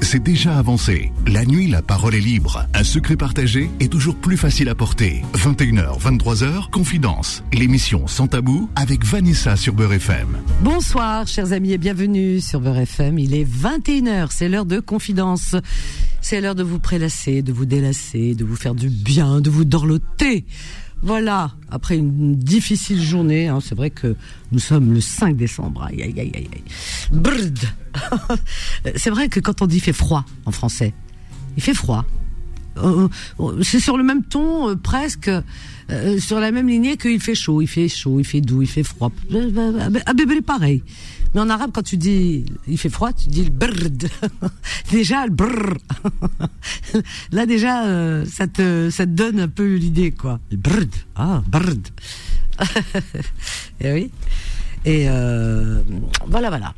c'est déjà avancé. La nuit, la parole est libre. Un secret partagé est toujours plus facile à porter. 21h, 23h, Confidence. L'émission Sans Tabou avec Vanessa sur Beurre FM. Bonsoir, chers amis, et bienvenue sur Beurre FM. Il est 21h, c'est l'heure de Confidence. C'est l'heure de vous prélasser, de vous délasser, de vous faire du bien, de vous dorloter. Voilà, après une difficile journée, hein, c'est vrai que nous sommes le 5 décembre. Aïe, aïe, aïe, aïe. Brrd. c'est vrai que quand on dit fait froid en français, il fait froid. Euh, euh, c'est sur le même ton, euh, presque, sur la même lignée qu'il fait chaud, il fait chaud, il fait doux, il fait froid. À bébé, pareil. Mais en arabe, quand tu dis il fait froid, tu dis le déjà le brrr. Là déjà, ça te ça te donne un peu l'idée quoi. Le. Ah brrd. Et oui. Et voilà voilà.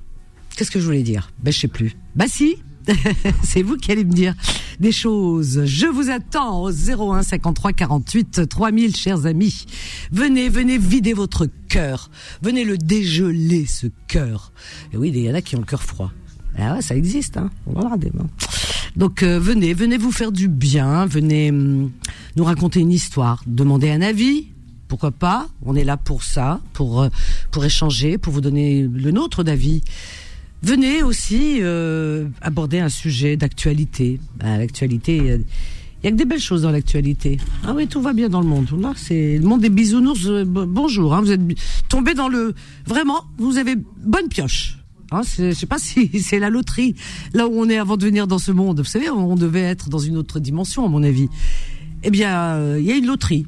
Qu'est-ce que je voulais dire? Ben je sais plus. Bah si. c'est vous qui allez me dire des choses. Je vous attends au 01 53 48 3000, chers amis. Venez, venez vider votre cœur. Venez le dégeler, ce cœur. Et oui, il y en a qui ont le cœur froid. Ah ouais, ça existe, hein. Voir des mains. Donc euh, venez, venez vous faire du bien, venez hum, nous raconter une histoire, demander un avis, pourquoi pas? On est là pour ça, pour euh, pour échanger, pour vous donner le nôtre d'avis. Venez aussi euh, aborder un sujet d'actualité. Ben, l'actualité, a- il y a que des belles choses dans l'actualité. Ah oui, tout va bien dans le monde. Là, c'est le monde des bisounours. euh, bo- bonjour, hein, vous êtes tombé dans le vraiment. Vous avez bonne pioche. Hein, je sais pas si c'est la loterie là où on est avant de venir dans ce monde. Vous savez, on devait être dans une autre dimension, à mon avis. Eh bien, euh, il y a une loterie.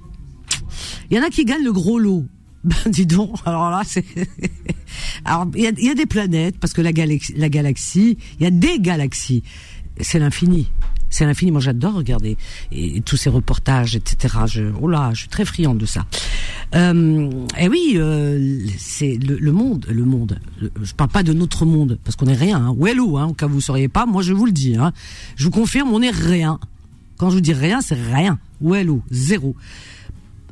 Il y en a qui gagnent le gros lot. Ben, dis donc. Alors là, c'est. Alors, il y a, y a des planètes parce que la galaxie, la galaxie, il y a des galaxies. C'est l'infini. C'est l'infini. Moi, j'adore regarder et, tous ces reportages, etc. Je, oh là, je suis très friande de ça. Euh, et oui, euh, c'est le, le monde, le monde. Je parle pas de notre monde parce qu'on est rien. Hein. Wellou, hein, au cas où vous sauriez pas. Moi, je vous le dis. Hein. Je vous confirme, on est rien. Quand je vous dis rien, c'est rien. Wellou, zéro.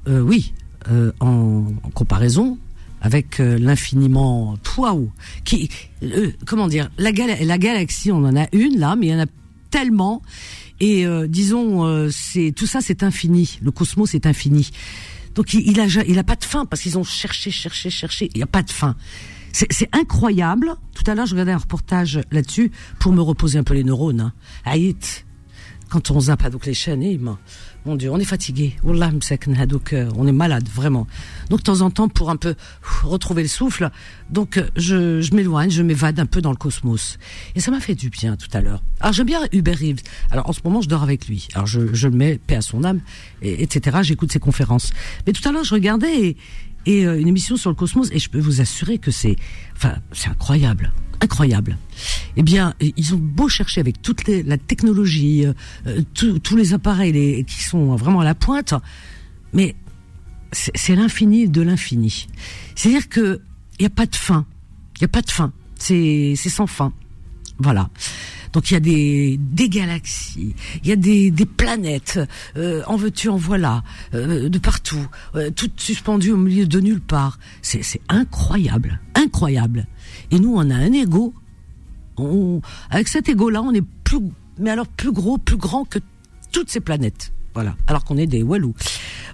Euh, oui, euh, en, comparaison avec euh, l'infiniment waouh qui euh, comment dire la, gala- la galaxie on en a une là mais il y en a tellement. Et euh, disons tout ça c'est infini. Le cosmos est infini. Donc il, il a pas de fin parce qu'ils ont cherché cherché cherché il y a pas de fin. C'est incroyable. Tout à l'heure je regardais un reportage là-dessus pour me reposer un peu les neurones hein. Aït, quand on zappe donc les chaînes, eh, mon- Dieu, on est fatigué. On est malade, vraiment. Donc, de temps en temps, pour un peu retrouver le souffle, donc euh, je, je m'éloigne, je m'évade un peu dans le cosmos. Et ça m'a fait du bien tout à l'heure. Alors, j'aime bien Hubert Reeves. Alors, en ce moment, je dors avec lui. Alors, je, je le mets paix à son âme, et, etc. J'écoute ses conférences. Mais tout à l'heure, je regardais et, et, euh, une émission sur le cosmos, et je peux vous assurer que c'est, enfin, c'est incroyable incroyable. Eh bien, ils ont beau chercher avec toute la technologie, euh, tous- les appareils qui sont vraiment à la pointe, mais c'est l'infini de l'infini. C'est-à-dire que il y a pas de fin. Il y a pas de fin. C'est sans fin. Voilà. Donc il y a des, des galaxies, il y a des, des planètes, euh, en veux-tu, en voilà, euh, de partout, toutes suspendues au milieu de nulle part. C'est c'est incroyable, incroyable. Et nous, on a un ego. Avec cet ego-là, on est plus, mais alors plus gros, plus grand que toutes ces planètes. Voilà. Alors qu'on est des Walou.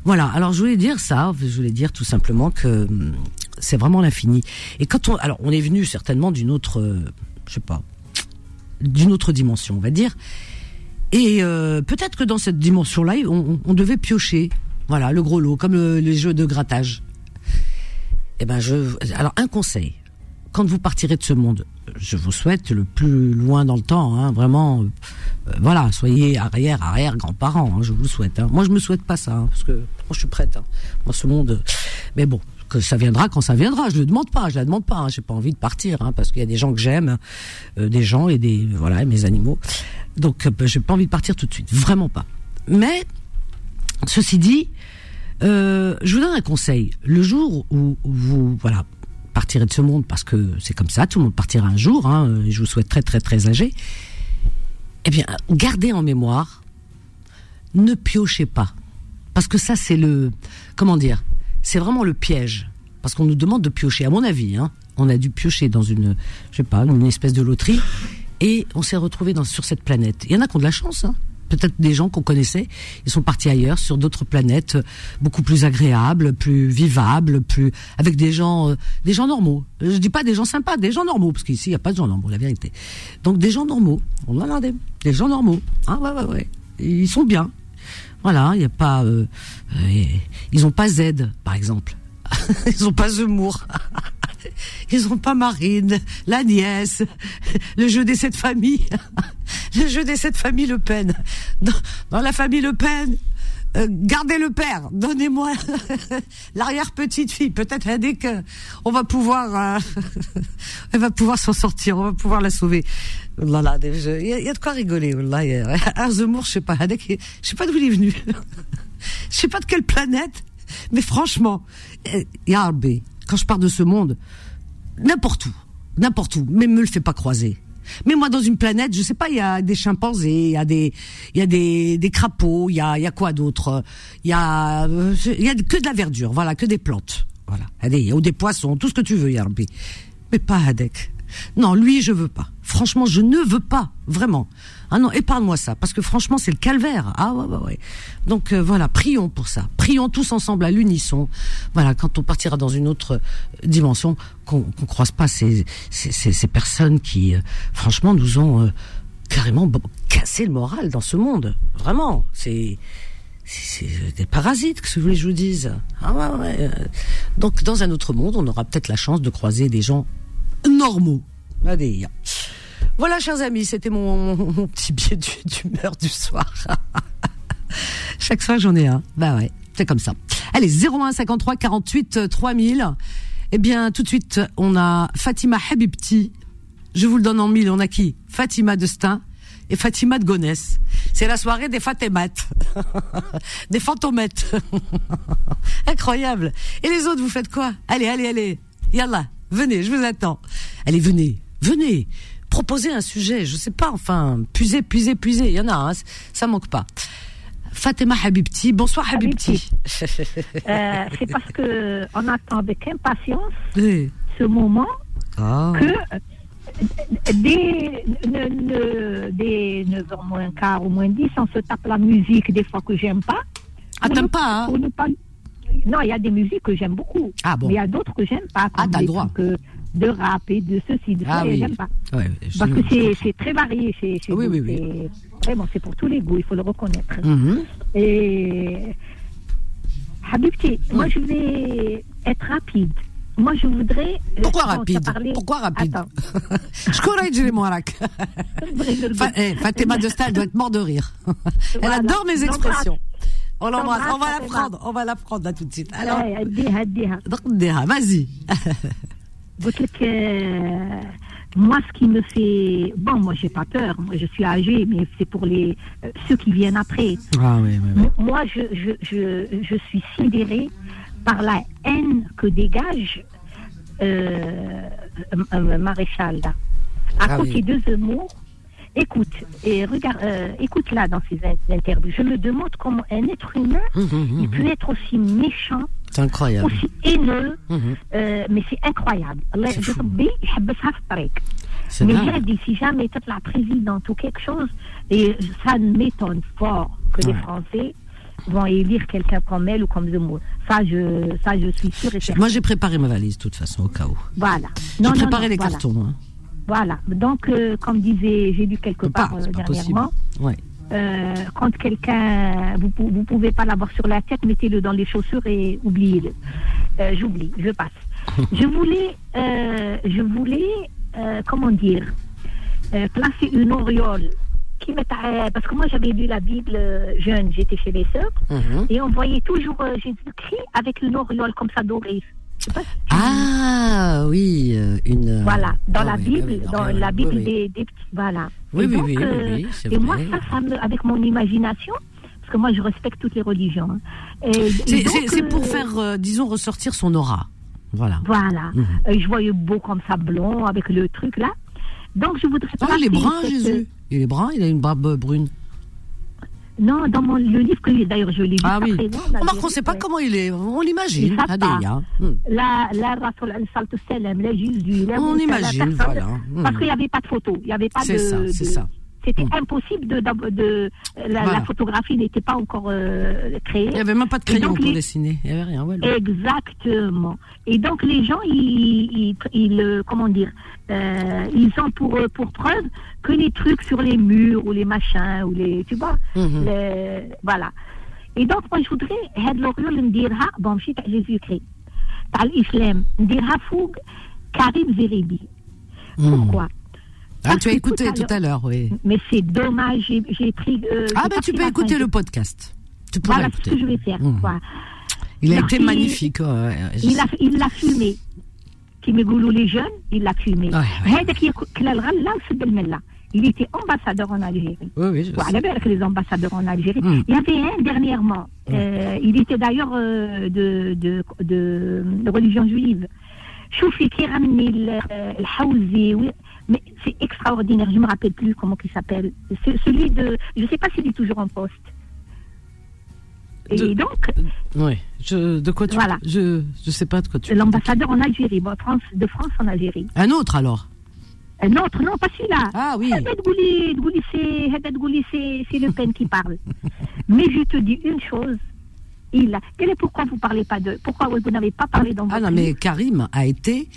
Voilà. Alors je voulais dire ça. Je voulais dire tout simplement que hum, c'est vraiment l'infini. Et quand on, alors on est venu certainement d'une autre, je sais pas, d'une autre dimension, on va dire. Et euh, peut-être que dans cette dimension-là, on, on- devait piocher, voilà, le gros lot, comme le- les jeux de grattage. Eh ben, je, alors un conseil, quand vous partirez de ce monde, je vous souhaite le plus loin dans le temps, hein, vraiment, euh, voilà, soyez arrière, arrière, grands-parents, hein, je vous souhaite. hein. Moi, je me souhaite pas ça, hein, parce que moi, je suis prête. Moi, ce monde, mais bon, que ça viendra quand ça viendra. Je le demande pas, je la demande pas. J'ai pas envie de partir, parce qu'il y a des gens que j'aime, euh, des gens et des voilà, mes animaux. Donc, euh, j'ai pas envie de partir tout de suite, vraiment pas. Mais ceci dit, euh, je vous donne un conseil. Le jour où vous voilà partirez de ce monde, parce que c'est comme ça, tout le monde partira un jour. Hein, et je vous souhaite très très très âgé. Eh bien, gardez en mémoire, ne piochez pas, parce que ça c'est le comment dire, c'est vraiment le piège, parce qu'on nous demande de piocher. À mon avis, hein, on a dû piocher dans une, je sais pas, une espèce de loterie. et on s'est retrouvé sur cette planète. Il y en a qui ont de la chance. Hein peut-être des gens qu'on connaissait, ils sont partis ailleurs, sur d'autres planètes, beaucoup plus agréables, plus vivables, plus avec des gens, euh, des gens normaux. Je dis pas des gens sympas, des gens normaux, parce qu'ici il y a pas de gens normaux, la vérité. Donc des gens normaux, on en a des, des gens normaux. Ah ouais ouais ouais, ils sont bien. Voilà, il y a pas, euh, euh, ils ont pas Z par exemple, ils ont pas Zemmour. Ils ont pas Marine, la nièce, le jeu des sept familles, le jeu des sept familles Le Pen. Dans, la famille Le Pen, euh, gardez le père, donnez-moi l'arrière petite fille. Peut-être dès on va pouvoir, euh, va pouvoir s'en sortir, on va pouvoir la sauver. Il y, a de quoi rigoler. Zemmour, je sais pas, je sais pas d'où il est venu. Je sais pas de quelle planète, mais franchement, euh, Yarbi, quand je pars de ce monde, n'importe où, n'importe où, mais me le fais pas croiser. Mais moi, dans une planète, je sais pas, il y a des chimpanzés, il y a des, il y a des, des crapauds, il y a, il y a quoi d'autre? Il y a, il y a que de la verdure, voilà, que des plantes, voilà. Ou des poissons, tout ce que tu veux, Yarbi. Mais pas Hadek. Non, lui, je veux pas. Franchement, je ne veux pas, vraiment. Ah non, épargne-moi ça, parce que franchement, c'est le calvaire. Ah ouais, ouais, ouais. Donc euh, voilà, prions pour ça. Prions tous ensemble à l'unisson. Voilà, quand on partira dans une autre euh, dimension, qu'on qu'on croise pas ces, ces, personnes qui, euh, franchement, nous ont carrément cassé le moral dans ce monde. Vraiment, c'est des parasites, que vous voulez que je vous dise. Ah ouais, ouais. Donc dans un autre monde, on aura peut-être la chance de croiser des gens normaux. Voilà, chers amis, c'était mon, petit billet d'humeur du soir. Chaque soir, j'en ai un. Bah ouais, c'est comme ça. Allez, 01 53 48 3000. Eh bien, tout de suite, on a Fatima Habibti. Je vous le donne en mille. On a qui? Fatima Destin et Fatima de Gonesse. C'est la soirée des Fatimates. des fantomettes. Incroyable. Et les autres, vous faites quoi? Allez, allez, allez. Yallah. Venez, je vous attends. Allez, venez, venez. Proposez un sujet, je sais pas, enfin, puisez, puisez, puisez. Il y en a, hein, ça manque pas. Fatima Habibti, bonsoir Habibti. Euh, c'est parce que on attend avec impatience ce moment ah. que dès, dès 9h moins quart ou moins 10, on se tape la musique des fois que j'aime pas. Ah, t'aimes pas, hein? pas non, il y a des musiques que j'aime beaucoup. Ah bon. Mais il y a d'autres que j'aime pas. ah, t'as le droit. de rap et de ceci, de ah, ça, oui. j'aime pas. Parce que c'est très varié chez, chez oui, oui, oui. Vraiment, c'est pour tous les goûts, il faut le reconnaître. Mm-hmm. Et Habibti, moi je vais être rapide. Moi, je voudrais. Euh, Pourquoi rapide? Pourquoi rapide? Je connais Julie Moirak. Fatima Destal doit être mort de rire. Elle adore mes expressions. On l'embrasse, on va la prendre, on va la prendre là tout de suite. Alors, vas-y. Euh, moi, ce qui me fait. Bon, moi, j'ai pas peur. Moi, je suis âgée, mais c'est pour les euh, ceux qui viennent après. Ah, oui, oui, Moi, je, je, je, je, suis sidérée par la haine que dégage euh, Maréchal. Là. À ah, côté de Zemmour, écoute, et regarde, euh, écoute là dans ces interviews. Je me demande comment un être humain hum, hum, hum, il peut être aussi méchant, incroyable. aussi haineux, euh, mais c'est incroyable. mais j'ai dit, si jamais tu la présidente ou quelque chose, et ça m'étonne fort que les Français vont élire quelqu'un comme elle ou comme Zemmour. Ça, je, ça, je suis sûre et certaine. Moi, j'ai préparé ma valise, de toute façon, au cas où. Voilà. J'ai préparé les cartons. Hein. Voilà. Donc, euh, comme disait, j'ai lu quelque part euh, dernièrement. Ouais. Euh, quand quelqu'un, vous ne pouvez pas l'avoir sur la tête, mettez-le dans les chaussures et oubliez-le. J'oublie, je passe. je voulais, je voulais, comment dire, placer une auréole qui parce que moi j'avais lu la Bible jeune, j'étais chez les sœurs, mhm. et on voyait toujours Jésus-Christ avec une auréole comme ça dorée ah oui, euh, une. Euh, voilà, dans la Bible, dans la Bible des, petits, voilà. Oui, oui, oui, oui, Et moi, ça, ça me, avec mon imagination, parce que moi, je respecte toutes les religions. Hein. C'est pour faire, disons, ressortir son aura. Voilà. Voilà. Mhm. je voyais beau comme ça, blond, avec le truc là. Donc, je voudrais. Ah, il est brun, Jésus. Il est brun, il a une barbe brune. Non, dans mon, le livre que d'ailleurs je l'ai lu. Ah oui. Présent, on ne sait pas comment il est. On l'imagine. Hmm. La, la Rasul al-Saltu Salem, les Jésus. On la imagine, voilà. Hmm. Parce qu'il n'y avait pas de photo. Il n'y avait pas de. C'est ça, c'est ça. C'était Hmm. impossible de. de, de- la, Voilà. la photographie n'était pas encore euh, créée. Il n'y avait même pas de Et crayon donc, pour les- dessiner. Il n'y avait rien. Ouais, Exactement. Et donc les gens, ils, ils, ils, euh, comment dire, euh, ils ont pour euh, pour preuve que les trucs sur les murs ou les machins ou les, tu vois, Mhm. les- voilà. Et donc moi je voudrais هاد l'Orient نديرها bon ماشي تاع Jésus-Christ تاع الإسلام نديرها فوق كريم زريبي. Hmm. Pourquoi Ah, Parce tu as que écouté tout tout à à l'heure, oui. Mais c'est dommage, j'ai j'ai pris. euh, Ah, j'ai ben pas tu pris peux la écouter fin. le podcast. Tu pourras Voilà, c'est ce écouter. que je vais faire. Mhm. Voilà. Il a Merci. été magnifique. ouais, ouais, je Il a, sais. il l'a filmé. Qui me les jeunes, il l'a filmé. Ouais, ouais. هذاك يك- كلا الغلة وسد الملة. Il était ambassadeur en Algérie. Oui, oui, je sais. وعلى بالك les ambassadeurs en Algérie. Mm. Il y avait un dernièrement. euh, il était d'ailleurs euh, de, de, de, de religion juive. شوفي كي رمني ال- الحوزي و- mais c'est extraordinaire. Je ne me rappelle plus comment il s'appelle. Celui de, je ne sais pas s'il est toujours en poste. Et donc, oui, de quoi tu voilà. Je je sais pas de quoi tu. L'ambassadeur en Algérie, de France en Algérie. Un autre alors? Un autre, non, pas celui-là. Ah oui. c'est Le Pen qui parle. Mais je te dis une chose. Il a, quel est pourquoi vous parlez pas de, pourquoi vous n'avez pas parlé dans. Ah non, mais Karim a été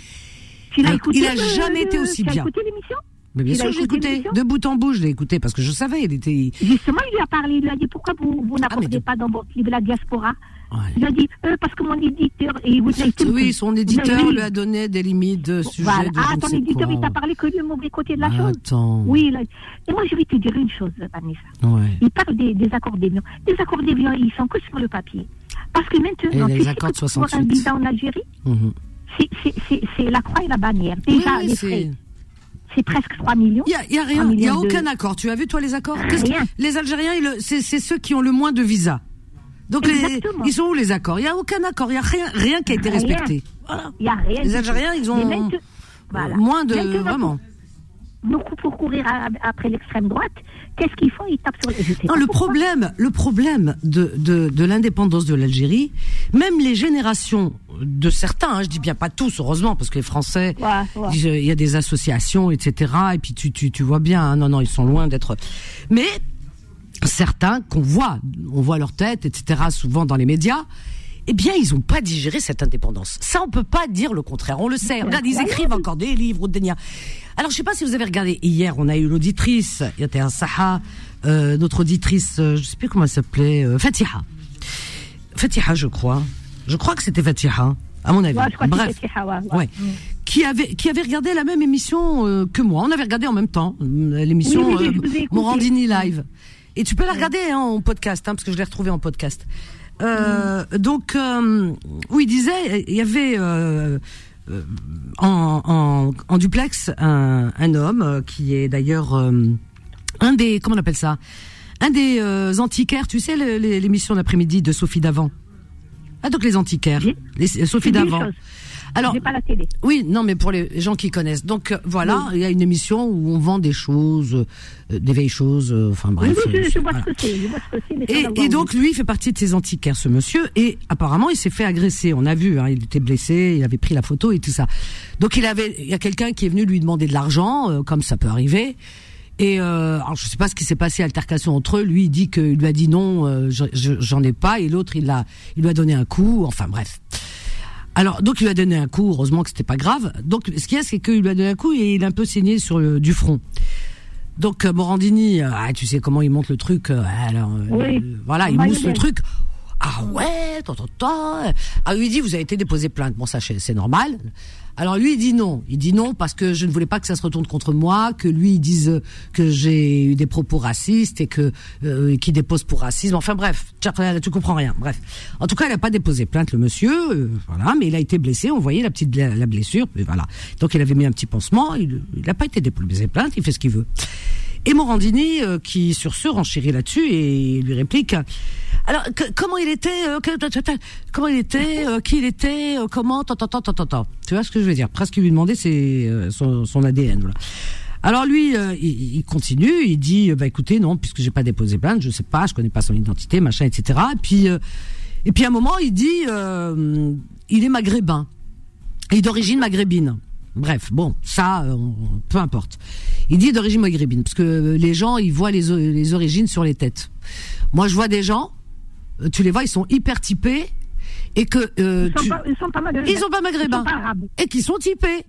tu il- écouté il a le- jamais été aussi tu as bien. écouté l'émission Mais bien Il sûr, je l'ai écouté De bout en bout, je l'ai écouté parce que je savais, il était. Justement, il lui a parlé. Il lui a dit pourquoi vous, vous n'apportez de- pas dans votre livre la diaspora. Ouais. Il a dit euh, parce que mon éditeur et vous tout Oui, son éditeur lui a donné des limites de sujet Voilà. de Ah, ton sais éditeur, quoi. il t'a parlé que du mauvais côté de la chose. Attends. Oui, là. Et moi, je vais te dire une chose, Vanessa. Ouais. Il parle des, des accords d'avion. Les accords d'avion, ils sont que sur le papier. Parce que maintenant, Et les tu sais accords que pour avoir un 68. visa en Algérie, Mhm. C'est- la croix et la bannière. Déjà, Oui, les c'est- frais, c'est presque 3 millions. Il y a, rien, il y a de- aucun accord. Tu as vu toi les accords? Rien. Les Algériens, c'est ceux qui ont le moins de visas. Donc les, ils sont où les accords? Il y a aucun accord. Il y a rien, rien qui a été Rien. respecté. Voilà. Il n'y a rien. Les Algériens, ils ont voilà. moins de Maintenant, vraiment. Pour, pour courir à- après l'extrême droite, qu'est-ce qu'ils font? Ils tapent sur les. Non, le pourquoi. problème, le problème de, de, de l'indépendance de l'Algérie, même les générations de certains, hein, je dis bien pas tous, heureusement, parce que les Français, Ouais, ouais. il y a des associations, etc. Et puis tu, tu, tu vois bien, hein, non, non, ils sont loin d'être. Mais certains qu'on voit, on voit leur tête, etc. Souvent dans les médias. Eh bien, ils n'ont pas digéré cette indépendance. Ça, on peut pas dire le contraire. On le sait. Regarde, ils écrivent encore des livres ou des. Alors, je sais pas si vous avez regardé. Hier, on a eu l'auditrice. Il y avait un Saha, euh, notre auditrice, euh, je sais plus comment elle s'appelait, euh, Fatiha. Fatiha, je crois. Je crois que c'était Fatiha, à mon avis. Ouais, je crois que Bref. c'est Hawa, ouais. Ouais. Qui avait qui avait regardé la même émission euh, que moi. On avait regardé en même temps euh, l'émission Oui, oui, euh. Morandini live. Et tu peux la regarder hein, en podcast, hein, parce que je l'ai retrouvée en podcast. Euh, Donc euh, où il disait, il y avait euh, en, en, en duplex un, un homme euh, qui est d'ailleurs euh, un des comment on appelle ça, un des euh, antiquaires. Tu sais l'émission d'après-midi de Sophie Davant? Ah donc les antiquaires, les, Sophie Davant. Alors pas la télé. oui, non, mais pour les gens qui connaissent. Donc euh, voilà, il y a une émission où on vend des choses, euh, des vieilles choses, euh, enfin bref. oui, oui, euh, je, je vois voilà. ce que c'est. Je vois ce que c'est. Et, et donc lui, il fait partie de ces antiquaires, ce monsieur, et apparemment, il s'est fait agresser. On a vu, hein, il était blessé, il avait pris la photo et tout ça. Donc il avait, il y a quelqu'un qui est venu lui demander de l'argent, euh, comme ça peut arriver. Et euh, alors je sais pas ce qui s'est passé, altercation entre eux. Lui, il dit qu'il lui a dit non, euh, je- je- j'en ai pas, et l'autre, il l'a, il lui a donné un coup. Enfin bref. Alors, donc il lui a donné un coup, heureusement que c'était pas grave. Donc, ce qu'il y a, c'est qu'il lui a donné un coup et il a un peu saigné sur le, du front. Donc, euh, Morandini, euh, ah, tu sais comment il monte le truc. euh, alors, Oui. euh, voilà, il mousse le truc. Ah ouais, tant, tant, tant. Ah, lui il dit, vous avez été déposé plainte. Bon, ça, c'est normal. Alors, lui, il dit non. Il dit non parce que je ne voulais pas que ça se retourne contre moi, que lui, il dise euh, que j'ai eu des propos racistes et que euh, qu'il dépose pour racisme. Enfin, bref, tu, comprends rien. Bref. En tout cas, il n'a pas déposé plainte, le monsieur. euh, voilà, mais il a été blessé. On voyait la petite la, la blessure. Et voilà. Donc, il avait mis un petit pansement. Il n'a pas été déposé plainte. Il fait ce qu'il veut. Et Morandini, euh, qui sur ce renchérit là-dessus et lui réplique. Alors comment il était euh, Comment il était euh, Qui il était euh, Comment tant, tant, tant, tant. Tu vois ce que je veux dire? Presque lui demander c'est euh, son, son ADN. Voilà. Alors lui, euh, il, il continue, il dit, euh, bah écoutez, non, puisque j'ai pas déposé plainte, je sais pas, je connais pas son identité, machin, etc. Et puis, et puis à un moment, il dit, il est maghrébin, il est d'origine maghrébine. Bref, bon, ça, on- peu importe. Il dit d'origine maghrébine, parce que les gens, ils voient les, les origines sur les têtes. Moi, je vois des gens, tu les vois, ils sont hyper typés, et que euh, Ils sont tu- pas, ils sont pas maghrébins. ils sont pas maghrébins. Ils sont pas arabes. et qui sont typés.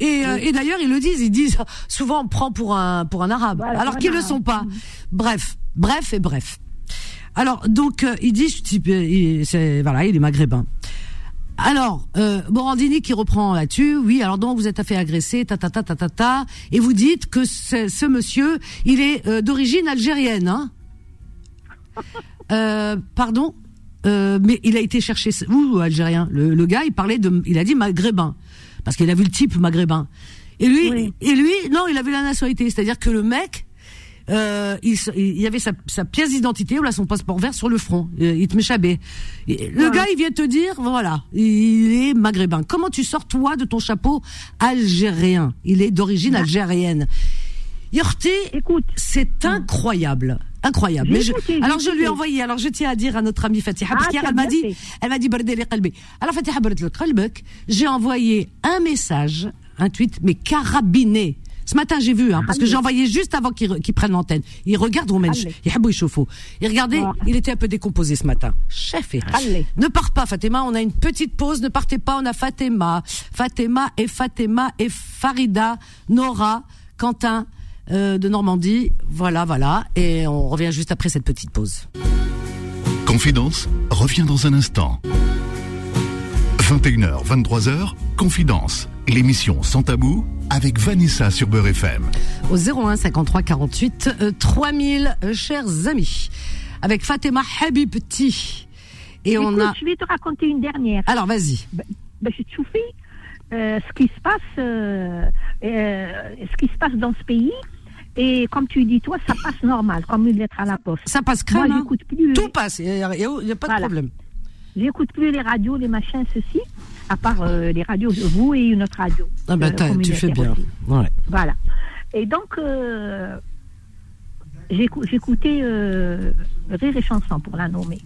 Et, euh, et d'ailleurs, ils le disent, ils disent souvent on prend pour un pour un arabe, Voilà, alors qu'ils un le sont pas. Bref, bref et bref. Alors donc euh, il dit je suis typé, il- c'est voilà, il est maghrébin. Alors, euh, Morandini qui reprend là-dessus, oui, alors donc vous êtes fait agresser, ta ta ta ta ta ta, et vous dites que ce, ce monsieur, il est euh, d'origine algérienne, hein euh, Pardon euh, mais il a été cherché où algérien. Le, le gars il parlait de il a dit maghrébin. Parce qu'il a vu le type maghrébin. Et lui Oui. et lui non il a vu la nationalité. C'est-à-dire que le mec euh, il, il y avait sa, sa pièce d'identité ou là son passeport vert sur le front. Euh, il te m'échappait le Ouais. gars il vient te dire voilà il est maghrébin. Comment tu sors toi de ton chapeau algérien? Il est d'origine algérienne. Yorté, Écoute. c'est incroyable. Incroyable. Mais je- alors je lui ai envoyé, alors je tiens à dire à notre amie Fatiha, parce Ah, qu'hier elle m'a dit, elle m'a dit. Alors Fatiha j'ai envoyé un message, un tweet, mais carabiné. Ce matin, j'ai vu, hein, parce que j'ai envoyé juste avant qu'il re- qu'il prenne l'antenne. Il regarde Romench, Allez. il regardait, il était un peu décomposé ce matin. Chef. Ne pars pas, Fatima. On a une petite pause. Ne partez pas. On a Fatima, Fatima et Fatima et Farida, Nora, Quentin euh, de Normandie. Voilà, voilà. Et on revient juste après cette petite pause. Confidence revient dans un instant. 21h, 23h, Confidence, l'émission sans tabou avec Vanessa sur Beurre FM. Au 01 53 48 euh, 3000, euh, chers amis. Avec Fatima Habibti. Et on a. je vais te raconter une dernière. Alors, vas-y. Ben, je te souffle, euh, ce qui se passe, euh, euh, ce qui se passe dans ce pays. Et comme tu dis, toi, ça passe normal, comme une lettre à la poste. Ça passe Moi, crème. hein j'écoute plus. Tout passe. Il n'y a, pas de problème. J'écoute plus les radios, les machins, ceci, à part euh, les radios, vous et une autre radio. Ah bah, euh, tu fais bien. Ouais. Voilà. Et donc, euh, j'écou- j'écoutais euh, Rire et Chanson pour la nommer.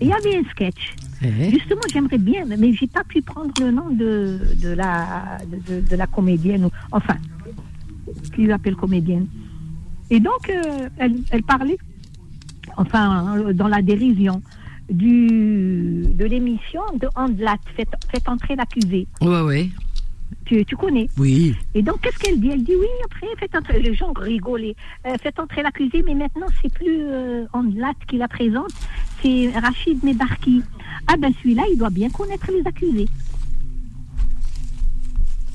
Et il y avait un sketch. Eh? Justement, j'aimerais bien, mais j'ai pas pu prendre le nom de, de, la, de, de la comédienne, enfin, qui l'appelle comédienne? Et donc, euh, elle, elle parlait, enfin, euh, dans la dérision, du, de l'émission de Andelat, faites, faites entrer l'accusé. Ouais, ouais. Tu, tu connais Oui. et donc, qu'est-ce qu'elle dit? Elle dit oui, après, faites entrer. Les gens rigolaient. Euh, faites entrer l'accusé, mais maintenant, c'est plus euh, Andelat qui la présente, c'est Rachid Mebarki. Ah ben, celui-là, il doit bien connaître les accusés.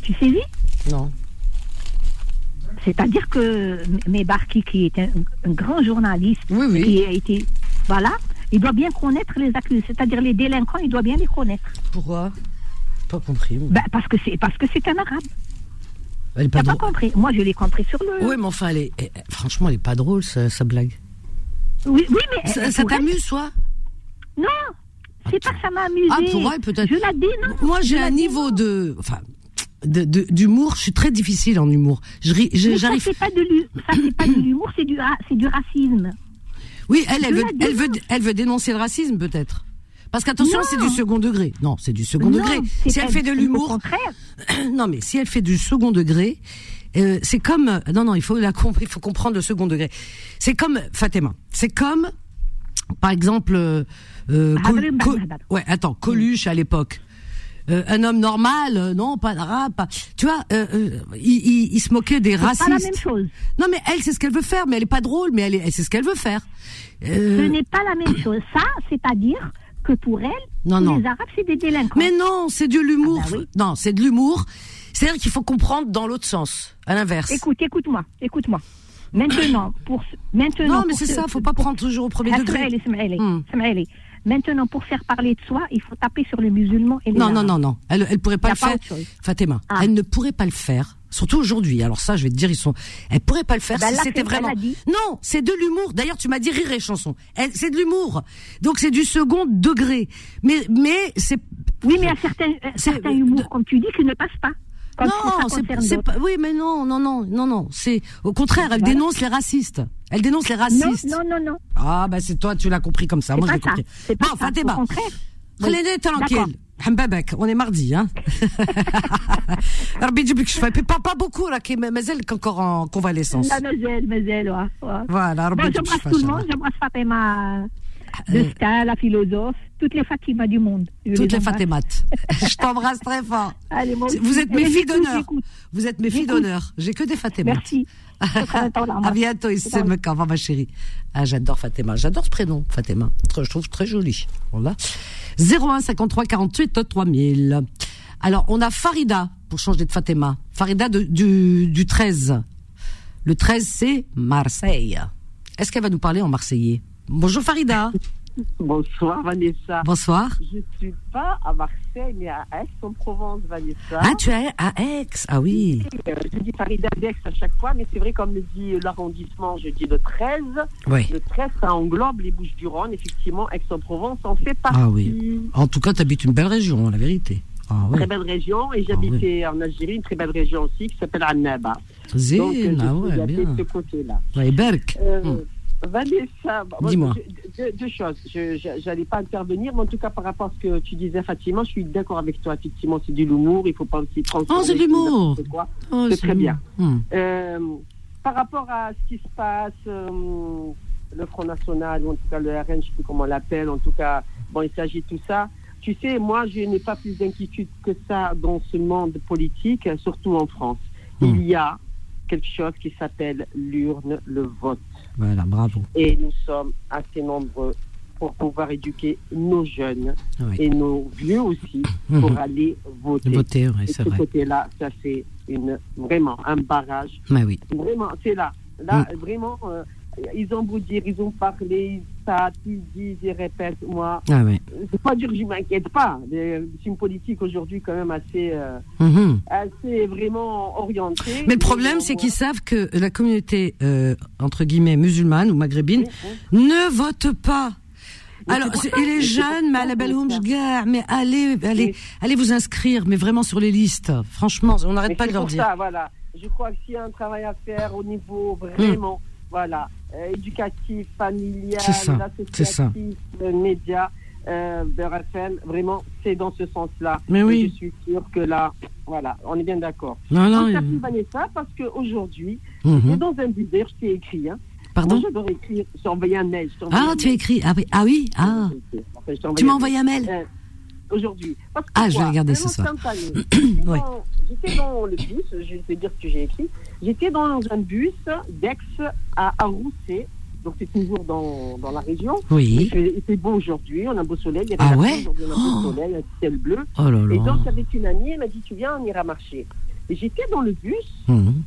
Tu sais, oui Non. C'est-à-dire que Mebarki, qui est un, un grand journaliste, Oui, oui. qui a été. Voilà, il doit bien connaître les accusés. C'est-à-dire les délinquants, il doit bien les connaître. Pourquoi? Pas compris. moi. Ben, parce que c'est parce que c'est un arabe. Elle est pas T'as pas compris Moi, je l'ai compris sur le. Oui, mais enfin, elle est, franchement, elle est pas drôle, sa, sa blague. Oui, oui, mais. Ça, t'amuse, toi? Non, c'est pas que ça m'a amusé. Ah, pour elle, peut-être. Je la dénonce. Moi, j'ai un niveau de, enfin, d'humour. Je suis très difficile en humour. Je je- ça, c'est pas de l'humour, c'est du, du racisme. Oui, elle, veut, elle veut, elle veut dénoncer le racisme, peut-être. Parce qu'attention, c'est du second degré. Non, c'est du second Non, degré. Si elle fait de l'humour, non, mais si elle fait du second degré, euh, c'est comme, non, non, il faut la il faut comprendre le second degré. C'est comme Fatima. C'est comme, par exemple, euh, euh, Col- Col- ouais, attends, Coluche à l'époque. Euh, un homme normal, euh, non, pas d'arabe, pas- tu vois, euh, il, il- il se moquait des racistes. pas la même chose. Non, mais elle, c'est ce qu'elle veut faire, mais elle est pas drôle, mais elle, est- c'est ce qu'elle veut faire. Ce n'est pas la même chose. Ça, c'est-à-dire que pour elle, Non, tous non. les Arabes, c'est des délinquants. mais non, c'est de l'humour. Ah bah oui. Non, c'est de l'humour. C'est-à-dire qu'il faut comprendre dans l'autre sens, à l'inverse. Écoute, écoute-moi, écoute-moi. Maintenant, pour ce- maintenant. Non, mais c'est ce- ça, faut pas prendre toujours au premier degré. Hmm. Smaïli. Maintenant, pour faire parler de soi, il faut taper sur les musulmans et les Non, non, Arabes. non, non. Elle, elle pourrait pas le pas faire. Fatima, Ah. elle ne pourrait pas le faire. Surtout aujourd'hui. Alors ça, je vais te dire, ils sont. Elle pourrait pas le faire Ben si c'était vraiment. Non, c'est de l'humour. D'ailleurs, tu m'as dit rire et chanson. C'est de l'humour. Donc c'est du second degré. Mais, mais c'est. Oui, mais a certains, euh, C'est- certains humours, comme tu dis, qui ne passent pas. non, c'est pas. Oui, mais non, non, non, non, non. C'est au contraire, elle Voilà. dénonce les racistes. Elle dénonce les Non, racistes. non, non, non. Ah bah c'est toi, tu l'as compris comme ça. C'est Moi je pas l'ai ça. compris. C'est pas Bon, ça. Fatima, Au contraire. خليني D'accord. tranquille. حبابك on est mardi hein. ربي يجيب لك الشفاء. Puis pas pas beaucoup là qui مازال encore en convalescence. La Moselle, Moselle, ouais. ouais. Voilà, ربي Bon, يجيب j'embrasse الشفاء tout إن Mm. de Star, la philosophe, toutes les Fatimas du monde. Toutes les, Fatimates. je t'embrasse très fort. Allez, vous êtes mes filles d'honneur. Vous êtes mes filles d'honneur. J'ai que des Fatimates. Merci. à bientôt, Issem Au revoir, ma chérie. Ah, j'adore Fatima. J'adore ce prénom, Fatima. Je trouve très joli. Voilà. 01 53 48 3000. Alors, on a Farida pour changer de Fatima. Farida du 13. Le 13, c'est Marseille. Est-ce qu'elle va nous parler en marseillais? Bonjour Farida. Bonsoir Vanessa. Bonsoir. Je suis pas à Marseille, mais à Aix-en-Provence, Vanessa. Ah, tu es à Aix. Ah oui. Euh, je dis Farida d'Aix à chaque fois, mais c'est vrai, comme le dit l'arrondissement, je dis le 13. Oui. Le 13, ça englobe les Bouches-du-Rhône. Effectivement, Aix-en-Provence en fait partie. Ah oui. En tout cas, tu habites une belle région, la vérité. Ah oui. Très belle région. Et j'habitais en Algérie, une très belle région aussi, qui s'appelle Annaba. Donc, euh, Zine, je ah ouais, bien. de ce côté-là. Ouais, Berk. Euh, Hmm. Vanessa, moi, Dis-moi. deux, deux choses. Je n'allais pas intervenir, mais en tout cas, par rapport à ce que tu disais, Fatima, je suis d'accord avec toi. Effectivement, c'est de l'humour. Il ne faut pas aussi transformer. Oh, c'est de l'humour. Oh, c'est très bien. Hmm. Euh, par rapport à ce qui se passe, euh, le Front National, ou en tout cas le RN, je ne sais plus comment on l'appelle, en tout cas, bon, il s'agit de tout ça. Tu sais, moi, je n'ai pas plus d'inquiétude que ça dans ce monde politique, surtout en France. Hmm. Il y a quelque chose qui s'appelle l'urne, le vote Voilà, bravo. et nous sommes assez nombreux pour pouvoir éduquer nos jeunes Oui. et nos vieux aussi pour Mhm. aller voter. Voter, oui, c'est ce vrai. côté-là, ça c'est une vraiment un barrage. Mais oui. Vraiment, c'est là. Là, vraiment, euh, ils ont beau dire, ils ont parlé, ça, ils disent, ils répètent. Moi, Ah oui. c'est pas que je m'inquiète pas. C'est une politique aujourd'hui quand même assez, euh, Mhm. assez vraiment orientée. Mais le problème, c'est qu'ils savent que la communauté, euh, entre guillemets, musulmane ou maghrébine, ne vote pas. Mais Alors, et les jeunes, mais à la belle mais allez, allez, Oui. allez vous inscrire, mais vraiment sur les listes. Franchement, on n'arrête pas de leur dire. ça, voilà. Je crois que s'il y a un travail à faire au niveau vraiment, Hmm. voilà, euh, éducatif, familial, associatif, euh, média, euh, Beurre FM, vraiment, c'est dans ce sens-là. Mais Et oui. Je suis sûre que là, voilà, on est bien d'accord. Non, non. On il- Vanessa parce qu'aujourd'hui, Mhm. c'est dans un d'ailleurs, je t'ai écrit, hein. Pardon? Moi, écrire, je envoyé un mail. je envoyé Ah, un tu as écrit. Ah oui, ah oui, ah. Je Tu m'as un envoyé un mail? Euh, aujourd'hui. Ah, je vais regarder ce soir. J'étais Oui. dans- J'étais dans le bus, je vais te dire ce que j'ai écrit. J'étais dans un bus d'Aix à, à Rousset, donc c'est toujours dans, dans la région. Oui. fait beau aujourd'hui, on a un beau soleil. Il y avait Ah ouais on a un Oh. beau soleil, un ciel bleu. Oh là Et là. donc, avec une amie, elle m'a dit Tu viens, on ira marcher. Et j'étais dans le bus, Mhm.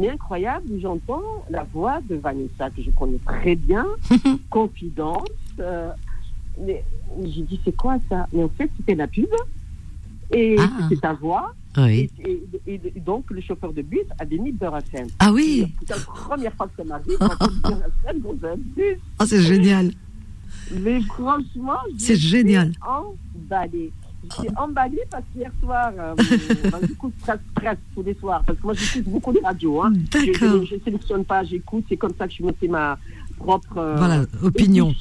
mais incroyable, j'entends la voix de Vanessa, que je connais très bien, confidence. euh, mais j'ai dit, c'est quoi ça? Mais en fait, c'était la pub. Et Ah. c'était ta voix. Oui. Et, et- et donc, le chauffeur de bus avait mis Beurre FM. Ah oui. C'est la première fois que ça m'arrive dans un bus. Oh, c'est génial. Mais franchement, C'est génial. emballée. J'étais emballée parce qu'hier soir, euh, ben, j'écoute presque tous les soirs, parce que moi j'écoute beaucoup de radios. Hein. D'accord. Je ne sélectionne pas, j'écoute, c'est comme ça que je me fais ma propre euh, Voilà, opinion.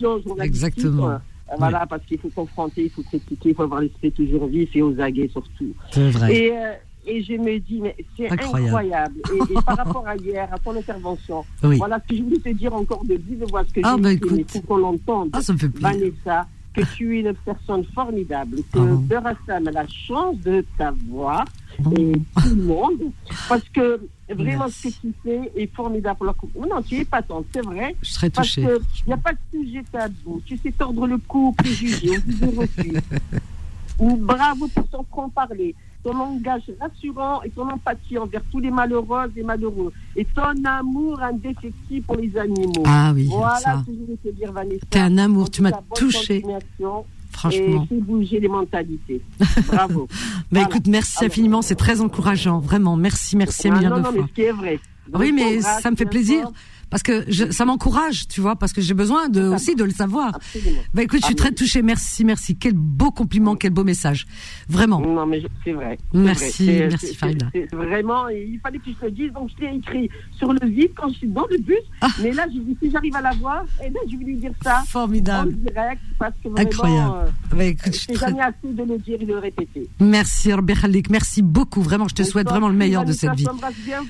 Exactement. Euh, voilà, parce qu'il faut confronter, il faut critiquer, il faut avoir l'esprit toujours vif et aux aguets surtout. C'est vrai. Et, euh, et je me dis, mais c'est Incroyable. incroyable. Et, et par rapport à hier, à ton intervention, Oui. voilà ce que je voulais te dire encore de vive voix, ce que Ah, j'ai bah, écrit, mais faut qu'on l'entende. Ah, ça me fait plaisir. Vanessa, que tu es une personne formidable, que FM a la chance de t'avoir Oh. et tout le monde, parce que vraiment Merci. ce que tu fais est formidable. pour la coupe. Non, tu es épatante, c'est vrai. Je serais Parce touchée. qu'il n'y a pas de sujet tabou. Tu sais tordre le cou aux préjugés, aux idées reçues. Bravo pour ton franc-parler, ton langage rassurant et ton empathie envers tous les malheureux et malheureux. Et ton amour indéfectible pour les animaux. Ah oui, Voilà ça. ce que je voulais te dire, Vanessa. T'es un amour, tu m'as cas, bonne touché, continuation franchement. Et bouger les mentalités. Bravo. Bah Voilà. écoute, merci Alors- infiniment, c'est très encourageant, vraiment. Merci, merci un Ah, milliard non, de non, fois. mais ce qui est vrai. Oui, mais ça me fait plaisir fort. Parce que je, ça m'encourage, tu vois, parce que j'ai besoin de aussi de le savoir. Absolument. Bah écoute, je suis très touchée. Merci, merci. Quel beau compliment, quel beau message. Vraiment. Non, mais je- c'est vrai. Merci, vrai. Merci, Farida. Vraiment, il fallait que je te le dise, donc je l'ai écrit sur le vide quand je suis dans le bus. Ah. Mais là, dit, si j'arrive à la voir, eh ben, je vais lui dire ça en Formidable. direct, parce que vraiment, Incroyable. euh, Bah écoute, je très... jamais assez de le dire et de le répéter. Merci, Robert Khalik. Merci beaucoup. Vraiment, je te souhaite vraiment le meilleur de cette vie.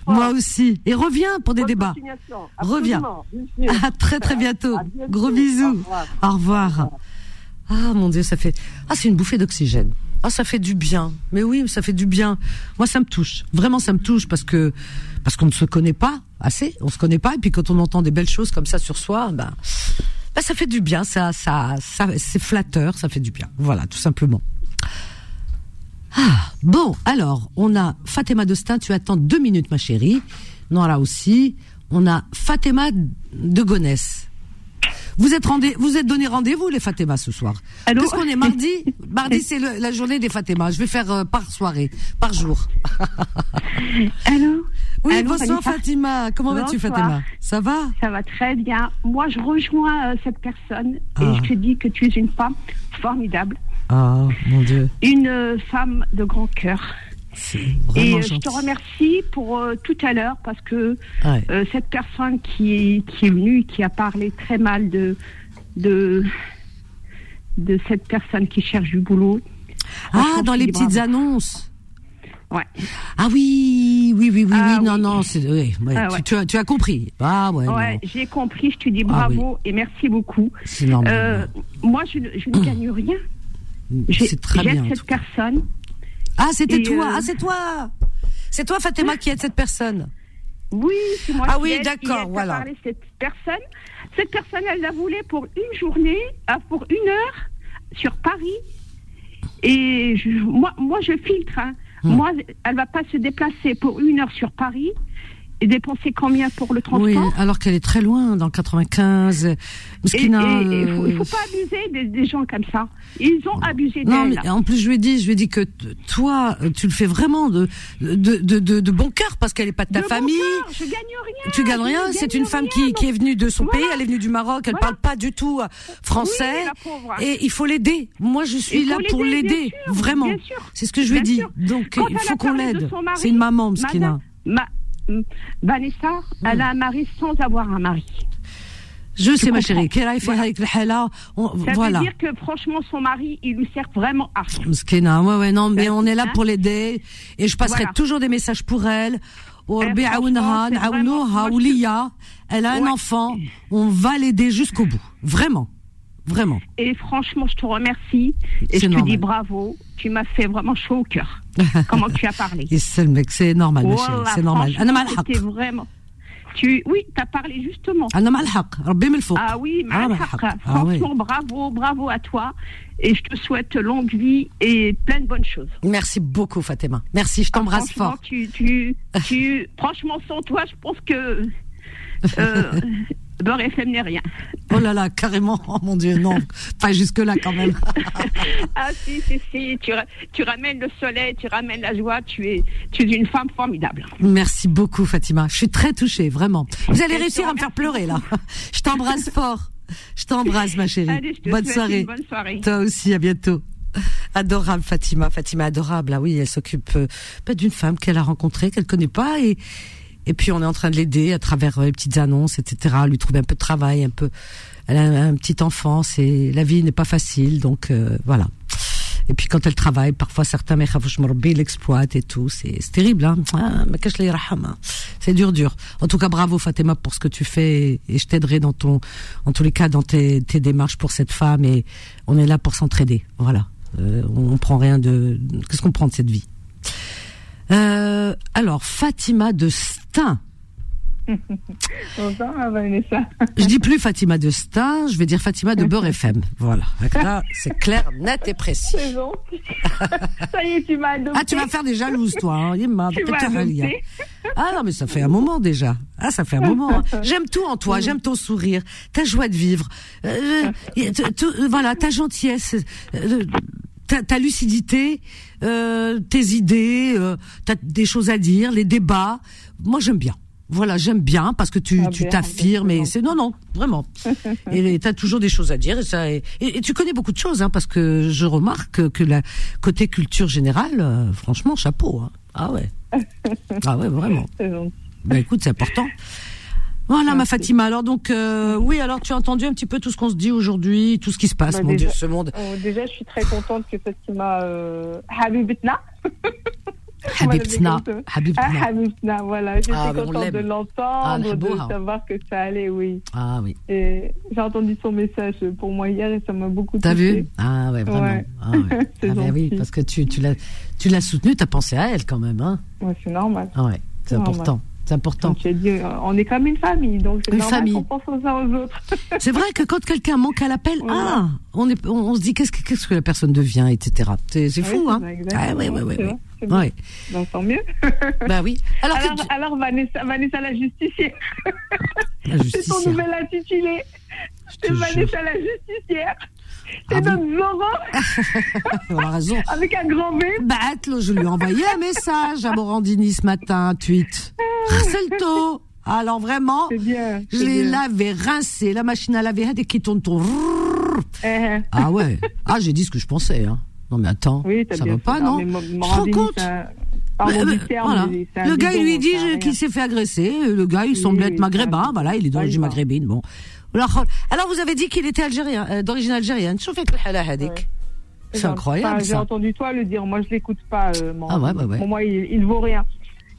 Moi aussi. Et reviens pour des débats. Reviens. À très très bientôt. Gros Au bisous. revoir. Au revoir. Ah mon Dieu, ça fait. Ah, c'est une bouffée d'oxygène. Ah, ça fait du bien. Mais oui, ça fait du bien. Moi, ça me touche. Vraiment, ça me touche parce que parce qu'on ne se connaît pas assez. On se connaît pas. Et puis quand on entend des belles choses comme ça sur soi, ben, ben ça fait du bien. Ça, ça, ça c'est flatteur. Ça fait du bien. Voilà, tout simplement. Ah, bon, alors, on a Fatima Dostin, tu attends deux minutes, ma chérie. Nora aussi. On a Fatima de Gonesse. Vous êtes rendez, vous êtes donné rendez-vous les Fatima ce soir. Allô Qu'est-ce qu'on est mardi Mardi c'est la journée des Fatima. Je vais faire euh, par soirée, par jour. Allô Oui, Allô, bonsoir Fatima. Comment vas-tu. Fatima? Ça va? Ça va très bien. Moi, je rejoins euh, cette personne Ah. et je te dis que tu es une femme formidable, Ah mon Dieu, une euh, femme de grand cœur. Et euh, je te remercie pour euh, tout à l'heure parce que Ouais. euh, cette personne qui, qui est venue, qui a parlé très mal de, de, de cette personne qui cherche du boulot. Ah, dans les petites bravo. annonces. Ouais. Ah oui, oui, oui, oui, Ah oui. Non, non, c'est. ouais, Ah tu- ouais. tu, as, tu as compris. Ah ouais. J'ai compris, je te dis Ah bravo et merci beaucoup. c'est normal. Euh, moi, je, ne- je ne gagne rien. C'est très bien. J'aide cette personne. Ah, c'était toi. euh, Ah, c'est toi. C'est toi, Fatima, qui aide cette personne. Oui, c'est moi Ah qui oui, d'accord, voilà. cette personne. Cette personne, elle la voulait pour une journée, euh, pour une heure sur Paris. Et je- moi, moi, je filtre. hein. Hmm. Moi, elle va pas se déplacer pour une heure sur Paris et dépenser combien pour le transport Oui, alors qu'elle est très loin, dans le 95. Et Mskina, et- et il faut, il euh, faut pas abuser des, des gens comme ça. Ils ont abusé Non, mais en plus, je lui ai dit, je lui ai dit que toi, euh, tu le fais vraiment de, de, de, de, de bon cœur parce qu'elle est pas de ta De bon famille. cœur, je gagne rien. Tu gagnes rien, ne c'est une femme rien, qui, qui est venue de son Voilà. pays, elle est venue du Maroc, elle Voilà. parle pas du tout euh, français. Oui, et il faut l'aider. Moi, je suis là faut pour l'aider, vraiment. C'est ce que je lui ai dit. Donc, Quand il faut qu'on l'aide. C'est une maman, Mskina. Madame- Ma, m- Hmm. Vanessa, hmm. elle a un mari sans avoir un mari. Je sais, ma chérie. Voilà. Ça voilà. veut dire que, franchement, son mari, il lui sert vraiment à rien. Ouais, ouais, non, mais on est là hein. pour l'aider. Et je passerai toujours des messages pour elle. Eh, elle a un enfant. On va l'aider jusqu'au bout. Vraiment. Vraiment. Et franchement, je te remercie. Et je normal. te dis bravo. Tu m'as fait vraiment chaud au cœur. Comment tu as parlé. C'est mec, c'est normal, voilà, C'est normal. C'était vraiment. Tu, oui, tu as parlé justement. Ah, ah, ah oui, franchement, bravo, bravo à toi. Et je te souhaite longue vie et plein de bonnes choses. Merci beaucoup, Fatima. Merci, je ah, t'embrasse ah, fort. Tu, tu, tu, franchement, sans toi, je pense que. Euh, Beurre FM n'est rien. Oh là là, carrément. Oh mon Dieu, non. Pas jusque-là quand même. ah si, si, si. Tu, ra- tu ramènes le soleil, tu ramènes la joie. Tu es, tu es une femme formidable. Merci beaucoup, Fatima. Je suis très touchée, vraiment. Vous allez réussir à me faire pleurer, là. Je t'embrasse fort. Je t'embrasse, ma chérie. Allez, je te bonne soirée. une bonne soirée. Toi aussi, à bientôt. Adorable Fatima, Fatima adorable. Ah oui, elle s'occupe euh, d'une femme qu'elle a rencontrée, qu'elle connaît pas, et et puis on est en train de l'aider à travers euh, les petites annonces, etc. Lui trouver un peu de travail, un peu. Elle a un, petit enfant, c'est la vie n'est pas facile, donc euh, voilà. Et puis quand elle travaille, parfois certains morbi l'exploitent et tout, c'est terrible, hein. Ah, hein. C'est dur, dur. En tout cas, bravo Fatima pour ce que tu fais, et je t'aiderai dans ton, en tous les cas, dans tes, tes démarches pour cette femme, et on est là pour s'entraider. Voilà. Euh, on prend rien de. Qu'est-ce qu'on prend de cette vie? Euh, Alors, Fatima de Stein. Bonsoir, Vanessa. Je dis plus Fatima de Stein, je vais dire Fatima de Beurre FM. Voilà. Là, c'est clair, net et précis. C'est bon. Ça y est, tu m'as adopté. Ah, tu vas faire des jalouses, toi. Hein. Ah non, mais ça fait un moment déjà. Ah, ça fait un moment. hein. J'aime tout en toi. J'aime ton sourire, ta joie de vivre, euh, tout- euh, voilà, ta gentillesse, euh, ta, ta lucidité, euh, tes idées, euh, t'as des choses à dire, les débats. Moi, j'aime bien. Voilà, j'aime bien parce que tu Ah tu bien, t'affirmes et c'est non non vraiment. et tu as toujours des choses à dire et ça et, et tu connais beaucoup de choses hein, parce que je remarque que la côté culture générale, euh, franchement chapeau. Hein. Ah ouais. Ah ouais vraiment. Bah écoute, c'est important. Voilà ma Merci. Fatima. Alors donc euh, oui, alors tu as entendu un petit peu tout ce qu'on se dit aujourd'hui, tout ce qui se passe, Bah, mon déjà- Dieu, ce monde. Oh, déjà, je suis très contente que Fatima euh, Habibitna. Habibtna, Ah, Habibtna. Voilà. J'étais Ah, contente de Ah, l'entendre, de Habouha. savoir que ça allait, oui. Ah oui. Et j'ai entendu son message pour moi hier et ça m'a beaucoup T'as vu? Ah ouais, vraiment. Ouais. Ah, ouais. C'est Ah ben oui, parce que tu tu l'as tu l'as soutenue, t'as pensé à elle quand même, hein Ouais, c'est normal. Ah ouais, c'est important. C'est important. As dit, euh, on est comme une famille, donc c'est Une normal famille. qu'on pense aux uns aux autres. C'est vrai que quand quelqu'un manque à l'appel, Voilà. ah, on est, on, on se dit qu'est-ce que, qu'est-ce que la personne devient, etc. C'est, c'est fou, Ouais, hein ça. Ah ouais, ouais, ouais, C'est ouais. Ouais. Donc, tant mieux. Bah oui. Alors, Alors, tu- alors Vanessa, Vanessa la justicière, la c'est ton justicière. nouvel intitulé. C'est jure. Vanessa la justicière. C'est Ah notre On a raison. avec un grand V. Attends, je lui ai envoyé un message à Morandini ce matin, un tweet. Harcèle-toi. Alors vraiment, bien. je l'ai lavé, rincé, la machine à laver, dès qui tourne, tourne. Eh, Ah ouais. Ah, j'ai dit ce que je pensais, hein. Non mais attends, Oui, ça va pas, non Mo- Tu te rends compte Mais, euh, terme, voilà. mais Le gars, il lui dit qu'il s'est fait agresser. Le gars, il semble Oui, être maghrébin. Voilà, il est d'origine y va. maghrébine. Bon. Alors, vous avez dit qu'il était algérien, euh, d'origine algérienne. Chauffez que. C'est incroyable, J'ai entendu toi le dire. Moi, je l'écoute pas. Euh, mon- Ah ouais, ouais, ouais. Pour moi, il, il vaut rien.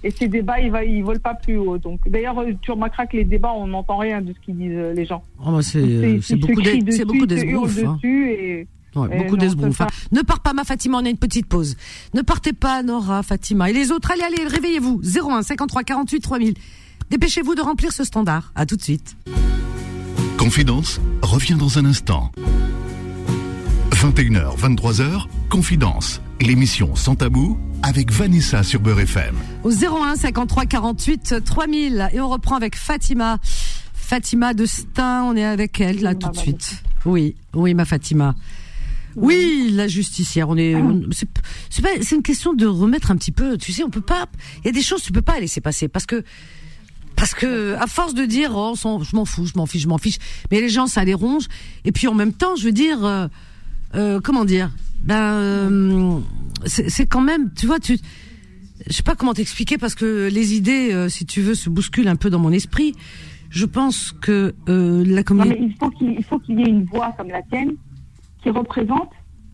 Et ces débats, ils, va, ils volent pas plus haut. Donc, d'ailleurs, euh, tu remarqueras que les débats, on n'entend rien de ce qu'ils disent euh, les gens. Oh, bah, c'est, euh, beaucoup d'es- c'est beaucoup hein. et Ouais, beaucoup c'est hein. Ne pars pas, ma Fatima, on a une petite pause. Ne partez pas, Nora, Fatima. Et les autres, allez, allez, réveillez-vous. 01 53 48 3000. Dépêchez-vous de remplir ce standard. À tout de suite. Confidence revient dans un instant. 21h, 23h, Confidence, l'émission sans tabou avec Vanessa sur Beurre FM. Au 01 53 48 3000. Et on reprend avec Fatima. Fatima de Stein, on est avec elle là tout de suite. Oui, oui, ma Fatima. Oui, la justicière. On est, c'est, pas, c'est une question de remettre un petit peu. Tu sais, on peut pas. Il y a des choses que tu peux pas laisser passer parce que, parce que à force de dire, oh, je m'en fous, je m'en fiche, je m'en fiche. Mais les gens, ça les ronge. Et puis en même temps, je veux dire, euh, euh, comment dire? Ben, euh, c'est, quand même, tu vois, tu je sais pas comment t'expliquer parce que les idées, euh, si tu veux, se bousculent un peu dans mon esprit. Je pense que euh, la communauté. il faut qu'il il faut qu'il y ait une voix comme la tienne qui représente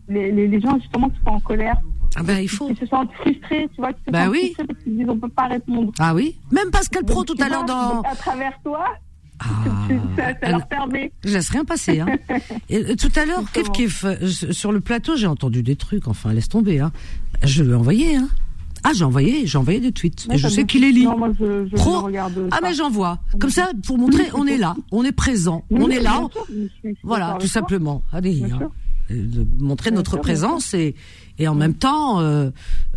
les, les, les gens justement qui sont en colère, Ah ben il faut. qui se sentent frustrés, tu vois, qui se Bah sentent oui. parce qu'ils disent on peut pas répondre. Ah oui. Même Pascal Pro tout à l'heure dans. À travers toi, Ah, ça, ça leur permet. Je laisse rien passer. Hein. Et, euh, tout à l'heure, Kif. Kif, sur le plateau, j'ai entendu des trucs. Enfin, laisse tomber. Hein. Je lui ai envoyé. Hein. Ah, j'ai envoyé, j'ai envoyé des tweets. Ouais, et je sais qu'il les lit. Non, moi je, je Pro. regarde Ah mais j'envoie. Comme ça, pour montrer, on est là, on est présent, Oui, on est là. sûr, Voilà, tout simplement. Allez, hein. De montrer notre présence et et en même temps euh,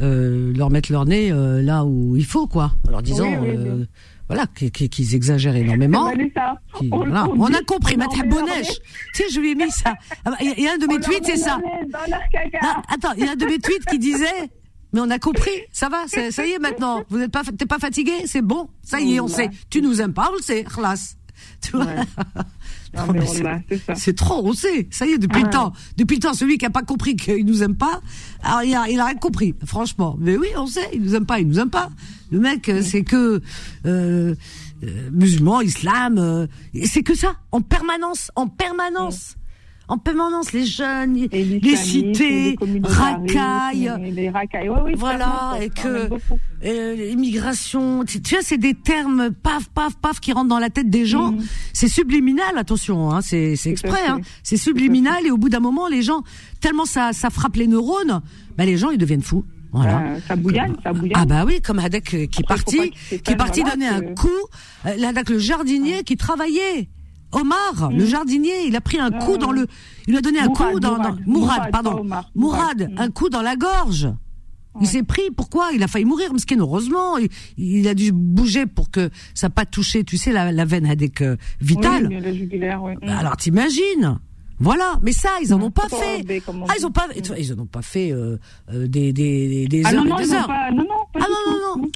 euh, leur mettre leur nez euh, là où il faut quoi, en leur disant Oui, oui, euh, voilà qu'ils exagèrent énormément. Qui- on- voilà. on On, dit- a compris, Bonneche. nez- Tu sais, je lui ai mis ça. Ah bah, Il y, a- il y a un de mes on tweets, c'est ça. leur nez Dans leur caca. Ah, attends, il y a un de mes tweets qui disait. Mais on a compris, ça va, ça y est maintenant. Vous n'êtes pas, t'es pas fatigué, c'est bon, ça y est, on sait. Tu nous aimes pas, on le sait, khlas. Tu vois Ouais. Non, mais c'est- trop, on sait. Ça y est, depuis le Ouais. temps. Depuis le temps, celui qui a pas compris qu'il nous aime pas, alors il a, il a rien compris, franchement. Mais oui, on sait, il nous aime pas, il nous aime pas. Le mec, euh, c'est que euh, euh, musulman, islam, euh, c'est que ça, en permanence, en permanence. En permanence, les jeunes, Et les cités, les racailles, Les racailles, ouais, oui, Voilà, et que- euh, immigration, tu tu vois, c'est des termes paf, paf, paf qui rentrent dans la tête des gens. Mhm. C'est subliminal, attention, hein, c'est exprès, hein, c'est subliminal et au bout d'un moment, les gens, tellement ça, ça frappe les neurones, bah les gens ils deviennent fous. Voilà. Euh, ça bouillane, ça bouillane. Ah bah oui, comme Hadek euh, qui est Après, parti, qui est parti voilà, donner un coup. Euh, là, Hadek, le jardinier qui travaillait. Omar, le jardinier, il a pris un coup Mm. Ah, dans le, il lui a donné un Mourad, coup dans, Mourad, Mourad, Mourad, pardon, Omar, Mourad, Mourad. un coup dans la gorge. Il s'est pris, pourquoi? Il a failli mourir, Msken, heureusement. Il, il a dû bouger pour que ça n'a pas touché, tu sais, la, la veine Hadek euh, vitale. Oui, la jugulaire, oui. Bah, alors t'imagines? Voilà, mais ça, ils en ont pas fait. Ah, ils ont pas, ils en ont pas fait euh, euh, des, des, des Ah heures non, et non, des heures. pas, non, Ah non, non, non.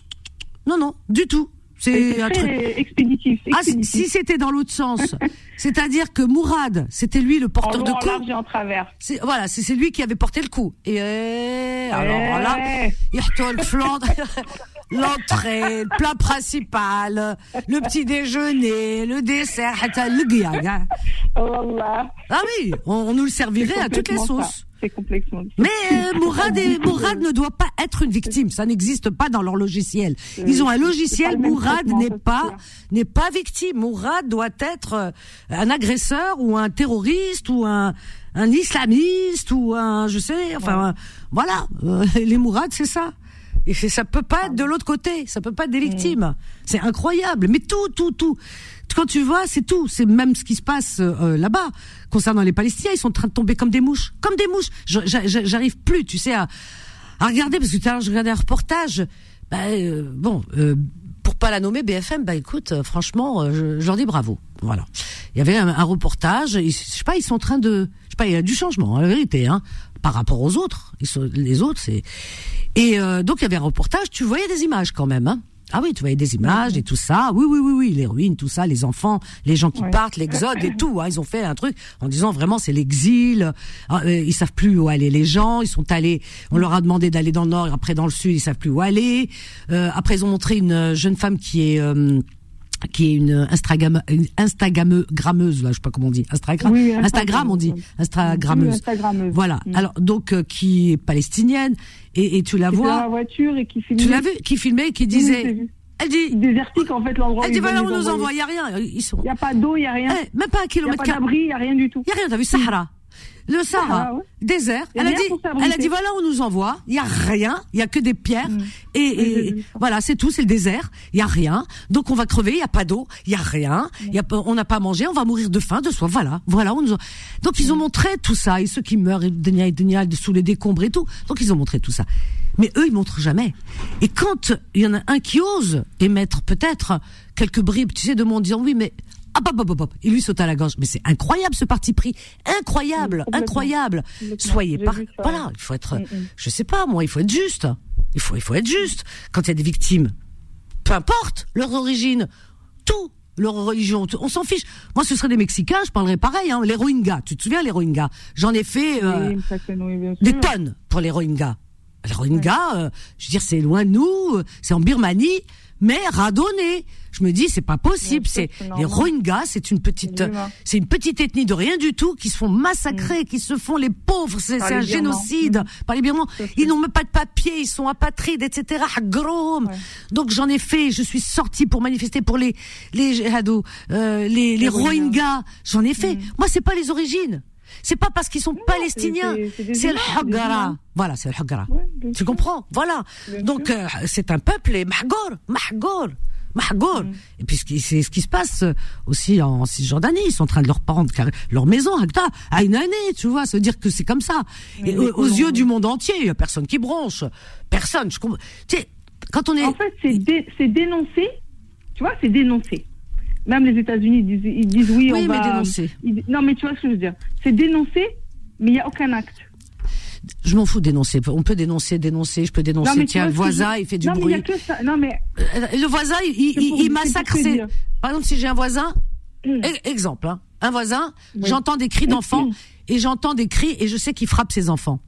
Non, non, du tout. C'est un truc expéditif. Ah, si c'était dans l'autre sens, c'est-à-dire que Mourad, c'était lui le porteur de coup. En large et en travers. Voilà, c'est lui qui avait porté le coup. Et eh, alors eh. voilà, il Flandre, l'entrée, le plat principal, le petit déjeuner, le dessert, le. Hein. Oh, ah oui, on, nous le servirait à toutes les sauces. C'est complètement. Mais euh, Mourad, et, Mourad ne doit pas être une victime, ça n'existe pas dans leur logiciel. Ils ont un logiciel, Mourad n'est pas n'est pas victime. Mourad doit être euh, un agresseur ou un terroriste ou un un islamiste ou un je sais, enfin voilà, Euh, les Mourad c'est ça. Et ça peut pas être de l'autre côté, ça peut pas être des victimes. C'est incroyable, mais tout tout tout quand tu vois, c'est tout. C'est même ce qui se passe euh, là-bas concernant les Palestiniens. Ils sont en train de tomber comme des mouches, comme des mouches. J'arrive plus, tu sais, à, à regarder parce que tout à l'heure je regardais un reportage. Bah, euh, bon, euh, pour pas la nommer BFM, bah écoute, euh, franchement, euh, je, je leur dis bravo. Voilà. Il y avait un, un reportage. je sais pas, ils sont en train de, pas, il y a du changement, hein, la vérité, hein, par rapport aux autres. Ils sont, les autres, c'est. Et euh, donc il y avait un reportage. Tu voyais des images quand même, hein. Ah oui, tu voyais des images et tout ça. Oui, oui, oui, oui, les ruines, tout ça, les enfants, les gens qui Ouais. partent, l'exode et tout. Hein, ils ont fait un truc en disant vraiment c'est l'exil. Ah, euh, Ils savent plus où aller les gens. Ils sont allés. On leur a demandé d'aller dans le nord et après dans le sud. Ils savent plus où aller. Euh, après ils ont montré une jeune femme qui est euh, qui est une Instagram une Instagrammeuse là, je sais pas comment on dit. Instagram, Oui, Instagram on dit. Oui, Instagrammeuse. Instagrammeuse. Voilà. Mm. Alors donc euh, qui est palestinienne et, et tu la était dans vois. la voiture et qui filmait. Tu l'as vu Qui filmait et qui Oui, disait. vu. Elle dit. Désertique en fait l'endroit. Elle dit voilà on nous envoie. Il y a rien. Ils sont. Il n'y a pas d'eau, il n'y a rien. Eh, même pas un Il n'y a kilomètre pas d'abri, il n'y a rien du tout. Il y a rien. T'as vu Sahara Le Sahara, Ah ouais. désert. Elle a dit. Elle a dit voilà on nous envoie. Il y a rien. Il y a que des pierres. Mm. Et, voilà c'est tout. C'est le désert. Il y a rien. Donc on va crever. Il y a pas d'eau. Il y a rien. Il y a on n'a pas mangé. On va mourir de faim, de soif. Voilà. Voilà. On nous. a- Donc ils ont Mm. montré tout ça et ceux qui meurent et Denia et Denia sous les décombres et tout. Donc ils ont montré tout ça. Mais eux, ils montrent jamais. Et quand il y en a un qui ose émettre peut-être quelques bribes, tu sais, de mon disant oui, mais hop, hop, hop, hop, hop, il lui saute à la gorge. Mais c'est incroyable ce parti pris, incroyable, incroyable. Soyez pas, voilà, il faut être, Mm, mm. je sais pas moi, il faut être juste. Il faut, il faut être juste quand il y a des victimes. Peu importe leur origine, tout. Leur religion, on s'en fiche. Moi, ce serait des Mexicains, je parlerais pareil. Hein, les Rohingyas, tu te souviens les Rohingyas? J'en ai fait euh, Oui, oui, des tonnes pour les Rohingyas. Les Rohingyas, euh, je veux dire, c'est loin de nous, euh, c'est en Birmanie, mais radonné. Je me dis, c'est pas possible. C'est les. Rohingyas, c'est une petite, C'est une petite ethnie de rien du tout qui se font massacrer, qui se font les pauvres. C'est un génocide Mm. par les Birmans. Ils n'ont même pas de papier, ils sont apatrides, etc. Grom. Ouais. Donc j'en ai fait. Je suis sortie pour manifester pour les les Hado, euh, les. Rohingyas. J'en ai fait. Mm. Moi, c'est pas les origines. C'est pas parce qu'ils sont palestiniens. c'est- le Haggara. Voilà, c'est le Haggara. Ouais, Tu comprends? Voilà. Bien Donc euh, c'est un peuple et mahgour, mahgour, mahgour. Mm. Et puis c'est ce qui se passe euh, aussi en Cisjordanie, ils sont en train de leur prendre leur maison à une année, tu vois, se dire que c'est comme ça. Mais et les aux, yeux du monde entier, il y a personne qui bronche, personne. Je comprends. Tu sais, quand on est En fait, c'est dé- c'est dénoncé. Tu vois, c'est dénoncé. Même les États-Unis ils disent, ils disent oui, Oui, on mais va. dénoncer. ils- non, mais tu vois ce que je veux dire. C'est dénoncé, mais il n'y a aucun acte. je m'en fous de dénoncer. On peut dénoncer, dénoncer, je peux dénoncer. non, Tiens, le voisin, je- il fait du non, mais bruit. y a que ça. Non, mais Euh, Le voisin, il, pour- massacre ses. Par exemple, si j'ai un voisin, e- exemple, hein, un voisin, Oui. j'entends des cris d'enfants et j'entends des cris et je sais qu'il frappe ses enfants.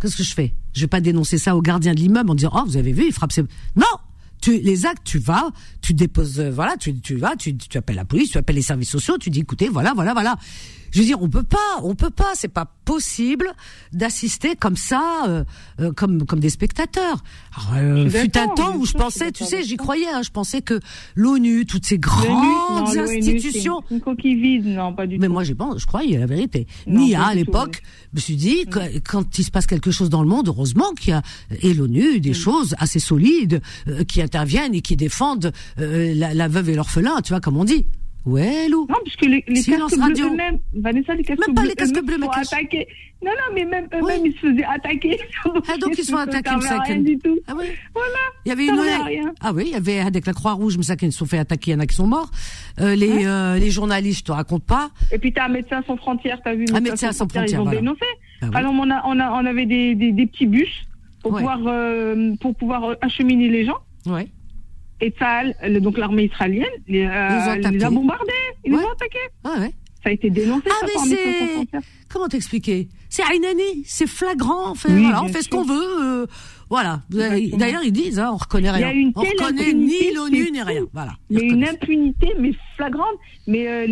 Qu'est-ce que je fais? Je vais pas dénoncer ça au gardien de l'immeuble en disant oh vous avez vu il frappe ses non tu les actes tu vas tu déposes euh, voilà tu tu vas tu, tu appelles la police tu appelles les services sociaux tu dis écoutez voilà voilà voilà je veux dire on peut pas on peut pas c'est pas possible d'assister comme ça euh, euh, comme comme des spectateurs. Alors, euh, fut un temps où je pensais tu sais j'y croyais hein, je pensais que l'ONU toutes ces grandes non, institutions c'est Une coquille vide, non, pas du mais moi, j'ai pas, je croyais la vérité. Non, pas à l'époque, je me suis dit que quand il se passe quelque chose dans le monde, heureusement qu'il y a et l'ONU des choses assez solides euh, qui interviennent et qui défendent euh, la, la veuve et l'orphelin, tu vois, comme on dit. Ouais, Lou. Non, puisque les, les casques radio. bleus eux-mêmes, Vanessa, les casques Même pas bleus les casques bleus, sont mais attaqués. Non, non, mais même eux-mêmes, Oui. ils se faisaient attaquer. Ah, donc ils sont Ça attaqués, rien du tout. Ah oui. Voilà. Il y avait une. Ah oui, il y avait avec la Croix-Rouge, mais ça qui se sont fait attaquer, il y en a qui sont morts. Euh, les, euh, les journalistes, je te raconte pas. Et puis t'as un médecin sans frontières, t'as vu Un médecin sans Ils frontières, ont voilà. dénoncé. Ah oui. Alors on a, on a, on avait des, des, des petits bus pour Ouais. pouvoir, euh, pour pouvoir euh, acheminer les gens. Ouais. Et Tzal, le- donc l'armée israélienne, les, euh, Ils ont les a bombardés, ils Ouais. les ont attaqués. Ah ouais. Ça a été dénoncé Ah, ça, mais c'est-. Comment t'expliquer? C'est Aynani, c'est flagrant. On fait, Oui, voilà, on bien fait ce qu'on veut. euh, voilà. D'ailleurs, ils disent, hein, on reconnaît rien. On reconnaît ni l'ONU ni rien. Voilà. Il y a une impunité, mais flagrante. Mais euh,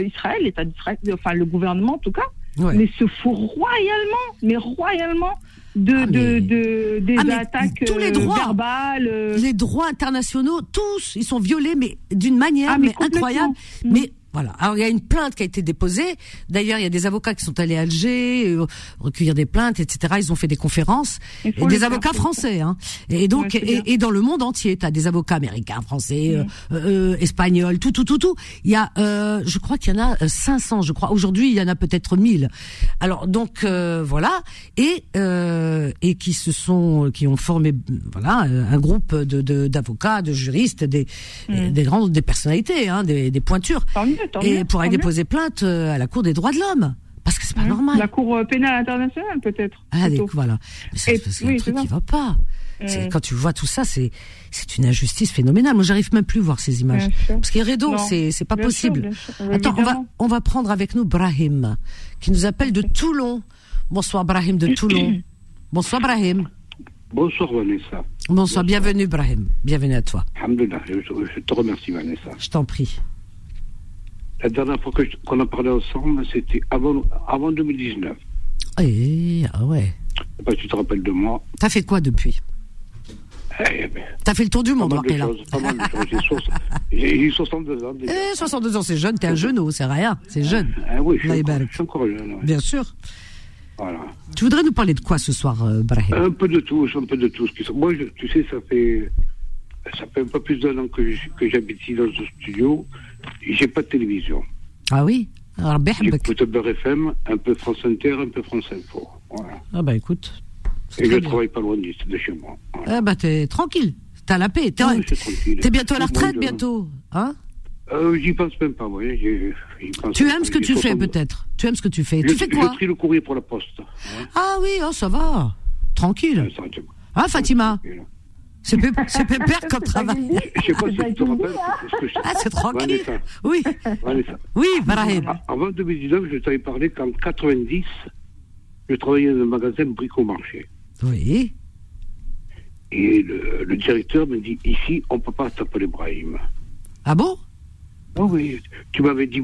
le Israël, l'État d'Israël, enfin le gouvernement en tout cas, Ouais. mais se fout royalement, mais royalement de, Ah, mais- de, de- des Ah, attaques tous les euh, droits. verbales. euh, Les droits internationaux, tous, ils sont violés, mais d'une manière Ah, mais mais incroyable. Mais voilà. Alors il y a une plainte qui a été déposée. D'ailleurs, il y a des avocats qui sont allés à Alger euh, recueillir des plaintes, etc. Ils ont fait des conférences. Et des avocats français, hein. Et donc, Ouais, et, et dans le monde entier, tu as des avocats américains, français, euh, euh, espagnols, tout, tout, tout, tout. Il y a, euh, je crois qu'il y en a euh, 500, je crois. Aujourd'hui, il y en a peut-être 1000. Alors donc euh, voilà, et euh, et qui se sont, qui ont formé, voilà, euh, un groupe de d'avocats, de, juristes, des Mm. des grandes, des personnalités, hein, des, des pointures, Tant mieux, tant et mieux, pour aller tant mieux. déposer plainte euh, à la Cour des droits de l'homme, parce que c'est pas Mmh. normal. La Cour euh, pénale internationale, peut-être. Ah, des- voilà. Mais c'est Et- parce qu'il y a oui, un truc qui va pas. C'est- Mm. Quand tu vois tout ça, c'est c'est une injustice phénoménale. Moi, j'arrive même plus à voir ces images. Parce qu'il y a Redo, c'est c'est pas Bien possible. sûr, sûr. Euh, Attends, on va on va prendre avec nous Brahim, qui nous appelle de Toulon. Bonsoir Brahim de Toulon. Bonsoir Brahim. Bonsoir Vanessa. Bonsoir, bienvenue Brahim. Bienvenue à toi. Alhamdulillah, je, je te remercie Vanessa. Je t'en prie. La dernière fois qu'on a parlé ensemble, c'était avant, avant 2019. Eh, ah ouais. Pas si tu te rappelles de moi. T'as fait quoi depuis Eh, ben, T'as fait le tour du monde, de choses. J'ai eu 62 ans déjà. Eh, 62 ans, c'est jeune, t'es un genou, c'est rien, c'est jeune. Ah oui, je suis, Allah encore, yabarak. je suis encore jeune. ouais. Bien sûr. Voilà. Tu voudrais nous parler de quoi ce soir, euh, Brahim? Un peu de tout, un peu de tout. Moi, je- tu sais, ça fait, ça fait un peu plus d'un an que j'habite ici dans ce studio. J'ai pas de télévision. Ah oui Alors, J'écoute Beurre FM, un peu France Inter, un peu France Info. Ah bah écoute. Et je travaille pas loin de, chez moi. Voilà. Ah bah t'es tranquille, t'as la paix. T'es bientôt à la retraite, euh, bientôt. Hein? Euh, J'y pense même pas, moi. Tu aimes ce que tu fais, peut-être? Tu aimes ce que tu fais Tu fais quoi? Je le courrier pour la poste. Hein. Ah oui, oh, ça va. Tranquille. Ah, Fatima? C'est pé- c'est pépère comme travail. Je sais pas si tu te rappelles. ce que je- Ah c'est tranquille. Vanessa, Oui, Vanessa. oui, Brahim. A- Avant 2019, je t'avais parlé qu'en 90, je travaillais dans un magasin brico-marché. Oui. Et le, le directeur me dit ici, on ne peut pas t'appeler Brahim. Ah bon? Oh oui, tu m'avais dit,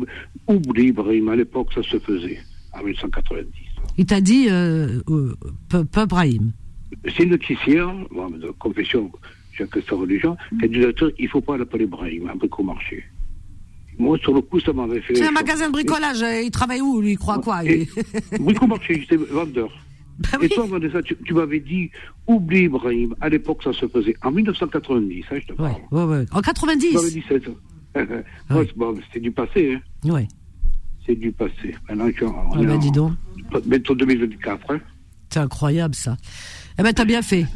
oublie Brahim, à l'époque ça se faisait, en 1990. Il t'a dit euh, euh, peu, peu Brahim. C'est une notiциère, bon, de confession, chacun sa religion, qui a dit au directeur, il ne faut pas l'appeler Brahim, un brico-marché. Moi, sur le coup, ça m'avait fait. C'est un magasin de bricolage. euh, Il travaille où lui Il croit quoi il- Brico-marché, j'étais vendeur. Bah Et toi, Vanessa, tu, tu m'avais dit, oublie Brahim, à l'époque ça se faisait, en 1990, hein, je te Ouais, parle. ouais, ouais. En Tu m'avais 90 dit ça. Ouais, c'est bon, c'est du passé, hein. Ouais. C'est du passé. Maintenant, on Ah est bah en- dis donc. bientôt 2024, hein. C'est incroyable ça. Eh ben t'as bien fait.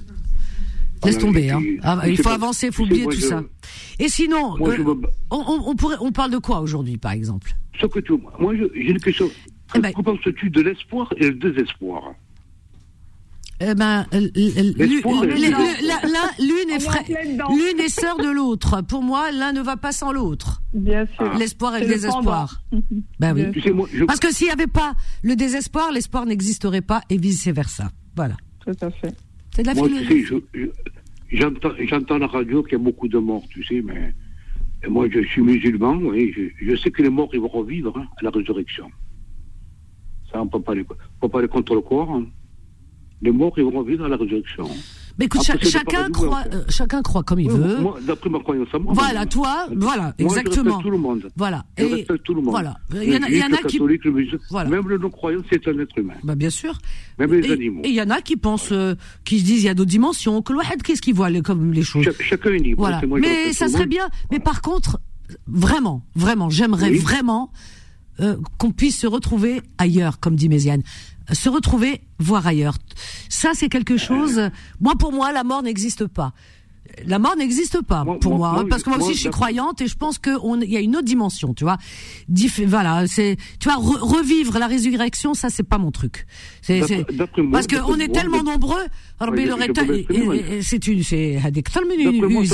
Laisse Voilà, tomber. Hein. puis, Ah, il faut pas, avancer, il faut oublier tout je- ça. Et sinon, Moi, euh, on, pourrait, on parle de quoi aujourd'hui, par exemple? Ce que tu Moi, je- j'ai une question. Eh ben- Que penses-tu de l'espoir et le désespoir? Eh ben, l'une est dedans. l'une est sœur de l'autre. Pour moi, l'un ne va pas sans l'autre. Bien sûr. L'espoir et le désespoir. pendant. Ben oui. Parce que s'il n'y avait pas le désespoir, l'espoir n'existerait pas et vice versa. Voilà. Tout à fait. C'est de la moi, tu sais, je- je- j'entends, j'entends à la radio qu'il y a beaucoup de morts, tu sais, mais et moi, je suis musulman, oui, je, je sais que les morts, ils vont revivre hein, à la résurrection. Ça, on ne peut pas les, on peut pas les contre le corps. hein. Les morts, ils vont revivre à la résurrection. Mais écoute, cha- c'est chacun croit, euh, chacun croit comme il Oui, veut. Moi, d'après ma croyance à moi. Voilà, toi, voilà, moi, exactement. tout le monde. Voilà. Je Et respecte tout le monde. voilà. Il y en a, y en qui, le Voilà. Même le non-croyant, c'est un être humain. bah bien sûr. Même les Et animaux. et il y en a qui pensent, euh, qui se disent, il y a d'autres dimensions. Que qu'est-ce qu'il voit comme les choses. Cha- chacun est libre. Voilà. Moi, Mais ça serait bien. Mais par contre, vraiment, vraiment, j'aimerais Oui. vraiment euh, qu'on puisse se retrouver ailleurs, comme dit Méziane se retrouver, voir ailleurs. Ça, c'est quelque chose. Moi, pour moi, la mort n'existe pas. La mort n'existe pas pour hein, moi, parce que moi, aussi je suis croyante et je pense qu'il y a une autre dimension, tu vois. Dif... voilà, c'est tu vois revivre la résurrection, ça c'est pas mon truc. C'est parce que on est tellement nombreux. Alors, c'est une, c'est euh, D'après moi,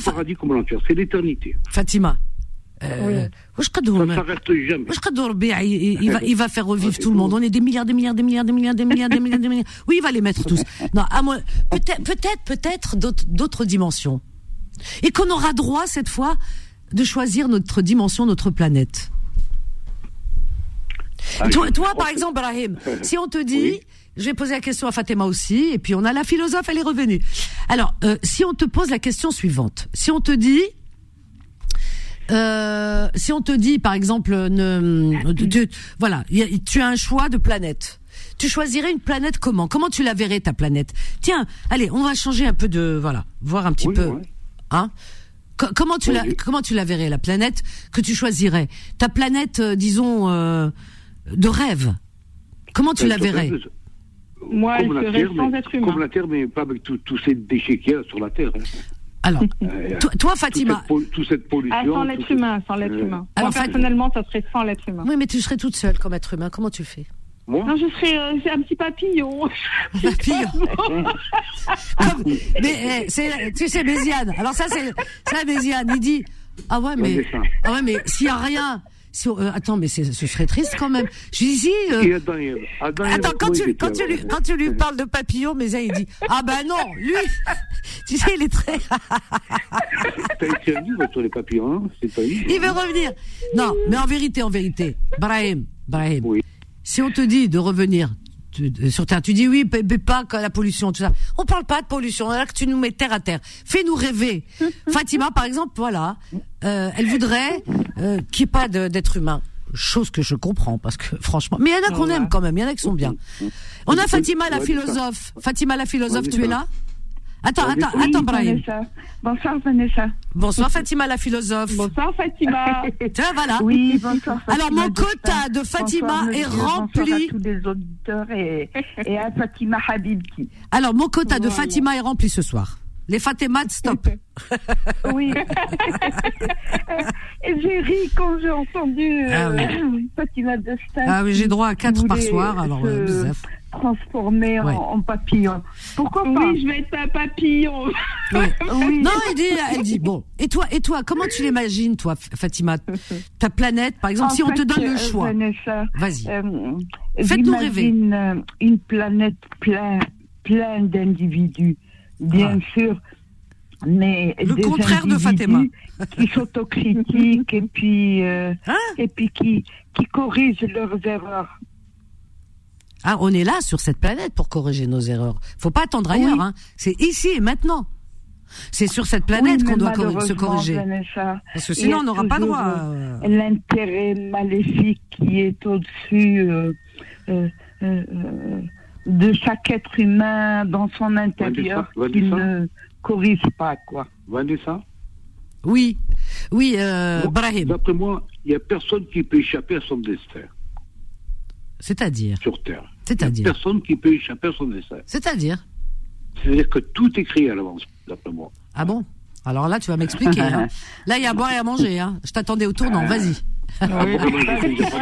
ça hein, c'est l'éternité. Fatima il, il- il va, il va faire revivre tout le monde. On est des milliards, des milliards, des milliards, des milliards, des milliards, des milliards, des milliards. Oui, il va les mettre tous. Non, à moi, peut-être, peut-être, peut-être d'autres, d'autres dimensions. Et qu'on aura droit cette fois de choisir notre dimension, notre planète. Ah, toi, toi, par exemple, Brahim, si on te dit, Oui. je vais poser la question à Fatima aussi, et puis on a la philosophe, elle est revenue. Alors, euh, si on te pose la question suivante, si on te dit, euh, si on te dit, par exemple, ne, tu- voilà, tu as un choix de planète. Tu choisirais une planète comment? Comment tu la verrais ta planète? Tiens, allez, on va changer un peu de, voilà, voir un petit Oui, peu, ouais. hein? Co- Comment tu la, comment tu la verrais la planète que tu choisirais? Ta planète, euh, disons, euh, de rêve. Comment tu Elle la verrais? Moi, comme elle serait Terre, sans mais- être humain. Comme la Terre, mais pas avec tout- tous ces déchets qu'il y a sur la Terre. hein. Alors, toi, toute Fatima. cette toute cette pollution. Ah, sans tout l'être humain, sans l'être Euh, humain. Alors, Moi, personnellement, ça serait sans l'être humain. Oui, mais tu serais toute seule comme être humain. Comment tu fais? Moi, Non, je serais euh, un petit papillon. Papillon. Comme- mais eh, c'est, tu sais, Béziane. Alors ça, c'est, ça, Béziane. Il dit, ah ouais, mais, ah ouais, mais s'il y a rien, euh, attends, mais ce serait triste quand même. Je dis si. euh, Attends, quand tu, quand, lui, avant quand tu lui parles de papillon, mais il dit Ah ben non, lui, tu sais, il est très. Sur les papillons, hein c'est pas. Il veut revenir. Non, mais en vérité, en vérité, Brahim, Brahim, Oui. si on te dit de revenir tu- de- sur Terre, tu dis oui, mais pas la pollution, tout ça. On parle pas de pollution, là que tu nous mets terre à terre. Fais-nous rêver. Fatima, par exemple, voilà, euh, elle voudrait euh, qu'il n'y ait pas d'être humain. Chose que je comprends, parce que franchement. Mais il y en a qu'on Voilà. aime quand même, il y en a qui sont bien. On a Fatima, la philosophe. Fatima, la philosophe, tu es là? Attends, attends, attends, Brahim. Vanessa. Bonsoir Vanessa. Bonsoir, Fatima, la philosophe. Bonsoir, Fatima. Vois, voilà. Oui, bonsoir. Alors, mon quota de Fatima Bonsoir, est rempli. Bonsoir à tous les auditeurs et, et à Fatima Habibti. Alors, mon quota de. Fatima est rempli ce soir. Les Fatimas, stop. Oui. et j'ai ri quand j'ai entendu Ah euh, Fatima Dostin Ah oui, j'ai droit à qui 4 par soir, alors euh, bizarre. transformer en- Ouais. en, papillon. Pourquoi pas Oui, je vais être un papillon. Ouais. Oui. Non, elle dit, elle dit, bon. Et toi, et toi, comment tu l'imagines, toi, Fatima? Ta planète, par exemple, En si on te donne euh, le choix. Vanessa, Vas-y. euh, Faites-nous rêver. euh, une planète plein, plein d'individus, bien sûr, mais Le des contraire de Fatima. qui s'autocritiquent et puis euh, Hein et puis qui qui corrigent leurs erreurs. Ah, on est là sur cette planète pour corriger nos erreurs. Faut pas attendre ailleurs. Oui. Hein. C'est ici et maintenant. C'est sur cette planète Oui, qu'on doit se corriger. Vanessa, Parce que sinon, on n'aura pas droit. euh, à- l'intérêt maléfique qui est au-dessus euh, euh, euh, euh, de chaque être humain dans son intérieur qui ne corrige pas quoi. Vanessa, Oui, oui, euh, moi, Brahim. d'après moi, il n'y a personne qui peut échapper à son destin C'est-à-dire, sur Terre. Il n'y c'est-à-dire, a personne qui peut échapper à son destin. c'est-à-dire. C'est-à-dire que tout est créé à l'avance, d'après moi. Ah bon? Alors là, tu vas m'expliquer. hein. Là, il y a à boire et à manger. Hein. Je t'attendais au tournant. Vas-y. Ah,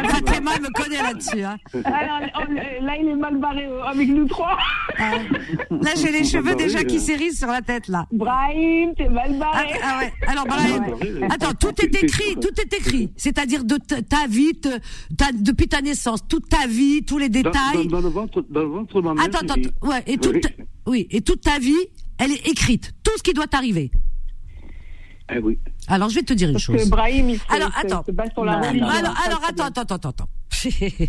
Fatima, elle me connaît là-dessus. Hein. Alors, on- là, il est mal barré euh, avec nous trois. Là, j'ai les cheveux déjà qui s'érissent sur la tête là. Brahim, t'es mal Ah, barré. ah ouais. Alors, Brahim, Ouais. attends, tout est écrit, tout est écrit. C'est-à-dire de ta- vie, te- ta- depuis ta naissance, toute ta vie, tous les détails. dans- dans le ventre, dans le ventre de ma mère. Attends, attends. ouais, et toute, Oui. oui, et toute ta vie, elle est écrite. Tout ce qui doit t'arriver. Eh oui. Alors, je vais te dire une Parce chose. que Brahim, il se, Alors, se- attends. se base sur la Non, religion. non. Alors, attends, attends, attends, attends.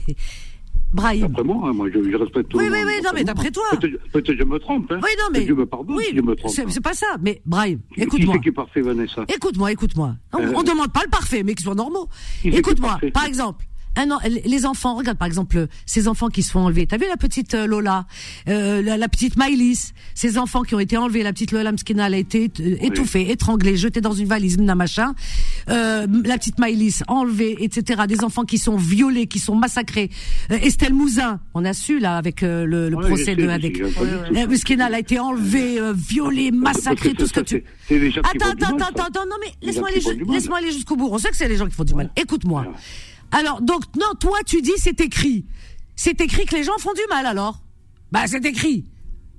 Brahim. D'après moi, hein, moi, je, je respecte tout Oui, oui, oui, non, mais d'après toi. Peut-être que je me trompe, hein. Oui, non, mais. Dieu me pardonne oui, si je me trompe. c'est hein. pas ça. Mais, Brahim, Qui écoute-moi. c'est qui est parfait, Vanessa? Écoute-moi, écoute-moi. On, Euh, on demande pas le parfait, mais qu'ils soient normaux. Qui qui Écoute-moi, par exemple. Un an, les enfants, regarde par exemple ces enfants qui se font enlever. T'as vu la petite euh, Lola, euh, la, la petite Maïlis, ces enfants qui ont été enlevés. La petite Lola Mskina, elle a été étouffée, étranglée, jetée dans une valise, mna, machin. Euh, la petite Maïlis enlevée, etc. Des enfants qui sont violés, qui sont massacrés. Euh, Estelle Mouzin, on a su là avec euh, le, le Ouais, procès de avec. Euh. Mskina, elle a été enlevée, euh, violée, massacrée, Parce tout ce que tu. Attends, attends, attends, attends, non mais laisse-moi aller, laisse-moi aller jusqu'au bout. On sait que c'est les gens qui font du mal. Écoute-moi. Alors, donc, non, toi, tu dis c'est écrit. C'est écrit que les gens font du mal, alors Bah, c'est écrit.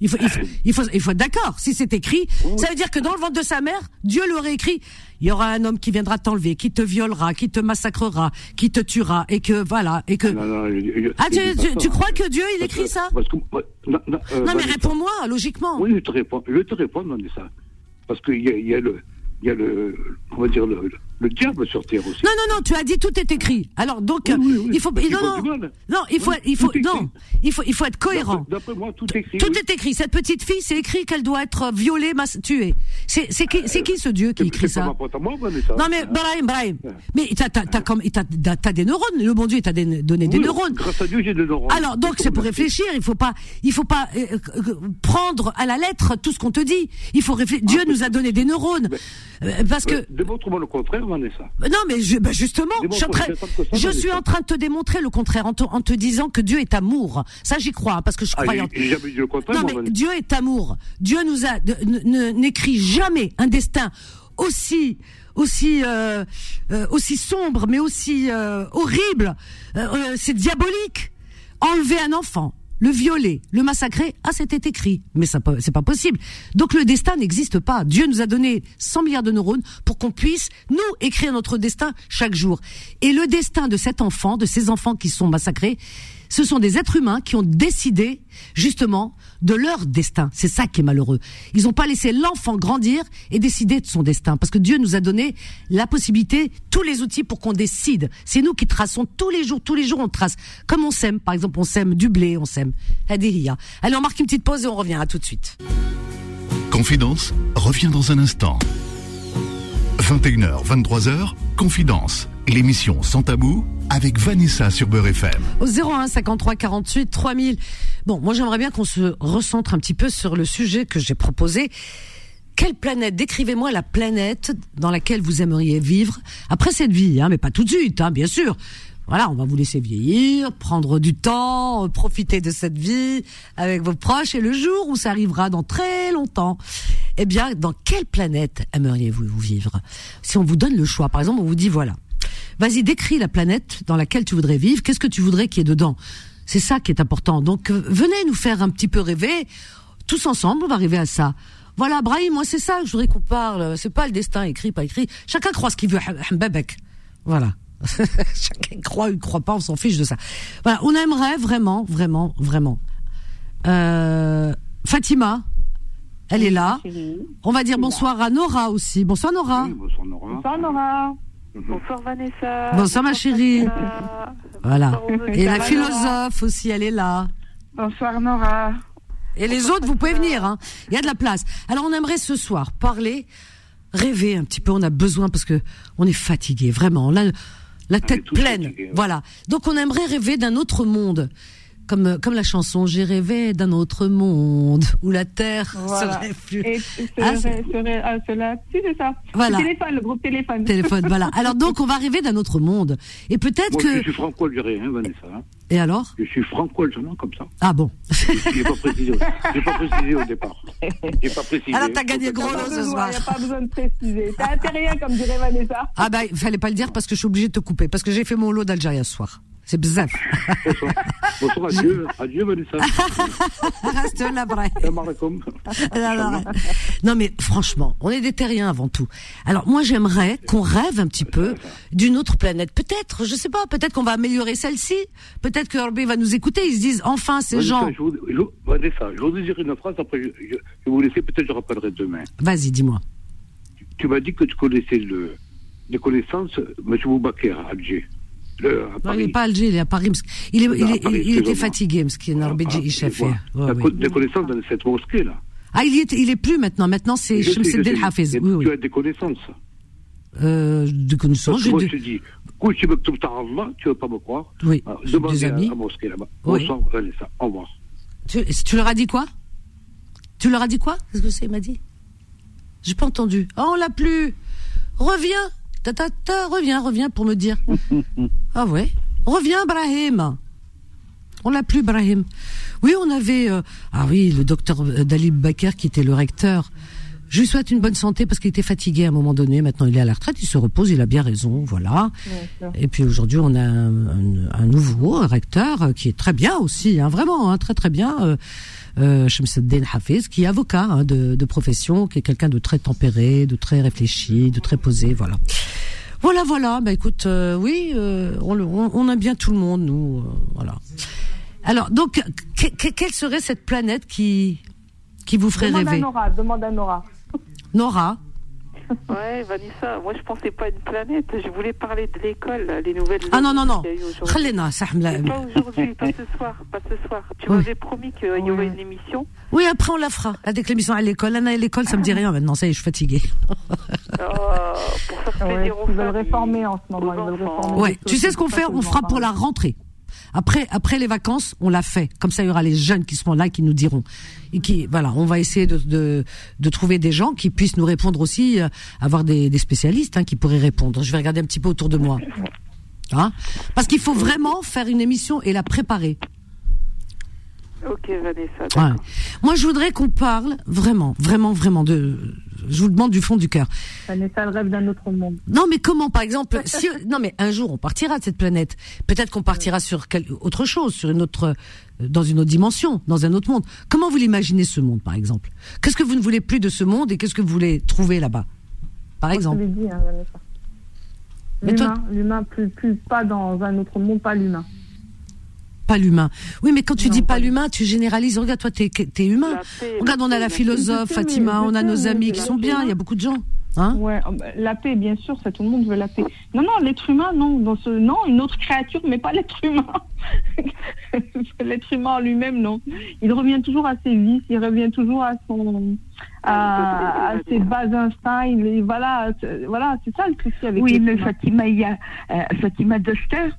Il faut, il faut, il faut, il faut être d'accord. Si c'est écrit, ça veut dire que dans le ventre de sa mère, Dieu l'aurait écrit. Il y aura un homme qui viendra t'enlever, qui te violera, qui te massacrera, qui te tuera, et que voilà, et que. Non, non, je- je- Ah, tu, ça. crois que Dieu il écrit que- ça parce que, ouais, non, non, euh, Non mais réponds-moi, logiquement. Oui, je te réponds. Je te réponds, Vanessa. Parce qu'il y a, il y a le, il y a le, on va dire le, le, le diable sur terre aussi. Non, non, non, tu as dit tout est écrit. Alors donc, Oui, oui, oui. il faut, non, non, non, il faut, il faut, non, il faut, il faut être cohérent. D'après d'après moi, tout est écrit. Tout oui. est écrit. Cette petite fille, c'est écrit qu'elle doit être violée, mass- tuée. C'est, c'est qui, c'est qui ce Dieu qui écrit ça. Non mais Brahim, Brahim. Mais t'as, t'as, comme, des neurones. Le bon Dieu t'a donné des neurones. Grâce à Dieu, j'ai des neurones. Alors donc c'est pour réfléchir. Il faut pas, il faut pas euh, euh, prendre à la lettre tout ce qu'on te dit. Il faut réfléchir. Dieu nous a donné des neurones Euh, parce que Démontre-moi le contraire, Vanessa. non, mais je, bah justement, je, suis en train- je suis en de te démontrer le contraire en te, en te disant que Dieu est amour. Ça, j'y crois, hein, parce que je Ah, crois. en- j'ai jamais dit le contraire, Non, mais. Dieu est amour. Dieu nous a n'écrit jamais un destin aussi aussi euh, euh, aussi sombre, mais aussi euh, horrible. Euh, euh, c'est diabolique. Enlever un enfant, le violer, le massacrer, ah c'était écrit, mais ça c'est pas possible. Donc le destin n'existe pas. Dieu nous a donné 100 milliards de neurones pour qu'on puisse nous écrire notre destin chaque jour. Et le destin de cet enfant, de ces enfants qui sont massacrés, ce sont des êtres humains qui ont décidé justement de leur destin. C'est ça qui est malheureux. Ils n'ont pas laissé l'enfant grandir et décider de son destin. Parce que Dieu nous a donné la possibilité, tous les outils pour qu'on décide. C'est nous qui traçons tous les jours, tous les jours on trace. Comme on sème, par exemple, on sème du blé, on sème. Hadiya. Allez, on marque une petite pause et on revient. À tout de suite. Confidence revient dans un instant. 21h, 23h, Confidence, l'émission sans tabou avec Vanessa sur Beurre FM. Au 01 53 48 3000. Bon, moi j'aimerais bien qu'on se recentre un petit peu sur le sujet que j'ai proposé. Quelle planète? Décrivez-moi la planète dans laquelle vous aimeriez vivre après cette vie, hein, mais pas tout de suite, hein, bien sûr. Voilà, on va vous laisser vieillir, prendre du temps, euh, profiter de cette vie avec vos proches et le jour où ça arrivera dans très longtemps. Eh bien, dans quelle planète aimeriez-vous vous vivre? Si on vous donne le choix, par exemple, on vous dit voilà, Vas-y, décris la planète dans laquelle tu voudrais vivre. Qu'est-ce que tu voudrais qu'il y ait dedans? C'est ça qui est important. Donc, euh, venez nous faire un petit peu rêver. Tous ensemble, on va arriver à ça. Voilà, Brahim, moi, c'est ça que je voudrais qu'on parle. C'est pas le destin écrit, pas écrit. Chacun croit ce qu'il veut. Voilà. Chacun croit ou ne croit pas, on s'en fiche de ça. Voilà, on aimerait vraiment, vraiment, vraiment. Euh, Fatima, elle est là. On va dire bonsoir à Nora aussi. Bonsoir Nora. Oui, bonsoir, Nora. Bonsoir Nora. Bonsoir Vanessa. Bonsoir ma chérie. Vanessa. Voilà. Bonsoir, Et la Nora. philosophe aussi, elle est là. Bonsoir Nora. Et les autres, vous pouvez venir. Hein. Il y a de la place. Alors, on aimerait ce soir parler, rêver un petit peu. On a besoin parce que on est fatigué, vraiment. On a la tête pleine. ouais. Voilà. Donc, on aimerait rêver d'un autre monde. Comme, comme la chanson J'ai rêvé d'un autre monde où la terre Voilà. serait plus. Et Ah, serait, serait, ah, cela, si c'est ça. Voilà. Le téléphone, le groupe téléphone. Téléphone, voilà. Alors donc, on va rêver d'un autre monde. Et peut-être Moi, je que. suis franco-algérien, hein, Vanessa. Et alors Je suis franco-algérien comme ça. Ah bon. J'ai pas précisé. J'ai pas précisé au départ. J'ai pas précisé. Alors, t'as gagné gros Il lot ce n'y soir. a pas besoin de préciser. T'as intérêt, comme dirait Vanessa. Ah bah, il fallait pas le dire parce que je suis obligée de te couper. Parce que j'ai fait mon lot d'Algérie ce soir. C'est bizarre. Bonsoir. Bonsoir, adieu. Adieu, Vanessa. Reste là, vrai. Non, mais franchement, on est des terriens avant tout. Alors moi j'aimerais qu'on rêve un petit peu d'une autre planète. Peut-être, je sais pas, peut-être qu'on va améliorer celle-ci. Peut-être que Herbie va nous écouter. Ils se disent enfin ces Vanessa, gens. je vous- je- Vanessa, je voudrais dire une phrase, après je, je, vous laisser, peut-être je rappellerai demain. Vas-y, dis-moi. Tu m'as dit que tu connaissais le, les connaissances, M. Boubaker à Alger. Le, Non, il n'est pas à Alger, il est à Paris. Il, est, il, Non, à est- Paris, il était fatigué, il des connaissances dans cette mosquée-là. Ah, il est, il est plus maintenant. Maintenant, c'est sais. Hafiz. Oui, oui. Tu as des connaissances. Euh, de connaissances. Moi, je te dis, tu veux tu Allah, tu veux pas me croire. Oui, Ah, j'ai Demandez des à amis. la mosquée là-bas. Oui. Au revoir. Tu, tu leur as dit quoi? Tu leur as dit quoi? Qu'est-ce que c'est, il m'a dit? J'ai pas entendu. Oh, on l'a plus. Reviens. Ta, ta, ta, reviens, reviens pour me dire. ah ouais? Reviens, Brahim. On l'a plus, Brahim. Oui, on avait. euh, ah oui, le docteur euh, Dalib Bakr qui était le recteur. Je lui souhaite une bonne santé parce qu'il était fatigué à un moment donné. Maintenant, il est à la retraite, il se repose, il a bien raison, voilà. Et puis aujourd'hui, on a un, un- un nouveau un recteur qui est très bien aussi, hein, vraiment, hein, très très bien. Euh, euh, Hafiz, qui est avocat hein, de, de profession, qui est quelqu'un de très tempéré, de très réfléchi, de très posé, voilà. Voilà, voilà. Bah écoute, euh, oui, euh, on, le- on, on aime bien tout le monde, nous, euh, voilà. Alors, donc, que- que- quelle serait cette planète qui qui vous ferait Demande à Nora, demande à Nora. Nora Ouais, Vanessa, moi je pensais pas à une planète, je voulais parler de l'école, les nouvelles. Ah non, non, non. Khalena, ça Pas aujourd'hui, pas ce soir, pas ce soir. Tu oui. m'avais promis qu'il y aurait une émission. Oui, après on la fera. Avec l'émission à l'école, Anna et l'école, ça me dit rien maintenant, ça y est, je suis fatiguée. Oh, pour faire ah plaisir ouais, aux Ils veulent réformer en ce moment. Ils veulent ouais, tu sais ce qu'on fait? On fera pour la rentrée. Après, après les vacances, on l'a fait. Comme ça, il y aura les jeunes qui seront là, qui nous diront. Et qui, voilà, on va essayer de, de, de trouver des gens qui puissent nous répondre aussi, euh, avoir des, des spécialistes hein, qui pourraient répondre. Je vais regarder un petit peu autour de moi. Hein? Parce qu'il faut vraiment faire une émission et la préparer. Ok, Vanessa. Ouais. Moi, je voudrais qu'on parle vraiment, vraiment, vraiment de. Je vous demande du fond du cœur. Vanessa, elle rêve d'un autre monde. Non, mais comment, par exemple, si non, mais un jour on partira de cette planète. Peut-être qu'on partira sur quel- autre chose, sur une autre, euh, dans une autre dimension, dans un autre monde. Comment vous l'imaginez ce monde, par exemple? Qu'est-ce que vous ne voulez plus de ce monde et qu'est-ce que vous voulez trouver là-bas, par exemple hein, L'humain, l'humain, plus, plus pas dans un autre monde, pas l'humain. Pas l'humain. Oui, mais quand tu Non, dis pas l'humain, tu généralises. Regarde, toi, t'es es humain. Paix, Regarde, on a la philosophe Fatima, on a nos amis qui sont bien. Il y a beaucoup de gens. Hein Ouais, oh, bah, la paix, bien sûr, ça, tout le monde veut la paix. Non, non, l'être humain, non, dans ce, non, une autre créature, mais pas l'être humain. l'être humain en lui-même, non. Il revient toujours à ses vices, il revient toujours à son, à, à ses bas instincts. Il, voilà, c'est- voilà, c'est ça le souci avec Oui, mais. Fatima, il y a euh, Fatima Doster.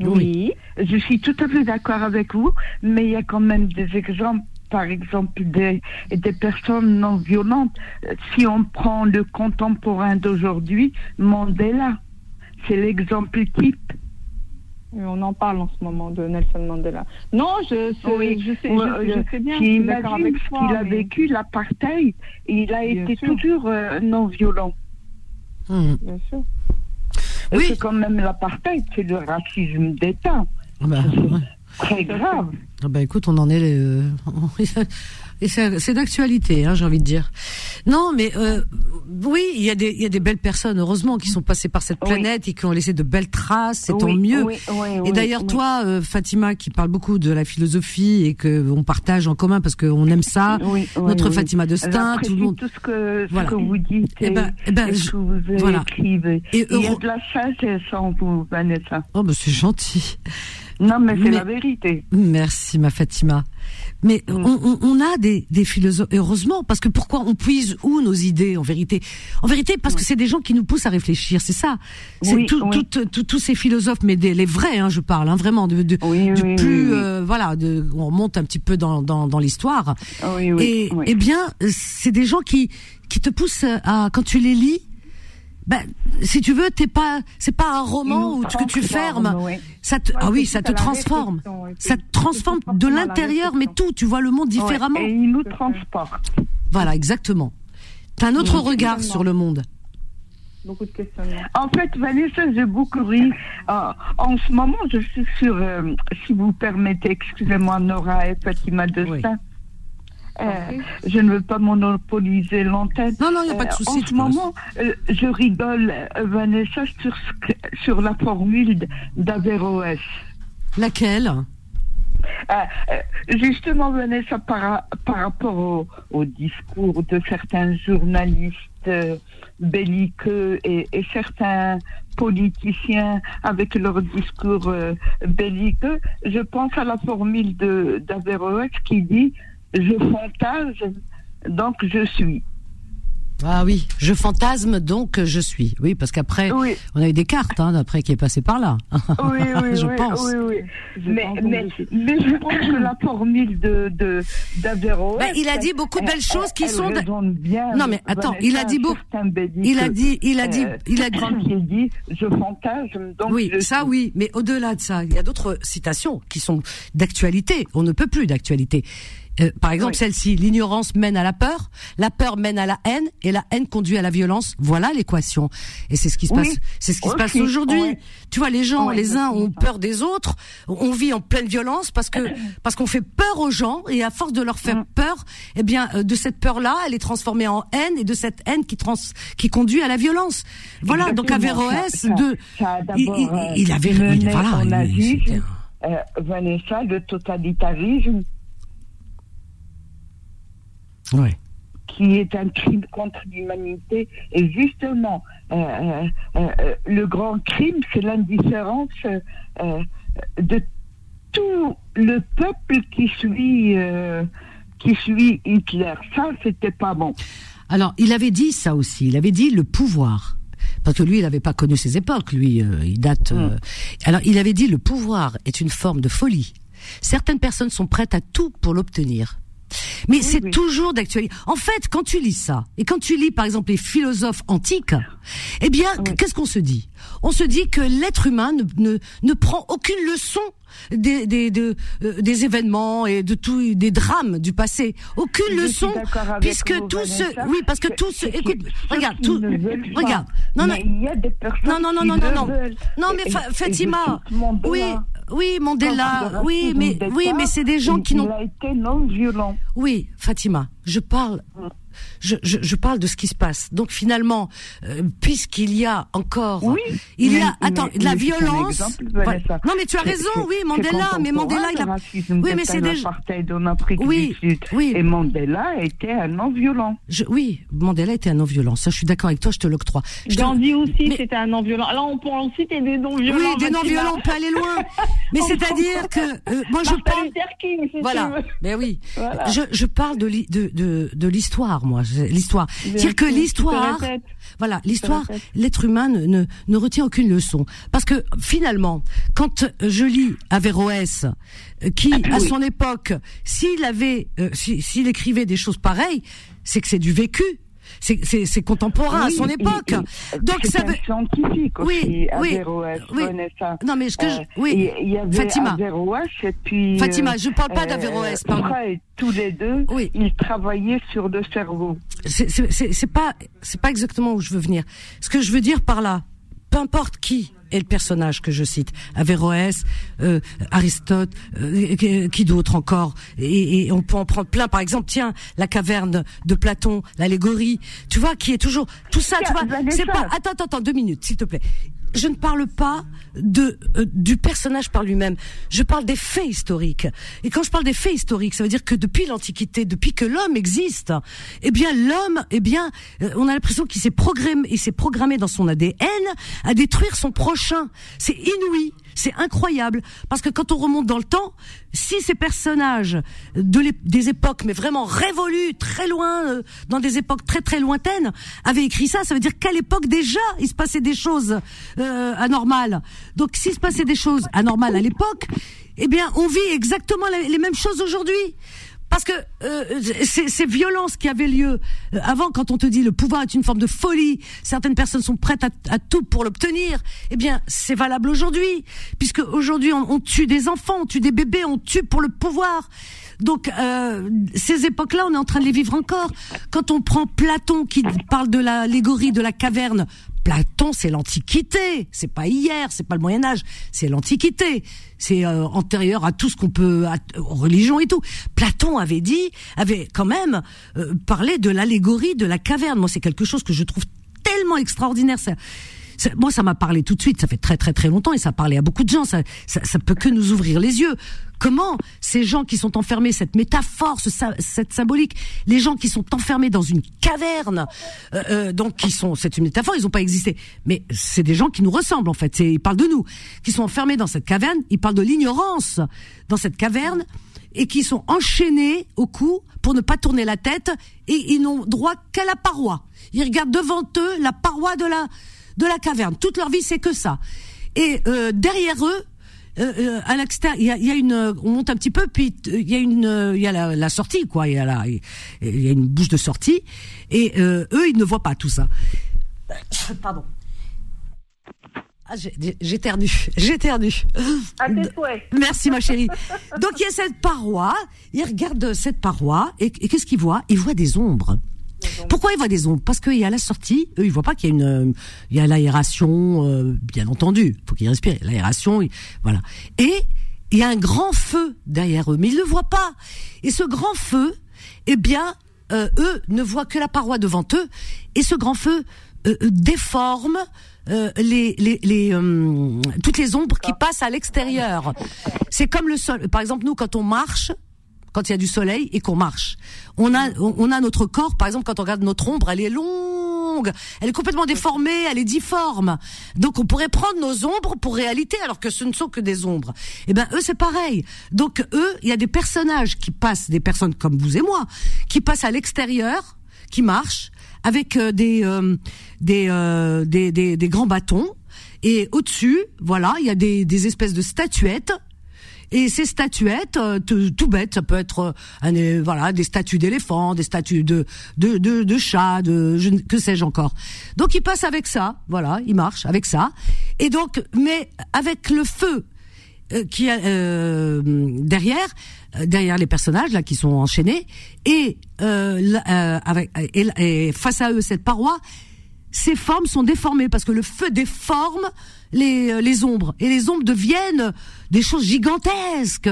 Oui. Je suis tout à fait d'accord avec vous, mais il y a quand même des exemples, par exemple des, des personnes non violentes. Euh, Si on prend le contemporain d'aujourd'hui, Mandela, c'est l'exemple type. On en parle en ce moment de Nelson Mandela. Non, je, sais- Oui. je, sais, je, je sais bien. Qui je suis d'accord imagine avec ce qu'il a mais- vécu, l'apartheid, il a Bien été sûr. toujours euh, non violent. Bien sûr. Oui. C'est quand même l'apartheid, c'est le racisme d'État. Bah, ouais. Très grave. Ah bah écoute, on en est. euh, et c'est d'actualité, hein, j'ai envie de dire. Non, mais euh, oui, il y a des il y a des belles personnes, heureusement, qui sont passées par cette Oui. planète et qui ont laissé de belles traces. C'est tant mieux. oui, oui, Et d'ailleurs, toi, euh, Fatima, qui parle beaucoup de la philosophie et que on partage en commun parce qu'on aime ça, Oui, oui, notre. Fatima de Stein, tout le monde. tout ce que, ce Voilà. que vous dites Eh ben- eh ben, et je- ce que vous voilà. écrivez. Et Il y a de la sagesse en vous, Vanessa. Oh, bah c'est gentil. Non, mais c'est la vérité. Merci, ma Fatima. Mais Mm. on, on- a des, des philosophes, heureusement, parce que pourquoi on puise où nos idées, en vérité? En vérité, parce que c'est des gens qui nous poussent à réfléchir, c'est ça. C'est Oui, tout- oui. tout- tout- tous ces philosophes, mais des, les vrais, hein, je parle, hein, vraiment, de, de- du plus, euh, voilà, de, on remonte un petit peu dans, dans, dans l'histoire. Oui, oui, et eh bien, c'est des gens qui, qui te poussent à, quand tu les lis, ben, si tu veux, t'es pas, c'est pas un roman où que tu fermes. Ça te, ah oui, ça te transforme. Ça te transforme de l'intérieur, mais tout. Tu vois le monde différemment. Ouais, et il nous transporte. Voilà, exactement. T'as un autre Oui, regard sur le monde. Beaucoup de questionnements. En fait, Vanessa, j'ai beaucoup ri. Euh, en ce moment, je suis sur, euh, si vous permettez, excusez-moi, Nora et Fatima de Oui. Stein. Euh, je ne veux pas monopoliser l'antenne. Non, non, il n'y a pas de Euh, souci. en ce moment, euh, je rigole, Vanessa, sur, sur la formule d'Averroès. Laquelle? Euh, justement, Vanessa, par, par rapport au, au discours de certains journalistes belliqueux et, et certains politiciens avec leur discours belliqueux, je pense à la formule d'Averroès qui dit je fantasme, donc je suis. Ah oui, je fantasme donc je suis. Oui, parce qu'après, Oui, on a eu des cartes, hein, d'après qui est passé par là. oui, oui, Je oui, pense. oui, oui. Je Mais, pense mais, je pense que la formule de, de. Ben, il a dit beaucoup de belles elle- choses qui elle sont bien Non, mais attends, il a dit beau- certains belliqueux. Il a dit, il a dit, Euh, il a dit. Quand il dit je fantasme, donc Oui, je ça suis. oui, mais au-delà de ça, il y a d'autres citations qui sont d'actualité. On ne peut plus d'actualité. Euh, par exemple, celle-ci, l'ignorance mène à la peur, la peur mène à la haine, et la haine conduit à la violence. Voilà l'équation. Et c'est ce qui se Oui, passe. C'est ce qui se passe aujourd'hui. ouais. Tu vois, les gens, Ouais, les uns ont peur des autres. On vit en pleine violence parce que parce qu'on fait peur aux gens, et à force de leur faire Mm. peur, eh bien, euh, de cette peur-là, elle est transformée en haine, et de cette haine qui trans qui conduit à la violence. Voilà. Donc Exactement. Averroès, Ça- ça- de ça a il, il- euh, il avait il- voilà, c'était un- euh, Vanessa, le totalitarisme, qui est un crime contre l'humanité. Et justement, euh, euh, euh, le grand crime, c'est l'indifférence de tout le peuple qui suit, qui suit Hitler. Ça, c'était pas bon. Alors, il avait dit ça aussi. Il avait dit le pouvoir. Parce que lui, il n'avait pas connu ces époques. Lui, euh, il date. euh, Alors, il avait dit le pouvoir est une forme de folie. Certaines personnes sont prêtes à tout pour l'obtenir. Mais c'est oui. toujours d'actualité. En fait, quand tu lis ça, et quand tu lis par exemple les philosophes antiques, eh bien, qu'est-ce qu'on se dit? On se dit que l'être humain ne, ne, ne prend aucune leçon des, des, de- euh, des événements et de tout, des drames du passé. Aucune Je leçon, puisque vous, tout ce, oui, parce que tout ce, écoute, regarde, tout, regarde, non, non, Mais il y a des personnes non, non, non, non, non, non. Non, mais Fatima, oui, oui, Mandela, oui, mais, oui, mais c'est des gens qui n'ont Il a été non violent. oui, Fatima, je parle, je, je, je parle de ce qui se passe. Donc finalement, euh, puisqu'il y a encore, Oui, il y mais- a, attends, mais- de la violence. exemple, Voilà. Vanessa. Non, mais tu as raison, oui, Mandela, mais Mandela, il a, oui, mais c'est Afrique Oui, oui. Et Mandela était un non-violent. je- oui, Mandela était un non-violent. Ça, je suis d'accord avec toi, je te l'octroie. Gandhi aussi, Mais- c'était un non-violent. Là, on peut en citer des non-violents. oui, des non-violents, on peut aller loin. Mais c'est-à-dire que, euh, moi, je parle, King, si Voilà. Mais oui. Voilà. Je, je parle de, l'hi- de, de, de l'histoire, moi. C'est-à-dire que l'histoire, voilà, l'histoire, l'être humain ne, ne, ne retient aucune leçon. Parce que finalement, quand je lis Averroès, euh, qui, à son époque, s'il avait, euh, si- s'il écrivait des choses pareilles, c'est que c'est du vécu. C'est, c'est, contemporain à son et- époque. et- Donc ça veut, scientifique Oui, aussi, oui, oui. Non mais ce que je, Euh, oui, et Il y avait Fatima. Averroès et puis... Fatima, euh, je parle pas euh, d'Averroès, pardon. Freud, tous les deux, Oui. ils travaillaient sur le cerveau. c'est c'est- c'est- c'est pas c'est pas exactement où je veux venir. Ce que je veux dire par là, peu importe qui est le personnage que je cite, Averroès, euh, Aristote, euh, qui, qui d'autre encore, et, et on peut en prendre plein. Par exemple, tiens, la caverne de Platon, l'allégorie, tu vois, qui est toujours tout ça. Tu vois, c'est pas. Attends, attends, attends, deux minutes, s'il te plaît. Je ne parle pas de euh, du personnage par lui-même. Je parle des faits historiques. Et quand je parle des faits historiques, ça veut dire que depuis l'Antiquité, depuis que l'homme existe, eh bien l'homme, eh bien, euh, on a l'impression qu'il s'est programmé, il s'est programmé dans son ADN à détruire son prochain. C'est inouï. C'est incroyable parce que quand on remonte dans le temps, si ces personnages de des époques mais vraiment révolues, très loin, euh, dans des époques très très lointaines, avaient écrit ça, ça veut dire qu'à l'époque déjà il se passait des choses euh, anormales. Donc s'il se passait des choses anormales à l'époque, eh bien on vit exactement les mêmes choses aujourd'hui. Parce que euh, ces, ces violences qui avaient lieu euh, avant, quand on te dit le pouvoir est une forme de folie, certaines personnes sont prêtes à, tout pour l'obtenir. Eh bien, c'est valable aujourd'hui, puisque aujourd'hui on, on tue des enfants, on tue des bébés, on tue pour le pouvoir. Donc euh, ces époques-là, on est en train de les vivre encore. Quand on prend Platon qui parle de l'allégorie de la caverne, Platon, c'est l'Antiquité, c'est pas hier, c'est pas le Moyen Âge, c'est l'Antiquité, c'est euh, antérieur à tout ce qu'on peut, à, aux religions et tout. Platon avait dit, avait quand même euh, parlé de l'allégorie de la caverne. Moi, c'est quelque chose que je trouve tellement extraordinaire. Ça, moi, ça m'a parlé tout de suite. Ça fait très très très longtemps et ça a parlé à beaucoup de gens. Ça, ça, ça peut que nous ouvrir les yeux. Comment ces gens qui sont enfermés, cette métaphore, ce cette symbolique, les gens qui sont enfermés dans une caverne, euh, euh, donc qui sont, c'est une métaphore, ils n'ont pas existé, mais c'est des gens qui nous ressemblent en fait. Ils parlent de nous, qui sont enfermés dans cette caverne. Ils parlent de l'ignorance dans cette caverne et qui sont enchaînés au cou pour ne pas tourner la tête et ils n'ont droit qu'à la paroi. Ils regardent devant eux la paroi de la de la caverne. Toute leur vie c'est que ça. Et euh, derrière eux, euh, euh, à l'extérieur, il y a, il y a une, on monte un petit peu, puis il y a une, il y a la, la sortie quoi. Il y a la, il y a une bouche de sortie, et euh, eux ils ne voient pas tout ça. Pardon. Ah, j'ai-. À tes souhaits. Merci ma chérie. Donc il y a cette paroi, il regarde cette paroi et, et qu'est-ce qu'il voit Il voit des ombres. Pourquoi il voit des ombres? Parce qu'il y a la sortie, eux ils voient pas qu'il y a une, euh, il y a l'aération, euh, bien entendu, faut qu'ils respirent, l'aération, il- voilà. Et il y a un grand feu derrière eux, mais ils le voient pas. Et ce grand feu, eh bien, euh, eux ne voient que la paroi devant eux, et ce grand feu euh, euh, déforme euh, les, les, les, euh, toutes les ombres qui passent à l'extérieur. C'est comme le sol. Par exemple, nous, quand on marche, quand il y a du soleil et qu'on marche, on a, on a notre corps. Par exemple, quand on regarde notre ombre, elle est longue, elle est complètement déformée, elle est difforme. Donc, on pourrait prendre nos ombres pour réalité, alors que ce ne sont que des ombres. Eh ben, eux, c'est pareil. Donc, eux, il y a des personnages qui passent, des personnes comme vous et moi, qui passent à l'extérieur, qui marchent avec euh, des, euh, des, euh, des, des, des grands bâtons. Et au-dessus, voilà, il y a des, des espèces de statuettes. Et ces statuettes, euh, tout, tout bête, ça peut être euh, voilà des statues d'éléphants, des statues de de de, de chats, de je, que sais-je encore. Donc ils passent avec ça, voilà, ils marchent avec ça. Et donc, mais avec le feu euh, qui euh, derrière derrière les personnages là qui sont enchaînés et euh, euh, avec et, et face à eux cette paroi ces formes sont déformées parce que le feu déforme les, euh, les ombres et les ombres deviennent des choses gigantesques.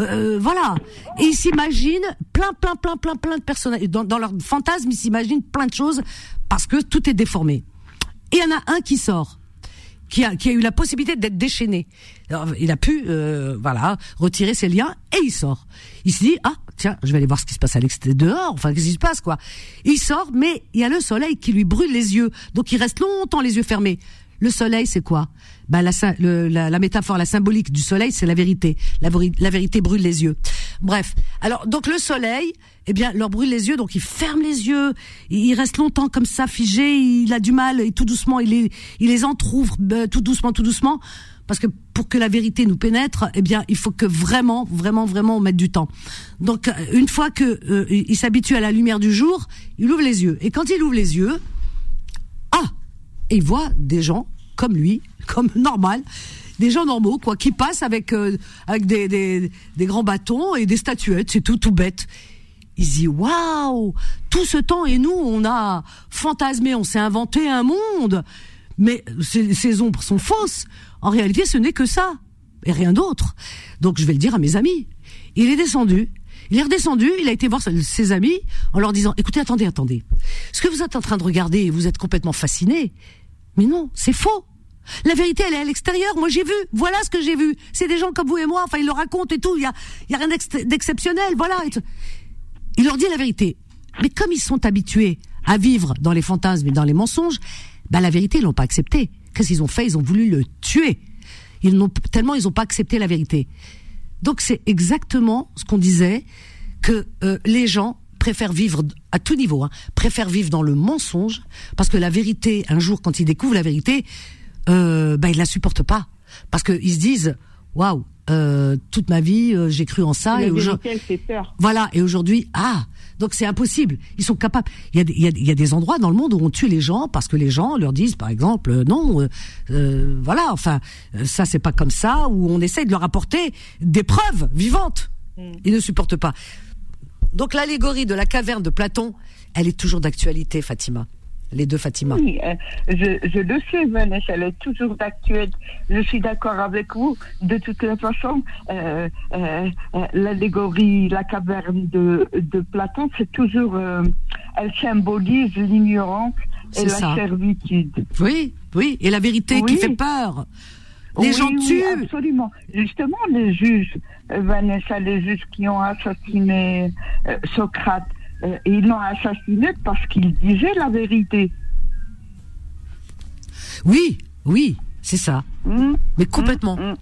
Euh, voilà. Et ils s'imaginent plein, plein, plein, plein, plein de personnages. Dans, dans leur fantasme, ils s'imaginent plein de choses parce que tout est déformé. Et il y en a un qui sort qui a, qui a eu la possibilité d'être déchaîné. Il a pu, euh, voilà, retirer ses liens et il sort. Il se dit ah tiens, je vais aller voir ce qui se passe à l'extérieur dehors. Enfin, qu'est-ce qui se passe quoi? Il sort, mais il y a le soleil qui lui brûle les yeux, donc il reste longtemps les yeux fermés. Le soleil, c'est quoi? Bah, la, la, la métaphore, la symbolique du soleil, c'est la vérité. La, vérité brûle les yeux. Bref. Alors, donc le soleil, eh bien, leur brûle les yeux, donc il ferme les yeux. Il il reste longtemps comme ça, figé. Il a du mal, et tout doucement, il les, il les entrouvre, euh, tout doucement, tout doucement. Parce que pour que la vérité nous pénètre, eh bien, il faut que vraiment, vraiment, vraiment, on mette du temps. Donc, euh, une fois que euh, il s'habitue à la lumière du jour, il ouvre les yeux. Et quand il ouvre les yeux, ah, il voit des gens comme lui, comme normal, des gens normaux quoi, qui passent avec euh, avec des, des grands bâtons et des statuettes, c'est tout tout bête. Il se dit waouh, tout ce temps et nous on a fantasmé, on s'est inventé un monde, mais ces ombres sont fausses. En réalité, ce n'est que ça et rien d'autre. Donc je vais le dire à mes amis. Il est descendu. Il est redescendu, il a été voir ses amis en leur disant "Écoutez, attendez, attendez. Ce que vous êtes en train de regarder, vous êtes complètement fascinés. Mais non, c'est faux. La vérité, elle est à l'extérieur. Moi, j'ai vu. Voilà ce que j'ai vu. C'est des gens comme vous et moi. Enfin, ils le racontent et tout. Il y a, il y a rien d'ex- d'exceptionnel. Voilà. Il leur dit la vérité. Mais comme ils sont habitués à vivre dans les fantasmes et dans les mensonges, bah, la vérité, ils l'ont pas accepté. Qu'est-ce qu'ils ont fait? Ils ont voulu le tuer. Ils n'ont tellement ils n'ont pas accepté la vérité. Donc c'est exactement ce qu'on disait que euh, les gens préfèrent vivre à tout niveau, hein, préfèrent vivre dans le mensonge parce que la vérité, un jour quand ils découvrent la vérité, euh, bah ils la supportent pas parce qu'ils se disent waouh euh, toute ma vie euh, j'ai cru en ça et aujourd'hui voilà, et aujourd'hui, ah, donc c'est impossible. Ils sont capables. Il y, a, des- il, y a, il y a des endroits dans le monde où on tue les gens parce que les gens leur disent, par exemple, euh, non, voilà, enfin, ça c'est pas comme ça, où on essaye de leur apporter des preuves vivantes. Ils ne supportent pas. Donc l'allégorie de la caverne de Platon, elle est toujours d'actualité, Fatima. Les deux Fatima. Oui, euh, je, je le sais, Vanessa, elle est toujours d'actuelle. Je suis d'accord avec vous. De toute façon, euh, euh, l'allégorie, la caverne de, de Platon, c'est toujours, elle symbolise l'ignorance et la ça. servitude. Oui, oui, et la vérité qui fait peur. Les Oui, gens oui, tuent. absolument. Justement, les juges, Vanessa, les juges qui ont assassiné Socrate, euh, ils l'ont assassiné parce qu'il disait la vérité. Oui, oui, c'est ça. Hmm Mais complètement. Mm, mm.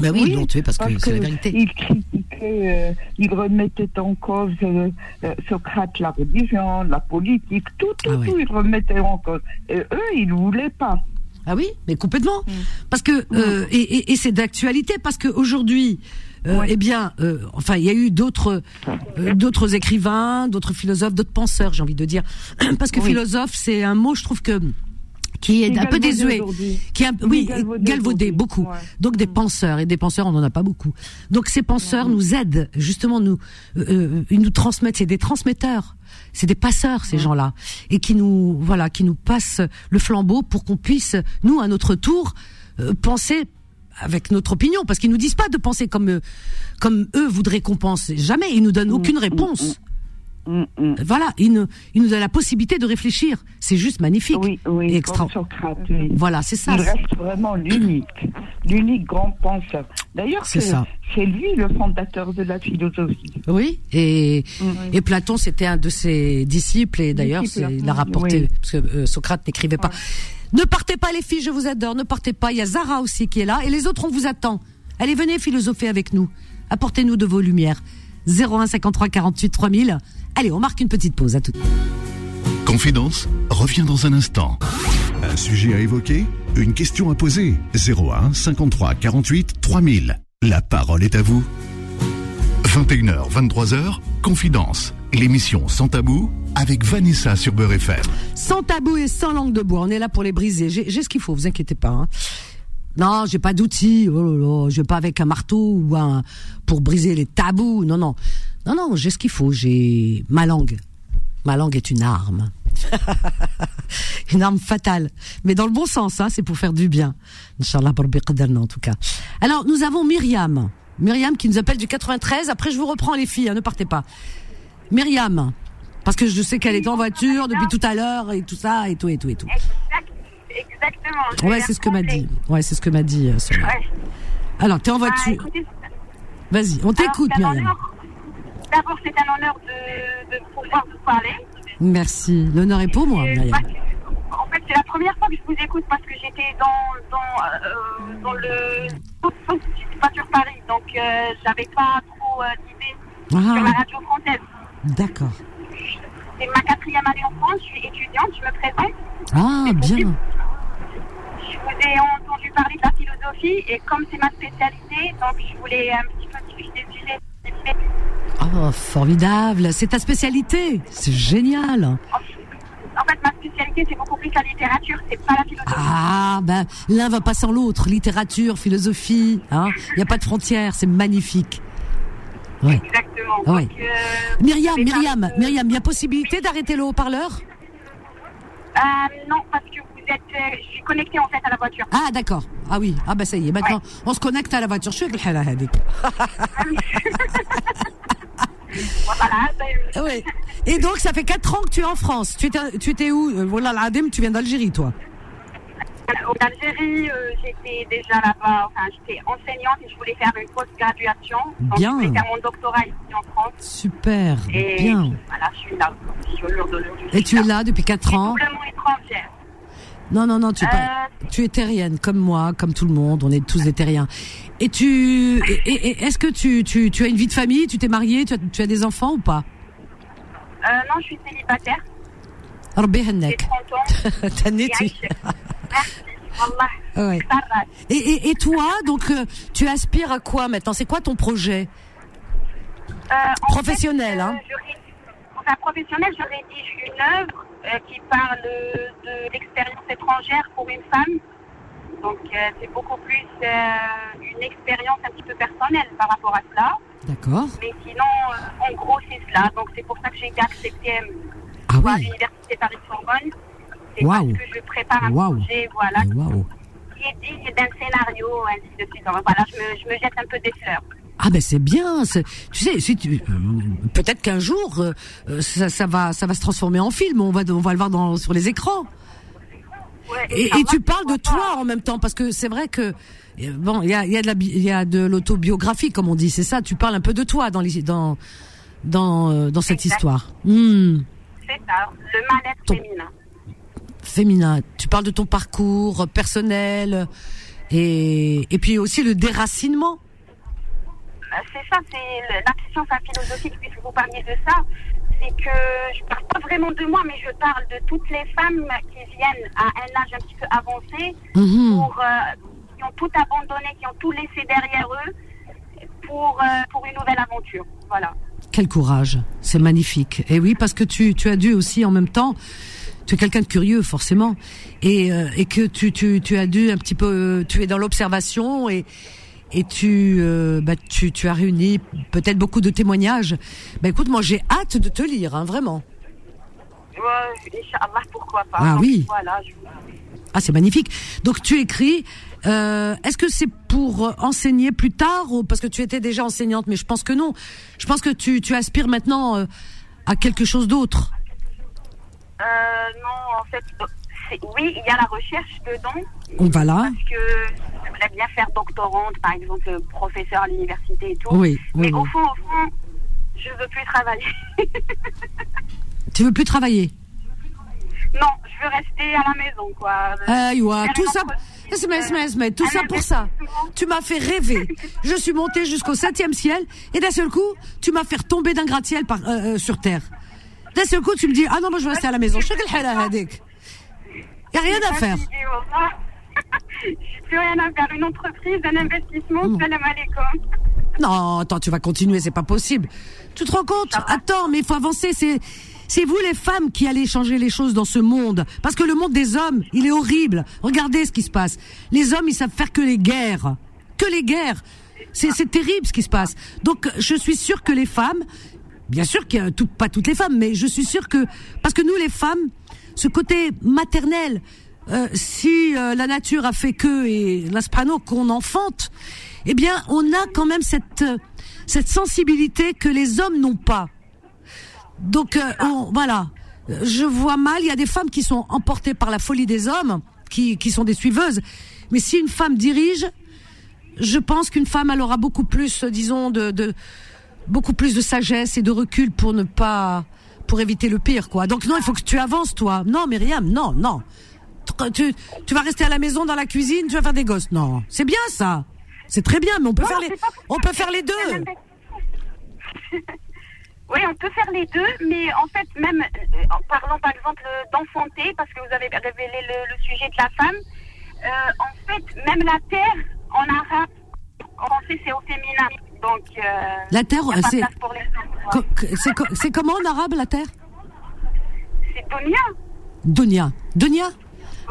Ben oui, Oui, ils l'ont tué parce, que c'est la vérité. Il critiquait, euh, il remettait en cause euh, euh, Socrate la religion, la politique, tout, tout, Ah ouais. tout, il remettait en cause. Et eux, ils ne voulaient pas. Ah oui, mais complètement. Mm. Parce que euh, et, et, et c'est d'actualité parce que aujourd'hui, euh, Ouais. eh bien, euh, enfin, il y a eu d'autres euh, d'autres écrivains, d'autres philosophes, d'autres penseurs, j'ai envie de dire. Parce que Oui. philosophe, c'est un mot, je trouve que qui est un peu désuet, qui est un, oui galvaudé beaucoup. Ouais. Donc des penseurs et des penseurs, on n'en a pas beaucoup. Donc ces penseurs nous aident justement, nous euh, euh, ils nous transmettent, c'est des transmetteurs, c'est des passeurs ces gens-là, et qui nous voilà, qui nous passent le flambeau pour qu'on puisse nous à notre tour euh, penser avec notre opinion, parce qu'ils nous disent pas de penser comme eux, comme eux voudraient qu'on pense. Jamais, ils nous donnent aucune réponse. Mm, mm. Voilà, ils nous, ils nous donnent la possibilité de réfléchir. C'est juste magnifique. Oui, oui, Et extra- comme Socrate, oui. Voilà, c'est ça. Il reste vraiment l'unique, l'unique grand penseur. D'ailleurs, C'est lui le fondateur de la philosophie. Oui, et, Mm. et Platon, c'était un de ses disciples, et d'ailleurs, il a rapporté, parce que euh, Socrate n'écrivait pas. Ne partez pas, les filles, je vous adore, ne partez pas. Il y a Zara aussi qui est là, et les autres, on vous attend. Allez, venez philosopher avec nous. Apportez-nous de vos lumières. 01 53 48 3000. Allez, on marque une petite pause, à tout. Confidence revient dans un instant. Un sujet à évoquer Une question à poser 01 53 48 3000. La parole est à vous. 21h, 23h, Confidence. L'émission Sans Tabou avec Vanessa sur Beurre FM. Sans tabou et sans langue de bois. On est là pour les briser. J'ai ce qu'il faut, vous inquiétez pas. hein. Non, j'ai pas d'outils. Oh là je vais pas avec un marteau ou un pour briser les tabous. Non, non, non, non. J'ai ce qu'il faut. J'ai ma langue. Ma langue est une arme. une arme fatale, mais dans le bon sens. Hein, c'est pour faire du bien. Inch'Allah, en tout cas. Alors, nous avons Myriam. Myriam qui nous appelle du 93. Après, je vous reprends les filles. hein, ne partez pas. Myriam, parce que je sais qu'elle est en voiture depuis tout à l'heure et tout ça et tout et tout et tout. Exact- Exactement. Ouais, c'est ce que m'a dit. Ouais, c'est ce que m'a dit. euh, Sonia. Ouais. Alors, t'es en Ah, voiture. Vas-y, on t'écoute, Myriam. D'abord, c'est un honneur de, de pouvoir vous parler. Merci. L'honneur est pour moi, Myriam. En fait, c'est la première fois que je vous écoute parce que j'étais dans, dans, euh, dans le. Pas sur Paris, donc euh, j'avais pas trop euh, d'idées sur la Ah, radio française. D'accord. C'est ma quatrième année en France, je suis étudiante, je me présente. Ah, bien. Je vous ai entendu parler de la philosophie et comme c'est ma spécialité, donc je voulais un petit peu discuter du sujet. Oh, formidable. C'est ta spécialité. C'est génial. En fait, ma spécialité, c'est beaucoup plus la littérature, c'est pas la philosophie. Ah, ben, l'un va pas sans l'autre. Littérature, philosophie, hein. Il n'y a pas de frontières. C'est magnifique. Oui. Exactement. Ah oui. Euh, Myriam, Myriam. Myriam, il y a possibilité d'arrêter le haut-parleur? Euh, Non, parce que vous êtes. Euh, je suis connectée en fait à la voiture. Ah, d'accord. Ah oui. Ah, bah ça y est. Maintenant, on se connecte à la voiture. Je suis avec le hadik. voilà, bah, euh. oui. Et donc, ça fait 4 ans que tu es en France. Tu étais, tu où? Voilà, tu viens d'Algérie, toi en Algérie, euh, j'étais déjà là-bas. Enfin, j'étais enseignante et je voulais faire une post-graduation. Donc, Bien. Je voulais faire mon doctorat ici en France. Super. Et Bien. voilà, je suis là. Je suis Et tu es là depuis 4 ans Doublement étrangère. Non, non, non, tu es pas. Euh, Tu es terrienne, comme moi, comme tout le monde. On est tous des terriens. Et tu. et- et- et Est-ce que tu, tu, tu as une vie de famille Tu t'es mariée tu as, tu as des enfants ou pas? Euh, non, je suis célibataire. ربي J'ai يهنيك. 30 ans. تهنيتي. Et Merci. Wallah. Ouais. Ça va. Et, et, et toi, donc, euh, tu aspires à quoi maintenant C'est quoi ton projet Euh, en Professionnel, fait, euh, hein. je ré- Enfin, professionnel, je rédige une œuvre euh, qui parle de l'expérience étrangère pour une femme. Donc, euh, c'est beaucoup plus euh, une expérience un petit peu personnelle par rapport à cela. D'accord. Mais sinon, euh, en gros, c'est cela. Donc, c'est pour ça que j'ai été acceptée ah à oui. l'Université Paris-Sorbonne. C'est parce que je prépare un projet, voilà, Waouh. qui est digne d'un scénario, ainsi de suite. Voilà, je me, je me jette un peu des fleurs. Ah ben c'est bien. c'est- Tu sais, si tu, euh, peut-être qu'un jour euh, euh, ça, ça va, ça va se transformer en film. On va, on va le voir dans, sur les écrans. Ouais, Et, tu parles de toi en même temps parce que c'est vrai que bon, il y a, il y a de la, y a de l'autobiographie comme on dit. C'est ça. Tu parles un peu de toi dans les, dans, dans, dans cette Exact. histoire. Hmm. C'est ça, le mal-être Ton- féminin. féminin. Tu parles de ton parcours personnel et, et puis aussi le déracinement. Euh, C'est ça, c'est la question philosophique, puisque vous parliez de ça. C'est que je parle pas vraiment de moi, mais je parle de toutes les femmes qui viennent à un âge un petit peu avancé, Mhm. pour, euh, qui ont tout abandonné, qui ont tout laissé derrière eux pour, euh, pour une nouvelle aventure. Voilà. Quel courage, c'est magnifique. Et oui, parce que tu, tu as dû aussi en même temps tu es quelqu'un de curieux forcément, et, euh, et que tu, tu, tu as dû un petit peu, tu es dans l'observation et et tu, euh, bah, tu, tu as réuni peut-être beaucoup de témoignages. Bah écoute, moi j'ai hâte de te lire, hein, vraiment. Ouais, Inch'Allah, pourquoi pas. Ah Donc, oui. Voilà, je- Ah, c'est magnifique. Donc tu écris. Euh, Est-ce que c'est pour enseigner plus tard ou parce que tu étais déjà enseignante Mais je pense que non. Je pense que tu, tu aspires maintenant euh, à quelque chose d'autre. Euh, non, en fait, oui, il y a la recherche dedans. Voilà. Parce que j'aimerais bien faire doctorante, par exemple, professeur à l'université et tout. Oui, oui, Mais au fond, au fond, je veux plus travailler. Tu veux plus travailler? Non, je veux rester à la maison, quoi. Aïwa, Faire tout ça, entreprise, Esme, Esme, Esme, tout ça pour ça. Tu m'as fait rêver. Je suis montée jusqu'au septième ciel et d'un seul coup, tu m'as fait tomber d'un gratte-ciel par, euh, euh, sur terre. D'un seul coup, tu me dis, ah non, moi je veux rester à la maison. Je sais quel hala hadik. Y a rien à faire. J'ai plus rien à faire. Une entreprise, un investissement, Mm. salam alaikum. Non, attends, tu vas continuer, c'est pas possible. Tu te rends compte? Attends, mais il faut avancer. C'est, c'est vous les femmes qui allez changer les choses dans ce monde, parce que le monde des hommes, il est horrible. Regardez ce qui se passe. Les hommes, ils savent faire que les guerres, que les guerres. C'est, terrible ce qui se passe. Donc, je suis sûre que les femmes, bien sûr qu'il y a tout, pas toutes les femmes, mais je suis sûre que parce que nous les femmes, ce côté maternel, euh, si euh, la nature a fait que et l'asprano qu'on enfante, eh bien, on a quand même cette cette sensibilité que les hommes n'ont pas. Donc euh, on- voilà, je vois mal. Il y a des femmes qui sont emportées par la folie des hommes, qui qui sont des suiveuses. Mais si une femme dirige, je pense qu'une femme elle aura beaucoup plus, euh, disons, de, de beaucoup plus de sagesse et de recul pour ne pas pour éviter le pire quoi. Donc non, il faut que tu avances toi. Non, Myriam, non, non. Tu, tu vas rester à la maison dans la cuisine, tu vas faire des gosses. Non, c'est bien ça. C'est très bien, mais on peut Non, faire les on peut faire les deux. Oui, on peut faire les deux, mais en fait, même euh, en parlant par exemple d'enfanter, parce que vous avez révélé le, le sujet de la femme, euh, en fait, même la terre, en arabe, en français, c'est au féminin. Donc, euh, La terre, c'est-. Co- C'est co- c'est comment en arabe la terre? C'est Donia. Donia. Donia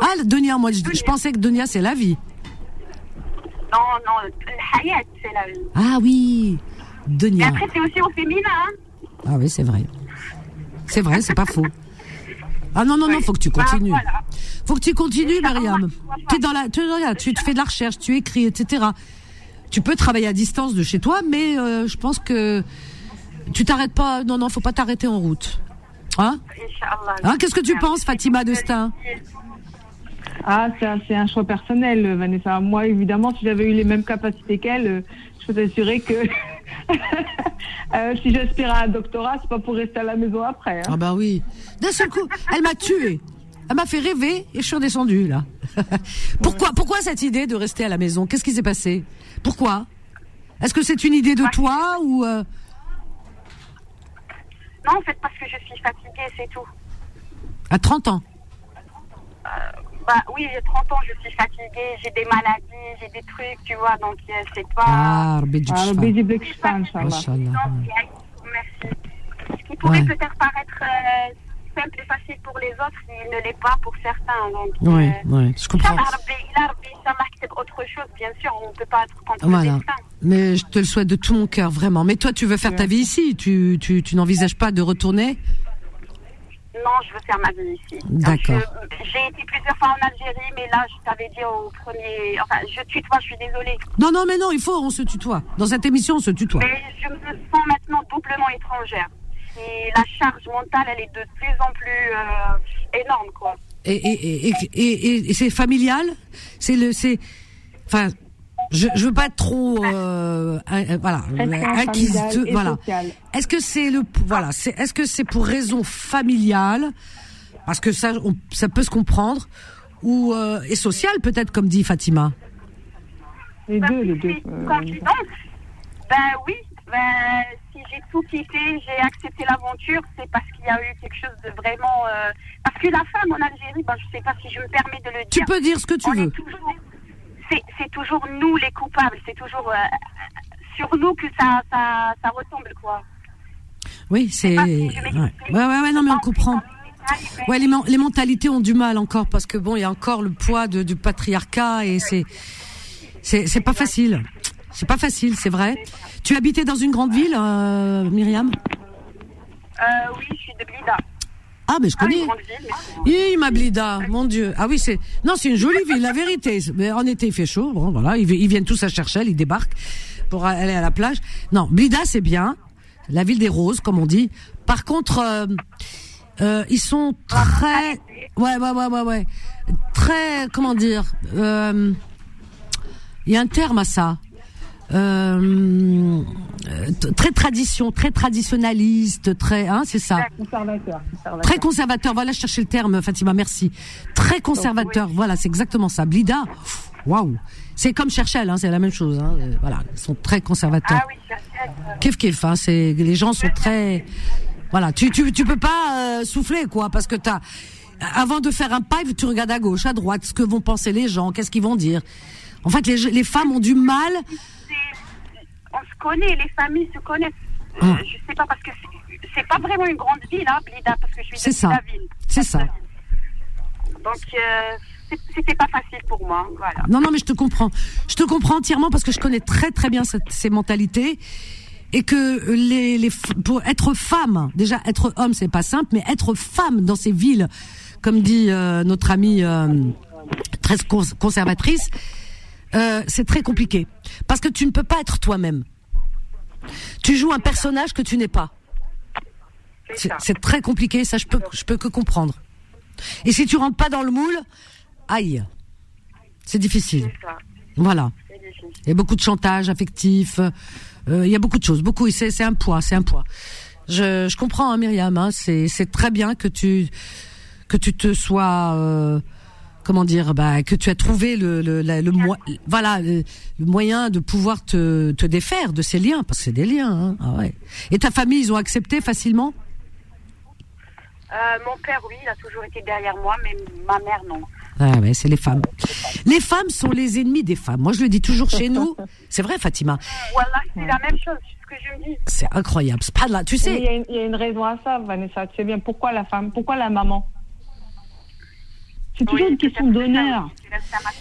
Ah, Donia, moi je, je pensais que Donia c'est la vie. Non, non, le hayat, c'est la vie. Ah oui, Et Donia. après, c'est aussi au féminin. Hein. Ah oui, c'est vrai. C'est vrai, c'est pas faux. Ah non, non, non, faut que tu Bah, continues. voilà. Faut que tu continues, Myriam. Tu es dans la, tu, regarde, tu tu fais de la recherche, tu écris, etc. Tu peux travailler à distance de chez toi, mais euh, je pense que tu t'arrêtes pas. Non, non, faut pas t'arrêter en route. Hein? Hein, Qu'est-ce que tu penses, Fatima Destin? Ah, c'est un, c'est un choix personnel, euh, Vanessa. Moi, évidemment, si j'avais eu les mêmes capacités qu'elle, euh, je peux t'assurer que euh, si j'aspire à un doctorat, c'est pas pour rester à la maison après. hein. Ah bah oui. D'un seul coup, elle m'a tué. Elle m'a fait rêver et je suis redescendue là. pourquoi, pourquoi cette idée de rester à la maison? Qu'est-ce qui s'est passé? Pourquoi? Est-ce que c'est une idée de toi ou euh, Non, en fait, parce que je suis fatiguée, c'est tout. à 30 ans bah oui, j'ai 30 ans, je suis fatiguée, j'ai des maladies, j'ai des trucs, tu vois, donc euh, c'est pas. Ah, Rabbi Merci. Ce qui pourrait peut-être paraître euh, simple et facile pour les autres, il ne l'est pas pour certains. Donc, oui, euh, oui, je comprends. autre chose, bien sûr, on ne peut pas être contre voilà. Mais je te le souhaite de tout mon cœur, vraiment. Mais toi, tu veux faire ta vie ici, tu, tu, tu n'envisages pas de retourner non, je veux faire ma vie ici. D'accord. J'ai été plusieurs fois en Algérie, mais là, je t'avais dit au premier... Enfin, je tutoie, je suis désolée. Non, non, mais non, il faut, on se tutoie. Dans cette émission, on se tutoie. Mais je me sens maintenant doublement étrangère. Et la charge mentale, elle est de plus en plus euh, énorme, quoi. Et, et, et, et, et- et c'est familial? C'est le, enfin, je, je veux pas être trop, euh, un- un- voilà, inquisiteur, voilà. Est-ce que c'est le, voilà, c'est, est-ce que c'est pour raison familiale Parce que ça, on- ça peut se comprendre, ou euh, et sociale peut-être, comme dit Fatima? Les deux, les deux. euh, ben oui, ben, si j'ai tout quitté, j'ai accepté l'aventure, c'est parce qu'il y a eu quelque chose de vraiment... euh, parce que la femme en Algérie, ben, je sais pas si je me permets de le dire. Tu peux dire ce que tu on est veux. toujours- C'est toujours nous les coupables, c'est toujours euh, sur nous que ça, ça, ça retombe, quoi. Oui, c'est, ouais. ouais, ouais, non, mais on comprend. ouais, les, les mentalités ont du mal encore parce que bon, il y a encore le poids de, du patriarcat et c'est, c'est, c'est pas facile. C'est pas facile, c'est vrai. Tu habitais dans une grande ville, euh, Myriam? Euh, oui, je suis de Blida. Ah, mais je Ah, connais. Hi, ma Blida, mon Dieu. Ah oui, c'est non, c'est une jolie ville, la vérité. Mais en été, il fait chaud. Bon, voilà, ils viennent tous à Cherchel, ils débarquent pour aller à la plage. Non, Blida, c'est bien, la ville des roses, comme on dit. Par contre, euh, euh, ils sont très, ouais, ouais, ouais, ouais, ouais, très, comment dire, euh, il y a un terme à ça. Euh, très tradition, très traditionnaliste, très, hein, c'est ça. Conservateur. Très conservateur. Voilà, je cherchais le terme, Fatima, merci. Très conservateur. Voilà, c'est exactement ça. Blida, waouh. C'est comme Cherchel, hein, c'est la même chose. Hein. Euh, Voilà, ils sont très conservateurs. Ah oui, Cherchel, euh, Kif kif, hein, c'est les gens sont très. Voilà, tu tu tu peux pas euh, souffler quoi, parce que t'as. Avant de faire un pipe, tu regardes à gauche, à droite, ce que vont penser les gens, qu'est-ce qu'ils vont dire. En fait, les les femmes ont du mal. On se connaît, les familles se connaissent. Euh, Hum. Je sais pas parce que c'est- pas vraiment une grande ville, hein, Blida, parce que je suis de ça. la ville. C'est ça. Donc euh, c'était pas facile pour moi, voilà. Non, non, mais je te comprends. Je te comprends entièrement parce que je connais très très bien cette- ces mentalités et que les, les pour être femme, déjà être homme c'est pas simple, mais être femme dans ces villes, comme dit euh, notre amie euh, très cons- conservatrice, euh, c'est très compliqué parce que tu ne peux pas être toi-même. Tu joues un personnage que tu n'es pas. C'est très compliqué, ça je peux je peux que comprendre. Et si tu rentres pas dans le moule, aïe, c'est difficile. Ça. Voilà. Difficile. Il y a beaucoup de chantage affectif. euh, il y a beaucoup de choses. Beaucoup. C'est c'est un poids. C'est un poids. Je, je comprends, hein, Myriam. Hein, c'est c'est très bien que tu que tu te sois euh, comment dire bah, que tu as trouvé le le, la- le, voilà le, le moyen de pouvoir te te défaire de ces liens parce que c'est des liens. Hein. Ah ouais. Et ta famille, ils ont accepté facilement? Euh, mon père, oui, il a toujours été derrière moi, mais ma mère, non. Ah ouais, c'est les femmes. Les femmes sont les ennemis des femmes. Moi, je le dis toujours chez nous. C'est vrai, Fatima? Voilà, c'est la même chose, c'est ce que je me dis. C'est incroyable. C'est pas de là. Tu Mais Il y, sais. a une, il y a une raison à ça, Vanessa. Tu sais bien pourquoi la femme, pourquoi la maman? C'est toujours Oui, une question d'honneur.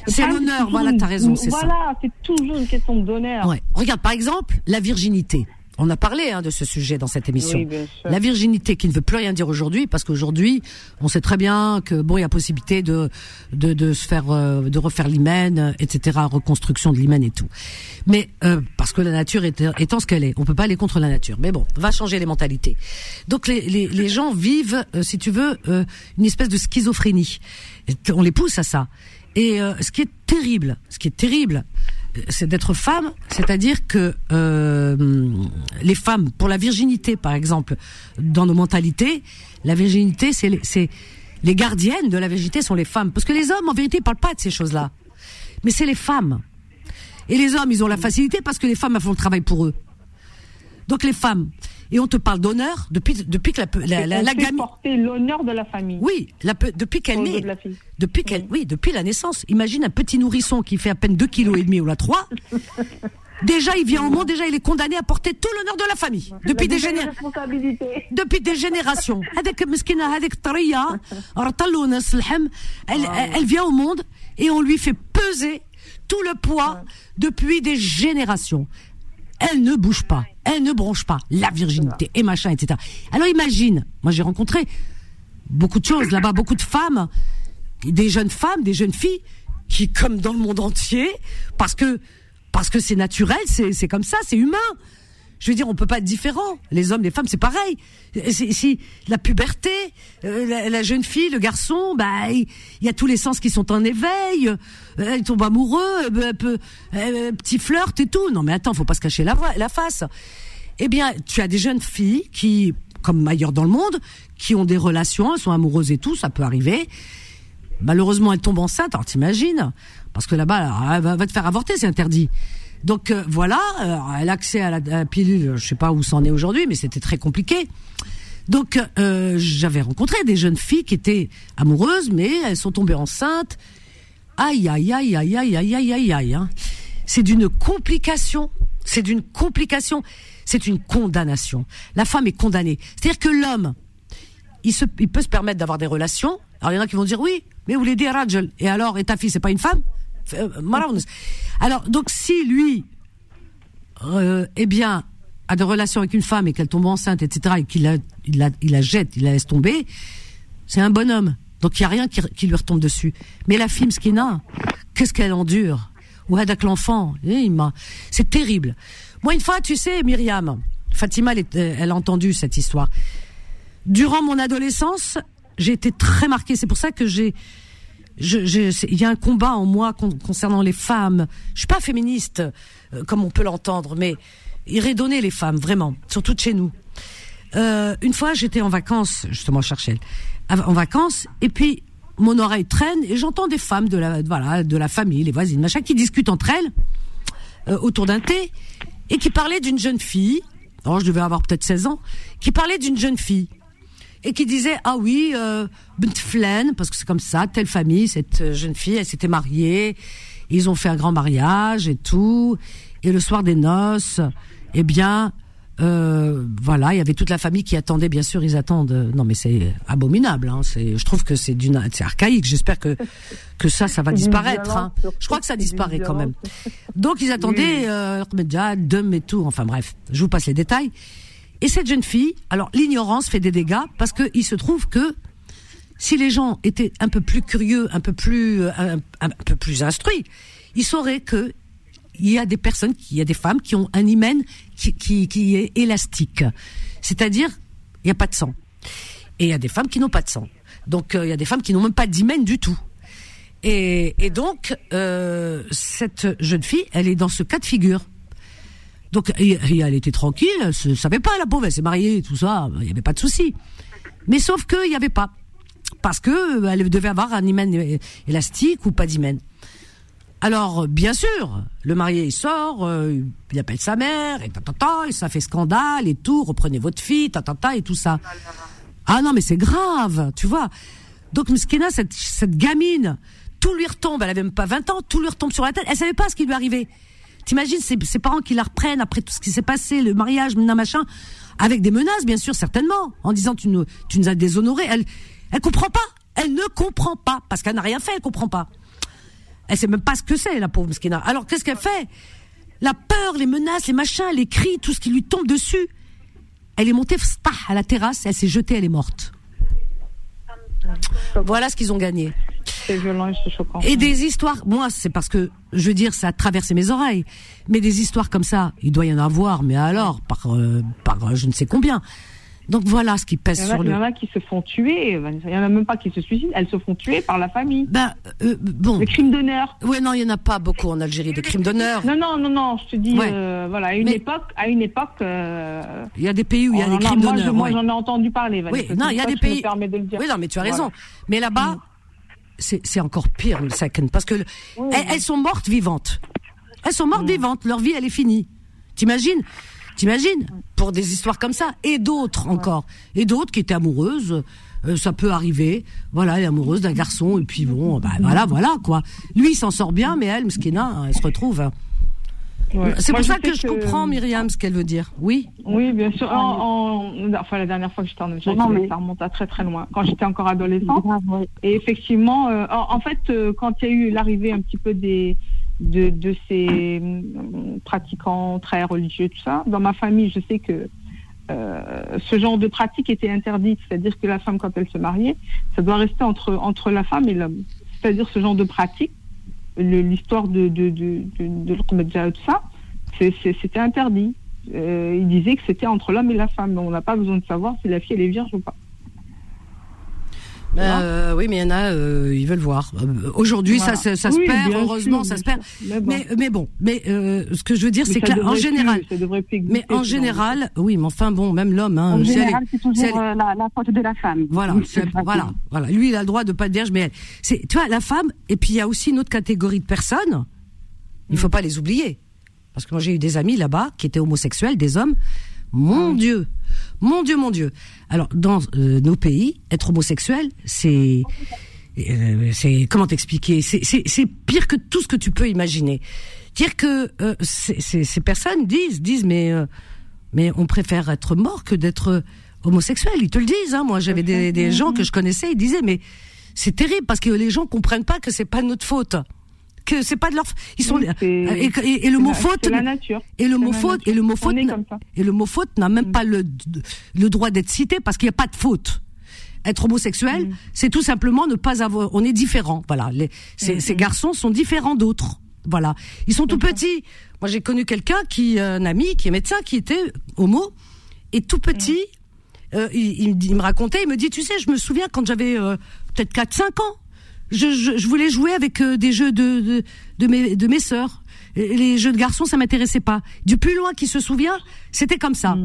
c'est l'honneur, voilà, t'as raison, c'est ça. Voilà, c'est toujours une question d'honneur. Ouais. Regarde, par exemple, la virginité. On a parlé hein, de ce sujet dans cette émission. Oui. La virginité qui ne veut plus rien dire aujourd'hui, parce qu'aujourd'hui, on sait très bien que bon, il y a possibilité de de, de se faire, euh, de refaire l'hymen, euh, etc., reconstruction de l'hymen et tout. Mais euh, parce que la nature est, étant ce qu'elle est, on peut pas aller contre la nature. Mais bon, on va changer les mentalités. Donc les les, les gens vivent, euh, si tu veux, euh, une espèce de schizophrénie. On les pousse à ça. Et euh, ce qui est terrible, ce qui est terrible, euh, c'est d'être femme, c'est-à-dire que euh, les femmes, pour la virginité par exemple, dans nos mentalités, la virginité, c'est les, gardiennes de la virginité sont les femmes, parce que les hommes en vérité parlent pas de ces choses-là, mais c'est les femmes. Et les hommes, ils ont la facilité parce que les femmes font le travail pour eux. Donc les femmes. Et on te parle d'honneur depuis, depuis que la, la, la, la gamine. l'honneur de la famille. Oui, depuis qu'elle naît. De depuis qu'elle, oui. depuis la naissance. Imagine un petit nourrisson qui fait à peine 2,5 kg ou la 3. Déjà, il vient au monde, déjà, il est condamné à porter tout l'honneur de la famille. Depuis des, générations. depuis des générations. Elle, elle vient au monde et on lui fait peser tout le poids depuis des générations. Elle ne bouge pas, elle ne bronche pas, la virginité et machin, etc. Alors imagine, moi j'ai rencontré beaucoup de choses là-bas, beaucoup de femmes, des jeunes femmes, des jeunes filles, qui, comme dans le monde entier, parce que c'est naturel, c'est comme ça, c'est humain. Je veux dire, on peut pas être différent. Les hommes, les femmes, c'est pareil. Si la puberté, euh, la, la jeune fille, le garçon, bah, il y a tous les sens qui sont en éveil. euh, Elle tombe amoureux, euh, peu- euh, petit flirt et tout. Non, mais attends, faut pas se cacher la, la face. Eh bien, tu as des jeunes filles qui, comme ailleurs dans le monde, qui ont des relations, elles sont amoureuses et tout, ça peut arriver. Malheureusement, elle tombe enceinte. Alors t'imagines Parce que là-bas, elle va, va te faire avorter, c'est interdit. Donc euh, voilà, euh, elle a accès à la, pilule. Je sais pas où c'en est aujourd'hui, mais c'était très compliqué. Donc euh, j'avais rencontré des jeunes filles qui étaient amoureuses, mais elles sont tombées enceintes. Aïe aïe aïe aïe aïe aïe aïe aïe aïe. hein. C'est d'une complication. C'est d'une complication. C'est une condamnation. La femme est condamnée. C'est-à-dire que l'homme, il, il peut se permettre d'avoir des relations. Alors il y en a qui vont dire oui, mais vous voulez dire Rajel. Et alors, et ta fille, c'est pas une femme? Alors, donc si lui, euh, eh bien, a des relations avec une femme et qu'elle tombe enceinte, etc., et qu'il la, il la, il la jette, il la laisse tomber, c'est un bonhomme. Donc il y a rien qui, lui retombe dessus. Mais la fille Mskina, qu'est-ce qu'elle endure? Ou avec l'enfant, eh, c'est terrible. Moi une fois, tu sais, Myriam, Fatima, est- elle a entendu cette histoire. Durant mon adolescence, j'ai été très marquée. C'est pour ça que j'ai, je, il y a un combat en moi con- concernant les femmes. Je suis pas féministe euh, comme on peut l'entendre, mais redonner les femmes vraiment, surtout de chez nous. Euh, une fois, j'étais en vacances, justement, à Cherchel, en vacances, et puis mon oreille traîne et j'entends des femmes de la, voilà, de la famille, les voisines, machin, qui discutent entre elles euh, autour d'un thé et qui parlaient d'une jeune fille. Alors, je devais avoir peut-être 16 ans, qui parlait d'une jeune fille et qui disait ah oui euh, parce que c'est comme ça telle famille cette euh, jeune fille elle s'était mariée ils ont fait un grand mariage et tout et le soir des noces eh bien euh, voilà il y avait toute la famille qui attendait bien sûr ils attendent euh, non mais c'est abominable hein, c'est je trouve que c'est d'une c'est archaïque j'espère que que ça ça va disparaître hein. je crois que ça disparaît quand même. donc ils attendaient euh, Ahmedja, Dum et tout enfin bref je vous passe les détails et cette jeune fille, alors l'ignorance fait des dégâts parce que il se trouve que si les gens étaient un peu plus curieux, un peu plus, euh, un, peu plus instruits, ils sauraient que il y a des personnes, il y a des femmes qui ont un hymen qui, est élastique, c'est-à-dire il n'y a pas de sang, et il y a des femmes qui n'ont pas de sang. Donc euh, il y a des femmes qui n'ont même pas d'hymen du tout. Et, et donc euh, cette jeune fille, elle est dans ce cas de figure. Donc et- elle était tranquille, elle se savait pas la pauvre, elle s'est mariée, tout ça, il y avait pas de souci. Mais sauf que il y avait pas, parce que elle devait avoir un hymen élastique ou pas d'hymen. Alors bien sûr, le marié il sort, euh, il appelle sa mère et tatata, et ça fait scandale et tout, reprenez votre fille, tatata et tout ça. Ah non mais c'est grave, tu vois. Donc Mskina, cette, cette gamine, tout lui retombe, elle avait même pas 20 ans, tout lui retombe sur la tête, elle savait pas ce qui lui arrivait. T'imagines ses, parents qui la reprennent après tout ce qui s'est passé, le mariage, machin, avec des menaces, bien sûr, certainement, en disant tu nous, as déshonorés. Elle, elle comprend pas. Elle ne comprend pas parce qu'elle n'a rien fait. Elle comprend pas. Elle sait même pas ce que c'est, la pauvre Mskina. Alors qu'est-ce qu'elle fait? La peur, les menaces, les machins, les cris, tout ce qui lui tombe dessus. Elle est montée à la terrasse, elle s'est jetée, elle est morte. Voilà ce qu'ils ont gagné. C'est violent et c'est choquant. Et des histoires, moi, c'est parce que, je veux dire, ça a traversé mes oreilles. Mais des histoires comme ça, il doit y en avoir, mais alors, par, euh, par euh, je ne sais combien. Donc voilà ce qui pèse sur il y le. en a qui se font tuer, il y en a même pas qui se suicident, elles se font tuer par la famille. Ben, euh, bon. Les crimes d'honneur. Oui, non, il y en a pas beaucoup en Algérie, des crimes d'honneur. Non, non, non, non, je te dis, Ouais. euh, voilà, à une Mais- époque, à une époque. euh, Il y a des pays où il y a on des crimes d'honneur. Moi, ouais. j'en ai entendu parler. Oui, Vanessa. non, C'est il y a des pays. permets de le dire. Oui, non, mais tu as Voilà. raison. Mais là-bas, c'est c'est encore pire, le second, parce que le- elles, elles sont mortes vivantes. Elles sont mortes vivantes. Leur vie, elle est finie. T'imagines? T'imagines Pour des histoires comme ça. Et d'autres encore. Et d'autres qui étaient amoureuses. euh, ça peut arriver. Voilà, elle est amoureuse d'un garçon. Et puis bon, bah, voilà, voilà, quoi. Lui, il s'en sort bien, mais elle, Mskina, elle se retrouve. hein. Ouais. C'est pour ça que je comprends, Myriam, ce qu'elle veut dire. Oui Oui, bien sûr. En- en- enfin, la dernière fois que j'étais en Algérie, Non, mais- ça remonte à très très loin. Quand j'étais encore adolescente. Et effectivement, euh, en, en fait, euh, quand il y a eu l'arrivée un petit peu des de, de ces hum, pratiquants très religieux, tout ça, dans ma famille, je sais que euh, ce genre de pratique était interdite. C'est-à-dire que la femme, quand elle se mariait, ça doit rester entre la femme et l'homme. C'est-à-dire ce genre de pratique, l'histoire de de de de, tout ça, c'était interdit. Euh, il disait que c'était entre l'homme et la femme. On n'a pas besoin de savoir si la fille elle est vierge ou pas. Euh, oui, mais il y en a, euh, ils veulent voir. Euh, Aujourd'hui, Voilà. ça, se- ça Oui, se perd, heureusement, sûr, ça se perd. Mais bon. Mais, mais bon, mais euh, ce que je veux dire, c'est que là, en général, plus, plus mais en général, oui, mais enfin bon, même l'homme, hein, En si général, c'est toujours si euh, la, la faute de la femme. voilà, Oui, voilà, voilà. Lui, il a le droit de pas être vierge, mais elle, c'est, tu vois, la femme. Et puis il y a aussi une autre catégorie de personnes. Il faut pas les oublier, parce que moi j'ai eu des amis là-bas qui étaient homosexuels, des hommes. Mon Dieu, mon Dieu, mon Dieu. Alors dans euh, nos pays, être homosexuel, c'est euh, c'est comment t'expliquer? C'est pire que tout ce que tu peux imaginer. Dire que euh, ces personnes disent disent mais euh, mais on préfère être mort que d'être homosexuels. Ils te le disent. Hein. Moi, j'avais des, des gens que je connaissais, ils disaient mais c'est terrible parce que les gens comprennent pas que c'est pas notre faute. Que c'est pas de leur, ils sont Oui, et, et- et le mot la- faute c'est la nature. et le mot faute et le mot faute et le mot faute n'a même pas le le droit d'être cité parce qu'il n'y a pas de faute. Être homosexuel, c'est tout simplement ne pas avoir. On est différent. Voilà. Les, ces, ces garçons sont différents d'autres. Voilà. Ils sont tout petits. Moi, j'ai connu quelqu'un qui, euh, un ami, qui est médecin, qui était homo, et tout petit. euh, il, il me dit- il me racontait, il me dit, tu sais, je me souviens quand j'avais euh, peut-être 4-5 ans, je, je, je voulais jouer avec euh, des jeux de, de, de mes, de mes sœurs. Les jeux de garçons, ça m'intéressait pas. Du plus loin qu'il se souvient, c'était comme ça.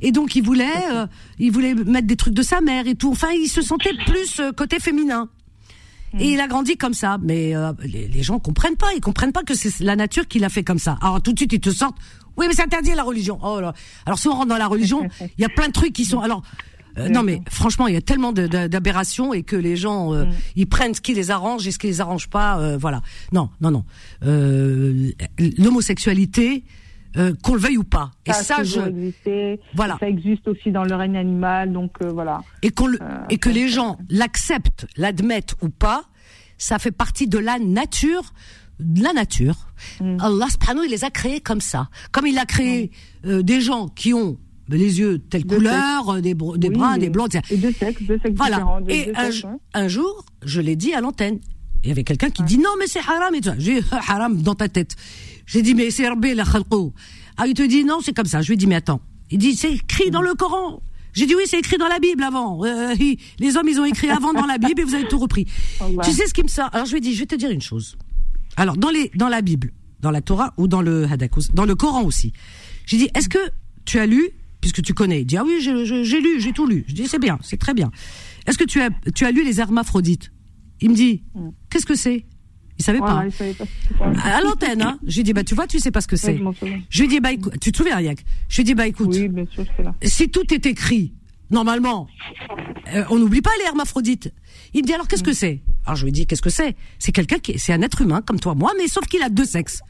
Et donc, il voulait, euh, il voulait mettre des trucs de sa mère et tout. Enfin, il se sentait plus euh, côté féminin. Et il a grandi comme ça. Mais euh, les, les gens comprennent pas. Ils comprennent pas que c'est la nature qui l'a fait comme ça. Alors tout de suite, ils te sortent. Oui, mais c'est interdit la religion. Oh là. Alors si on rentre dans la religion, il y a plein de trucs qui sont. Alors euh, non, mais franchement, il y a tellement d'aberrations et que les gens euh, ils prennent ce qui les arrange et ce qui les arrange pas. euh, voilà. Non, non, non. L'homosexualité, qu'on le veuille ou pas. Et Ça a ça, toujours je existé. voilà. Ça existe aussi dans le règne animal, donc voilà. et qu'on le, et que les gens l'acceptent, l'admettent ou pas, ça fait partie de la nature, la nature. Mm. Allah subhanahu, il les a créés comme ça. Comme il a créé euh, des gens qui ont les yeux telle De couleur, euh, des, br- des Oui, bruns, des blancs, etc. Et deux sexes, deux sexes Voilà. différents. Et un, sexes, jo- hein. un jour, je l'ai dit à l'antenne. Il y avait quelqu'un qui dit non, mais c'est haram et tout ça. J'ai haram dans ta tête. J'ai dit mais c'est Rabbi la khalqou. Ah, il te dit non, c'est comme ça. Je lui ai dit mais attends. Il dit c'est écrit dans le Coran. J'ai dit oui, c'est écrit dans la Bible avant. Euh, hi, les hommes, ils ont écrit avant dans la Bible et vous avez tout repris. Allah. Tu sais ce qui me sort Alors je lui ai dit, je vais te dire une chose. Alors dans les dans la Bible, dans la Torah ou dans le Hadith, dans le Coran aussi. J'ai dit est-ce que tu as lu puisque tu connais Il dit ah oui, j'ai- lu, j'ai tout lu. Je dis c'est bien, c'est très bien. Est-ce que tu as tu as lu les hermaphrodites? Il me dit qu'est-ce que c'est? Il savait pas. il savait pas. À l'antenne, hein. J'ai dit bah tu vois, tu sais pas ce que c'est. je. Je lui ai dit bah écoute, tu te souviens Yank Je lui ai dit bah écoute, Oui, bien sûr, c'est là. si tout est écrit, normalement, euh, on n'oublie pas les hermaphrodites. Il me dit alors qu'est-ce que c'est? Alors je lui ai dit qu'est-ce que c'est? C'est quelqu'un qui, c'est un être humain comme toi, moi, mais sauf qu'il a deux sexes.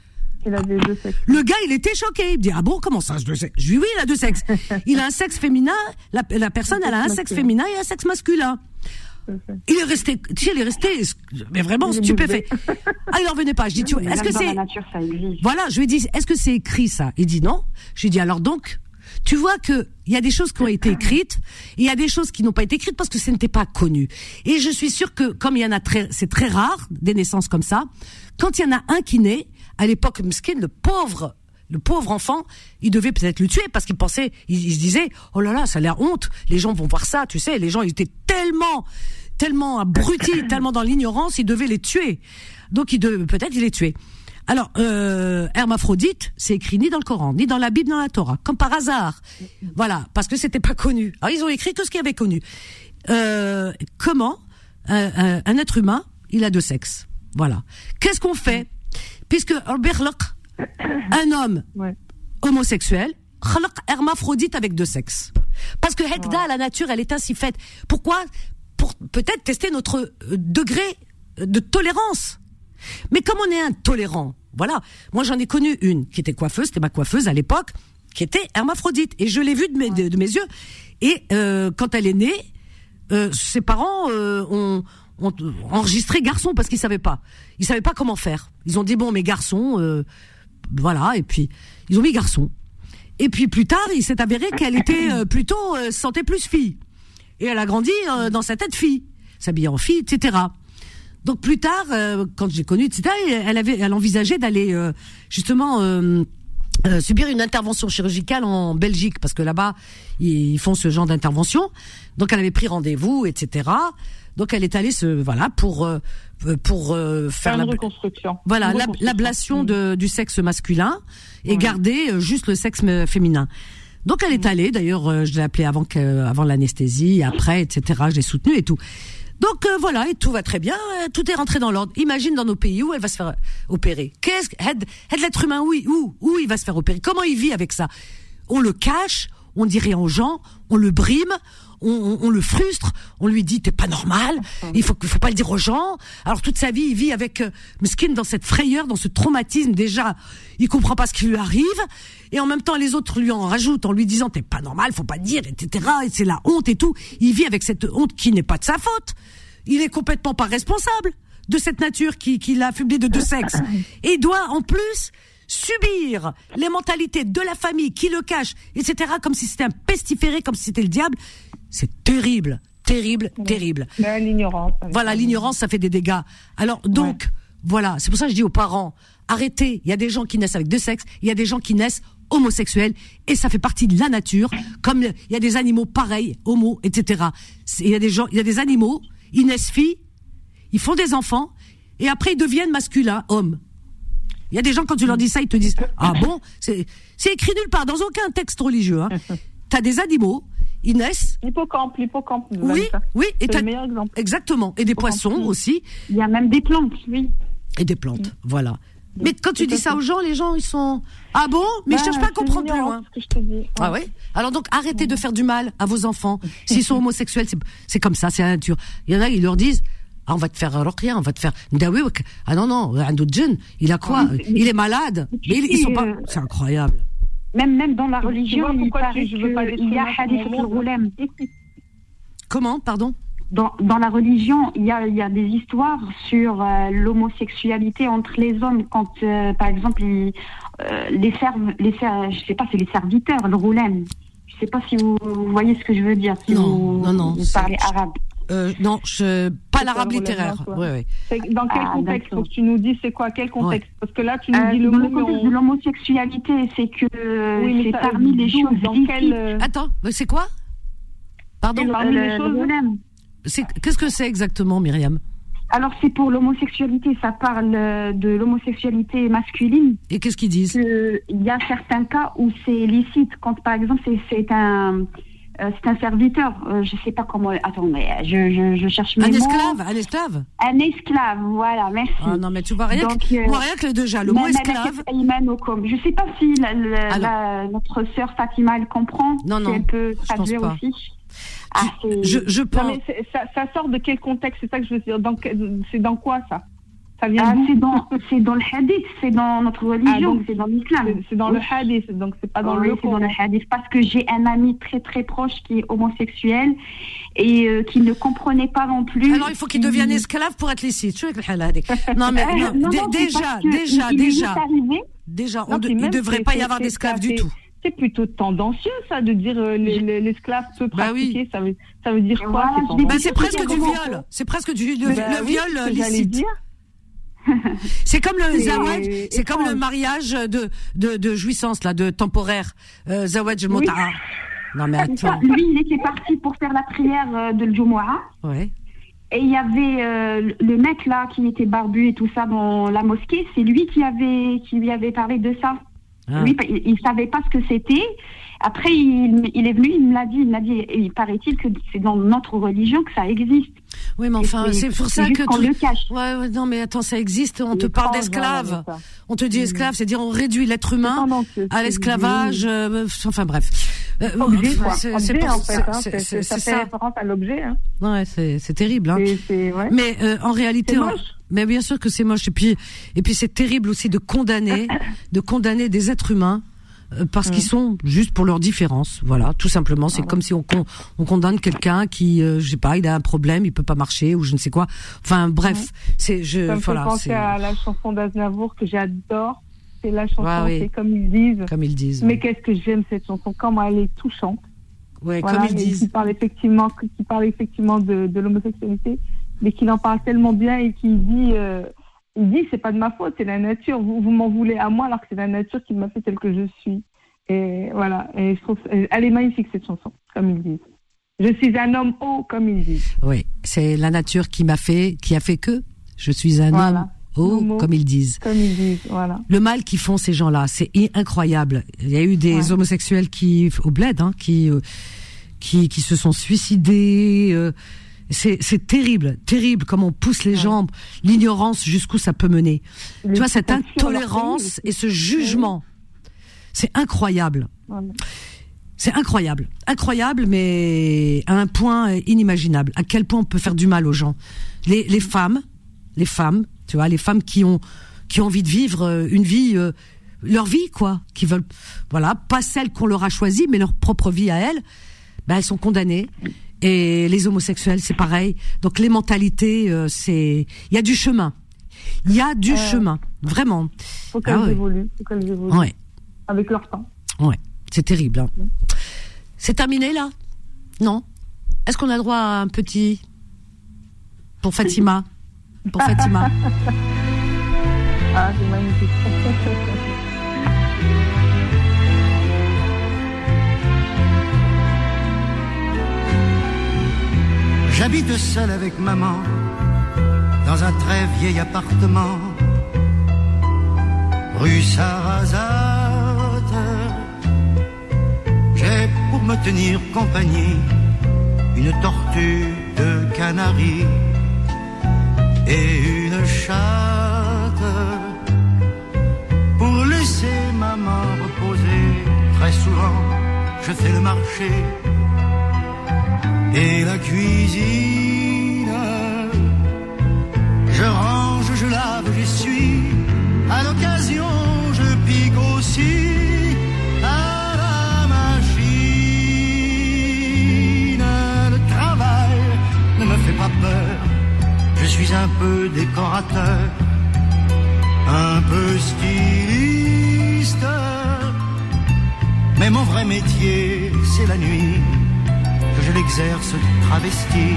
Il a des deux sexes. Le gars, il était choqué. Il me dit ah bon comment ça deux sexes? Je lui dis oui, il a deux sexes. Il a un sexe féminin. La, la personne, elle a un sexe féminin et un sexe masculin. Il est resté, tu sais, il est resté, mais vraiment stupéfait. Ah, il en revenait pas. Je dis, tu est-ce que c'est, voilà, je lui ai dit, est-ce que c'est écrit ça? Il dit non. Je lui ai dit alors donc, tu vois que il y a des choses qui ont été écrites, et il y a des choses qui n'ont pas été écrites parce que ce n'était pas connu. Et je suis sûre que comme il y en a très, c'est très rare des naissances comme ça. Quand il y en a un qui naît, à l'époque, Mskin, le pauvre. Le pauvre enfant, il devait peut-être le tuer parce qu'il pensait, il, il se disait, oh là là, ça a l'air honte. Les gens vont voir ça, tu sais. Les gens, ils étaient tellement, tellement abrutis, tellement dans l'ignorance, ils devaient les tuer. Donc, il devait, peut-être, il les tuait. Alors, euh, hermaphrodite, c'est écrit ni dans le Coran, ni dans la Bible, ni dans la Torah, comme par hasard. Voilà, parce que c'était pas connu. Alors, ils ont écrit que ce qu'il y avait connu. Euh, comment un, un- un être humain, il a deux sexes. Voilà. Qu'est-ce qu'on fait? Puisque un homme Ouais. homosexuel, hermaphrodite avec deux sexes. Parce que Hekda, la nature, elle est ainsi faite. Pourquoi? Pour peut-être tester notre euh, degré de tolérance. Mais comme on est intolérant, voilà. Moi, j'en ai connu une qui était coiffeuse, c'était ma coiffeuse à l'époque, qui était hermaphrodite. Et je l'ai vue de mes, de, de mes yeux. Et euh, quand elle est née, euh, ses parents euh, ont, ont enregistré garçon parce qu'ils savaient pas. Ils savaient pas comment faire. Ils ont dit bon, mais garçon, euh, voilà. Et puis ils ont mis garçon. Et puis plus tard, il s'est avéré qu'elle était euh, plutôt euh, se sentait plus fille. Et elle a grandi euh, dans sa tête fille, s'habillait en fille, etc. Donc plus tard, euh, quand j'ai connu, etc., elle avait, elle envisageait d'aller euh, justement euh, euh, subir une intervention chirurgicale en Belgique parce que là-bas ils font ce genre d'intervention. Donc elle avait pris rendez-vous, etc. Donc elle est allée se voilà pour euh, pour euh, faire la, reconstruction. voilà l'ablation Mm. de, du sexe masculin et garder euh, juste le sexe féminin. Donc elle est allée, d'ailleurs je l'ai appelée avant que, avant l'anesthésie, après, etc. Je l'ai soutenue et tout. Donc euh, voilà, et tout va très bien, tout est rentré dans l'ordre. Imagine dans nos pays où elle va se faire opérer. Qu'est-ce que l'être humain où, il- où où il va se faire opérer? Comment il vit avec ça? On le cache, on dit rien aux gens, on le brime, on, on- on le frustre, on lui dit t'es pas normal, il faut, faut pas le dire aux gens. Alors toute sa vie, il vit avec euh, Meskin dans cette frayeur, dans ce traumatisme. Déjà, il comprend pas ce qui lui arrive, et en même temps les autres lui en rajoutent en lui disant t'es pas normal, faut pas le dire, etc. Et c'est la honte et tout. Il vit avec cette honte qui n'est pas de sa faute. Il est complètement pas responsable de cette nature qui, qui l'a affublé de deux sexes. Et doit en plus subir les mentalités de la famille qui le cache, etc. Comme si c'était un pestiféré, comme si c'était le diable. C'est terrible, terrible, terrible. L'ignorance. Voilà, l'ignorance, ça fait des dégâts. Alors donc, voilà, c'est pour ça que je dis aux parents, arrêtez. Il y a des gens qui naissent avec deux sexes, il y a des gens qui naissent homosexuels, et ça fait partie de la nature. Comme il y a des animaux pareils, homo, etc. Il y a des gens, il y a des animaux, ils naissent filles, ils font des enfants, et après ils deviennent masculins, hommes. Il y a des gens quand tu leur dis ça, ils te disent ah bon, c'est c'est écrit nulle part dans aucun texte religieux. Hein. T'as des animaux, naissent. L'hippocampe, l'hippocampe. Oui, oui, et le meilleur exemple. exactement, et des poissons aussi. Il y a même des plantes, oui. Et des plantes, voilà. Mais quand tu dis ça aux gens, les gens ils sont ah bon, mais je Bah, cherche pas à comprendre plus loin. que je te dis. Ah ouais? Alors donc arrêtez de faire du mal à vos enfants. S'ils sont homosexuels, c'est comme ça, c'est la nature. Il y en a, ils leur disent. Ah, on va te faire rien, on va te faire Ndawewek. Ah non non, un autre jeune, il a quoi? Ah, Il est malade. Ils, ils sont pas. euh, C'est incroyable. Même, même dans la Tu religion, vois il paraît tu- pas qu'il y a hadith al-Ghulem. Comment, pardon? Dans, dans la religion, il y a, il y a des histoires sur euh, l'homosexualité entre les hommes quand, euh, par exemple, ils, euh, les serves, les ser- je sais pas, c'est les serviteurs, le roulem. Je sais pas si vous, vous voyez ce que je veux dire, si Non, vous, non, non, vous parlez arabe. Euh, Non, je pas l'arabe littéraire. Dans quel Ah, contexte d'accord. Faut que tu nous dis c'est quoi Quel contexte? Parce que là, tu nous Euh, dis le dans mot, le contexte on- de l'homosexualité, c'est que Oui, c'est parmi les choses Dans quel euh, Attends, mais c'est quoi? Pardon? Parmi Le- les le choses- roulem. C'est qu'est-ce que c'est exactement, Myriam? Alors c'est pour l'homosexualité, ça parle de l'homosexualité masculine. Et qu'est-ce qu'ils disent? Il y a certains cas où c'est licite. Quand par exemple c'est c'est un euh, c'est un serviteur, euh, je sais pas comment. Attends, mais je, je, je cherche mes Un mots. esclave, un esclave. Un esclave, voilà, merci. Ah non, mais tu vois rien Donc, que, euh, moi, rien que déjà, le mot esclave. Je sais pas si la, la- notre sœur Fatima elle comprend. Non, si non, elle peut traduire aussi. Ah, Je, je Non, pense. mais c'est- ça, ça sort de quel contexte? C'est ça que je veux dire. C'est dans quoi ça? Ah, c'est dans, le hadith, c'est dans notre ah, religion, c'est dans l'islam. C'est dans le hadith, donc c'est pas dans oui, le c'est dans le hadith, parce que j'ai un ami très très proche qui est homosexuel et euh, qui ne comprenait pas non plus. Alors il faut qu'il devienne esclave pour être licite. Non mais euh, déjà, déjà, déjà, il déjà, il ne devrait pas y avoir d'esclave du tout. c'est plutôt tendancieux ça de dire euh, l'esclave les, les, peut bah pratiquer oui. ça, veut, dire quoi c'est bah, presque, du viol. C'est presque du le, bah viol licite. C'est comme le C'est zawaj, c'est comme le mariage de de, de jouissance là, de temporaire. Euh, zawaj Oui. Non mais attends. Lui, il était parti pour faire la prière euh, de l'Jumu'ah. Ouais. Et il y avait euh, le mec là qui était barbu et tout ça dans la mosquée. C'est lui qui avait qui lui avait parlé de ça. Ah. Lui, il, il savait pas ce que c'était. Après, il, il est venu, il me l'a dit. Il m'a dit. Et il paraît-il que c'est dans notre religion que ça existe. Oui, mais enfin, c'est pour ça que qu'on tout- le cache. Ouais, ouais, non mais attends, ça existe. On te parle d'esclave. On te dit esclave, c'est dire on réduit l'être humain à l'esclavage. euh, enfin bref. Euh, c'est- pour- en fait. hein, Ça fait référence à l'objet. hein. Ouais, c'est terrible. Hein. Ouais. Mais euh, en réalité, mais bien sûr que c'est moche. Et puis, et puis c'est terrible aussi de condamner, de condamner des êtres humains parce Mm. qu'ils sont juste pour leur différence. Voilà, tout simplement. C'est comme si on, con- on condamne quelqu'un qui, euh, je sais pas, il a un problème, il peut pas marcher ou je ne sais quoi. Enfin bref, c'est je Ça me fait voilà, penser c'est à la chanson d'Aznavour que j'adore. C'est la chanson, Ouais, oui. c'est comme ils disent. comme ils disent. Mais qu'est-ce que j'aime cette chanson, comment elle est touchante. ouais, Voilà, comme ils disent. Qui parle effectivement, qui parle effectivement de, de l'homosexualité, mais qu'il en parle tellement bien et qui dit, euh, il dit c'est pas de ma faute, c'est la nature. Vous, vous m'en voulez à moi alors que c'est la nature qui m'a fait tel que je suis. Et voilà. Et je trouve, elle est magnifique cette chanson, comme ils disent. Je suis un homme haut, comme ils disent. Oui, c'est la nature qui m'a fait, qui a fait que je suis un Voilà. homme haut, Homo. comme ils disent. Comme ils disent, voilà. Le mal qu'ils font ces gens-là, c'est incroyable. Il y a eu des Ouais. homosexuels qui au bled, hein, qui euh, qui qui se sont suicidés. euh, c'est terrible, terrible comme on pousse les jambes, l'ignorance jusqu'où ça peut mener. tu vois cette intolérance et ce jugement, c'est incroyable. C'est incroyable, incroyable, mais à un point inimaginable. À quel point on peut faire du mal aux gens. Les, les femmes, les femmes, tu vois, les femmes qui ont qui ont envie de vivre euh, une vie, euh, leur vie quoi, qui veulent, voilà, pas celle qu'on leur a choisie, mais leur propre vie à elles. Ben elles sont condamnées. Et les homosexuels, c'est pareil. Donc les mentalités, euh, c'est, il y a du chemin. Il y a du chemin, vraiment. Faut qu'elles Ah évoluent, faut qu'elles évoluent. Ouais. Avec leur temps. Ouais, c'est terrible. hein. C'est terminé là? Non? Est-ce qu'on a droit à un petit pour Fatima? Pour Fatima. Ah, c'est magnifique. J'habite seul avec maman dans un très vieil appartement rue Sarrazate. J'ai pour me tenir compagnie une tortue de Canaries et une chatte pour laisser maman reposer. Très souvent, je fais le marché et la cuisine. Je range, je lave, j'essuie. À l'occasion, je pique aussi à la machine. Le travail ne me fait pas peur. Je suis un peu décorateur, un peu styliste. Mais mon vrai métier, c'est la nuit je l'exerce travesti.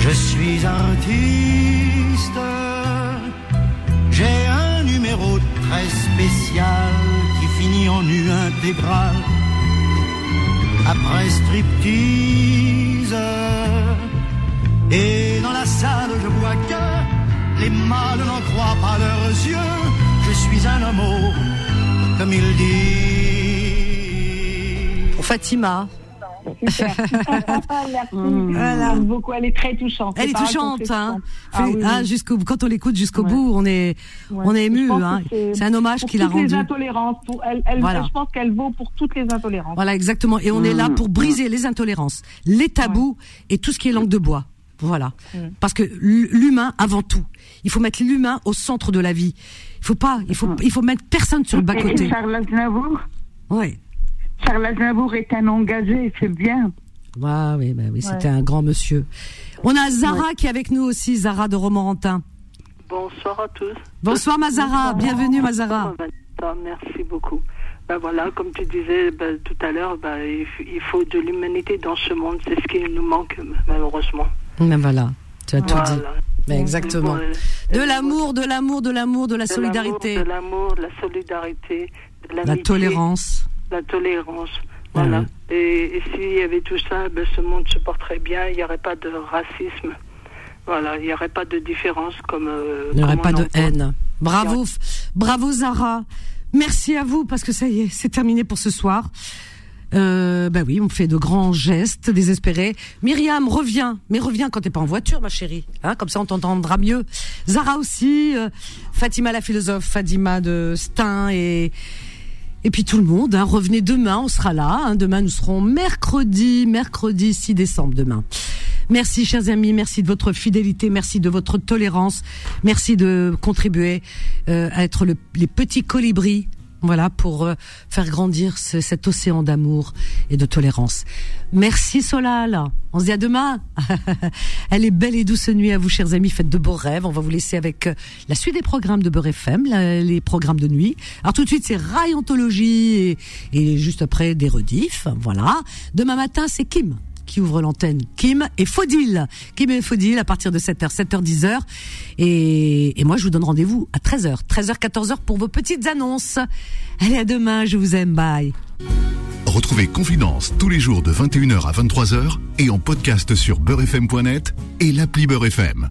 Je suis artiste. J'ai un numéro très spécial qui finit en nu intégral. Après striptease. Et dans la salle, je vois que les mâles n'en croient pas leurs yeux. Je suis un homme, comme il dit. Pour Fatima. Super. Merci. Voilà. J'aime beaucoup, elle est très touchante. Elle est touchante, hein. Ah oui, Hein, jusqu'au quand on l'écoute jusqu'au Ouais. bout, on est Ouais. on est ému. Hein. C'est un hommage qu'il a toutes les rendu. intolérances. Pour, elle, elle- Voilà. Je pense qu'elle vaut pour toutes les intolérances. Voilà, exactement. Et on est là pour briser les intolérances, les tabous et tout ce qui est langue de bois. Voilà. Parce que l'humain avant tout. Il faut mettre l'humain au centre de la vie. Il faut pas, il faut, il faut mettre personne sur le bas côté. Et Charles Aznavour? Ouais. Charles Aznavour est un engagé, c'est bien. Ah oui, bah oui, c'était un grand monsieur. On a Zara qui est avec nous aussi, Zara de Romorantin. Bonsoir à tous. Bonsoir Mazara, bienvenue Mazara. Merci beaucoup. Ben voilà, comme tu disais ben, tout à l'heure, ben, il, faut de l'humanité dans ce monde. C'est ce qui nous manque, malheureusement. Ben voilà, tu as tout dit. Ben exactement. De l'amour, de l'amour, de l'amour, de la solidarité, De l'amour, de la solidarité, de la tolérance. La tolérance. Voilà. Et, et s'il y avait tout ça, ben, ce monde se porterait bien. Il n'y aurait pas de racisme. Voilà, il n'y aurait pas de différence comme. euh, Il n'y aurait pas de haine. Bravo, bravo Zara. Merci à vous parce que ça y est, c'est terminé pour ce soir. Euh, bah oui, on fait de grands gestes désespérés. Myriam, reviens, mais reviens quand t'es pas en voiture, ma chérie. Hein, comme ça, on t'entendra mieux. Zara aussi, euh, Fatima la philosophe, Fatima de Stein et et puis tout le monde. Hein, revenez demain, on sera là. Hein, demain, nous serons mercredi, mercredi 6 décembre demain. Merci, chers amis. Merci de votre fidélité. Merci de votre tolérance. Merci de contribuer euh, à être le- les petits colibris. Voilà, pour euh, faire grandir ce- cet océan d'amour et de tolérance. Merci Solal. On se dit à demain. Elle est belle et douce nuit à vous, chers amis. Faites de beaux rêves. On va vous laisser avec euh, la suite des programmes de Beurre FM, les programmes de nuit. Alors tout de suite, c'est Rayontologie et, et juste après des rediffs. Voilà. Demain matin, c'est Kim qui ouvre l'antenne. Kim et Faudil. Kim et Faudil à partir de 7h, 7h, 10h. Et, et moi, je vous donne rendez-vous à 13h. 13h, 14h pour vos petites annonces. Allez, à demain. Je vous aime. Bye. Retrouvez Confidence tous les jours de 21h à 23h et en podcast sur beurrefm.net et l'appli Beurre FM.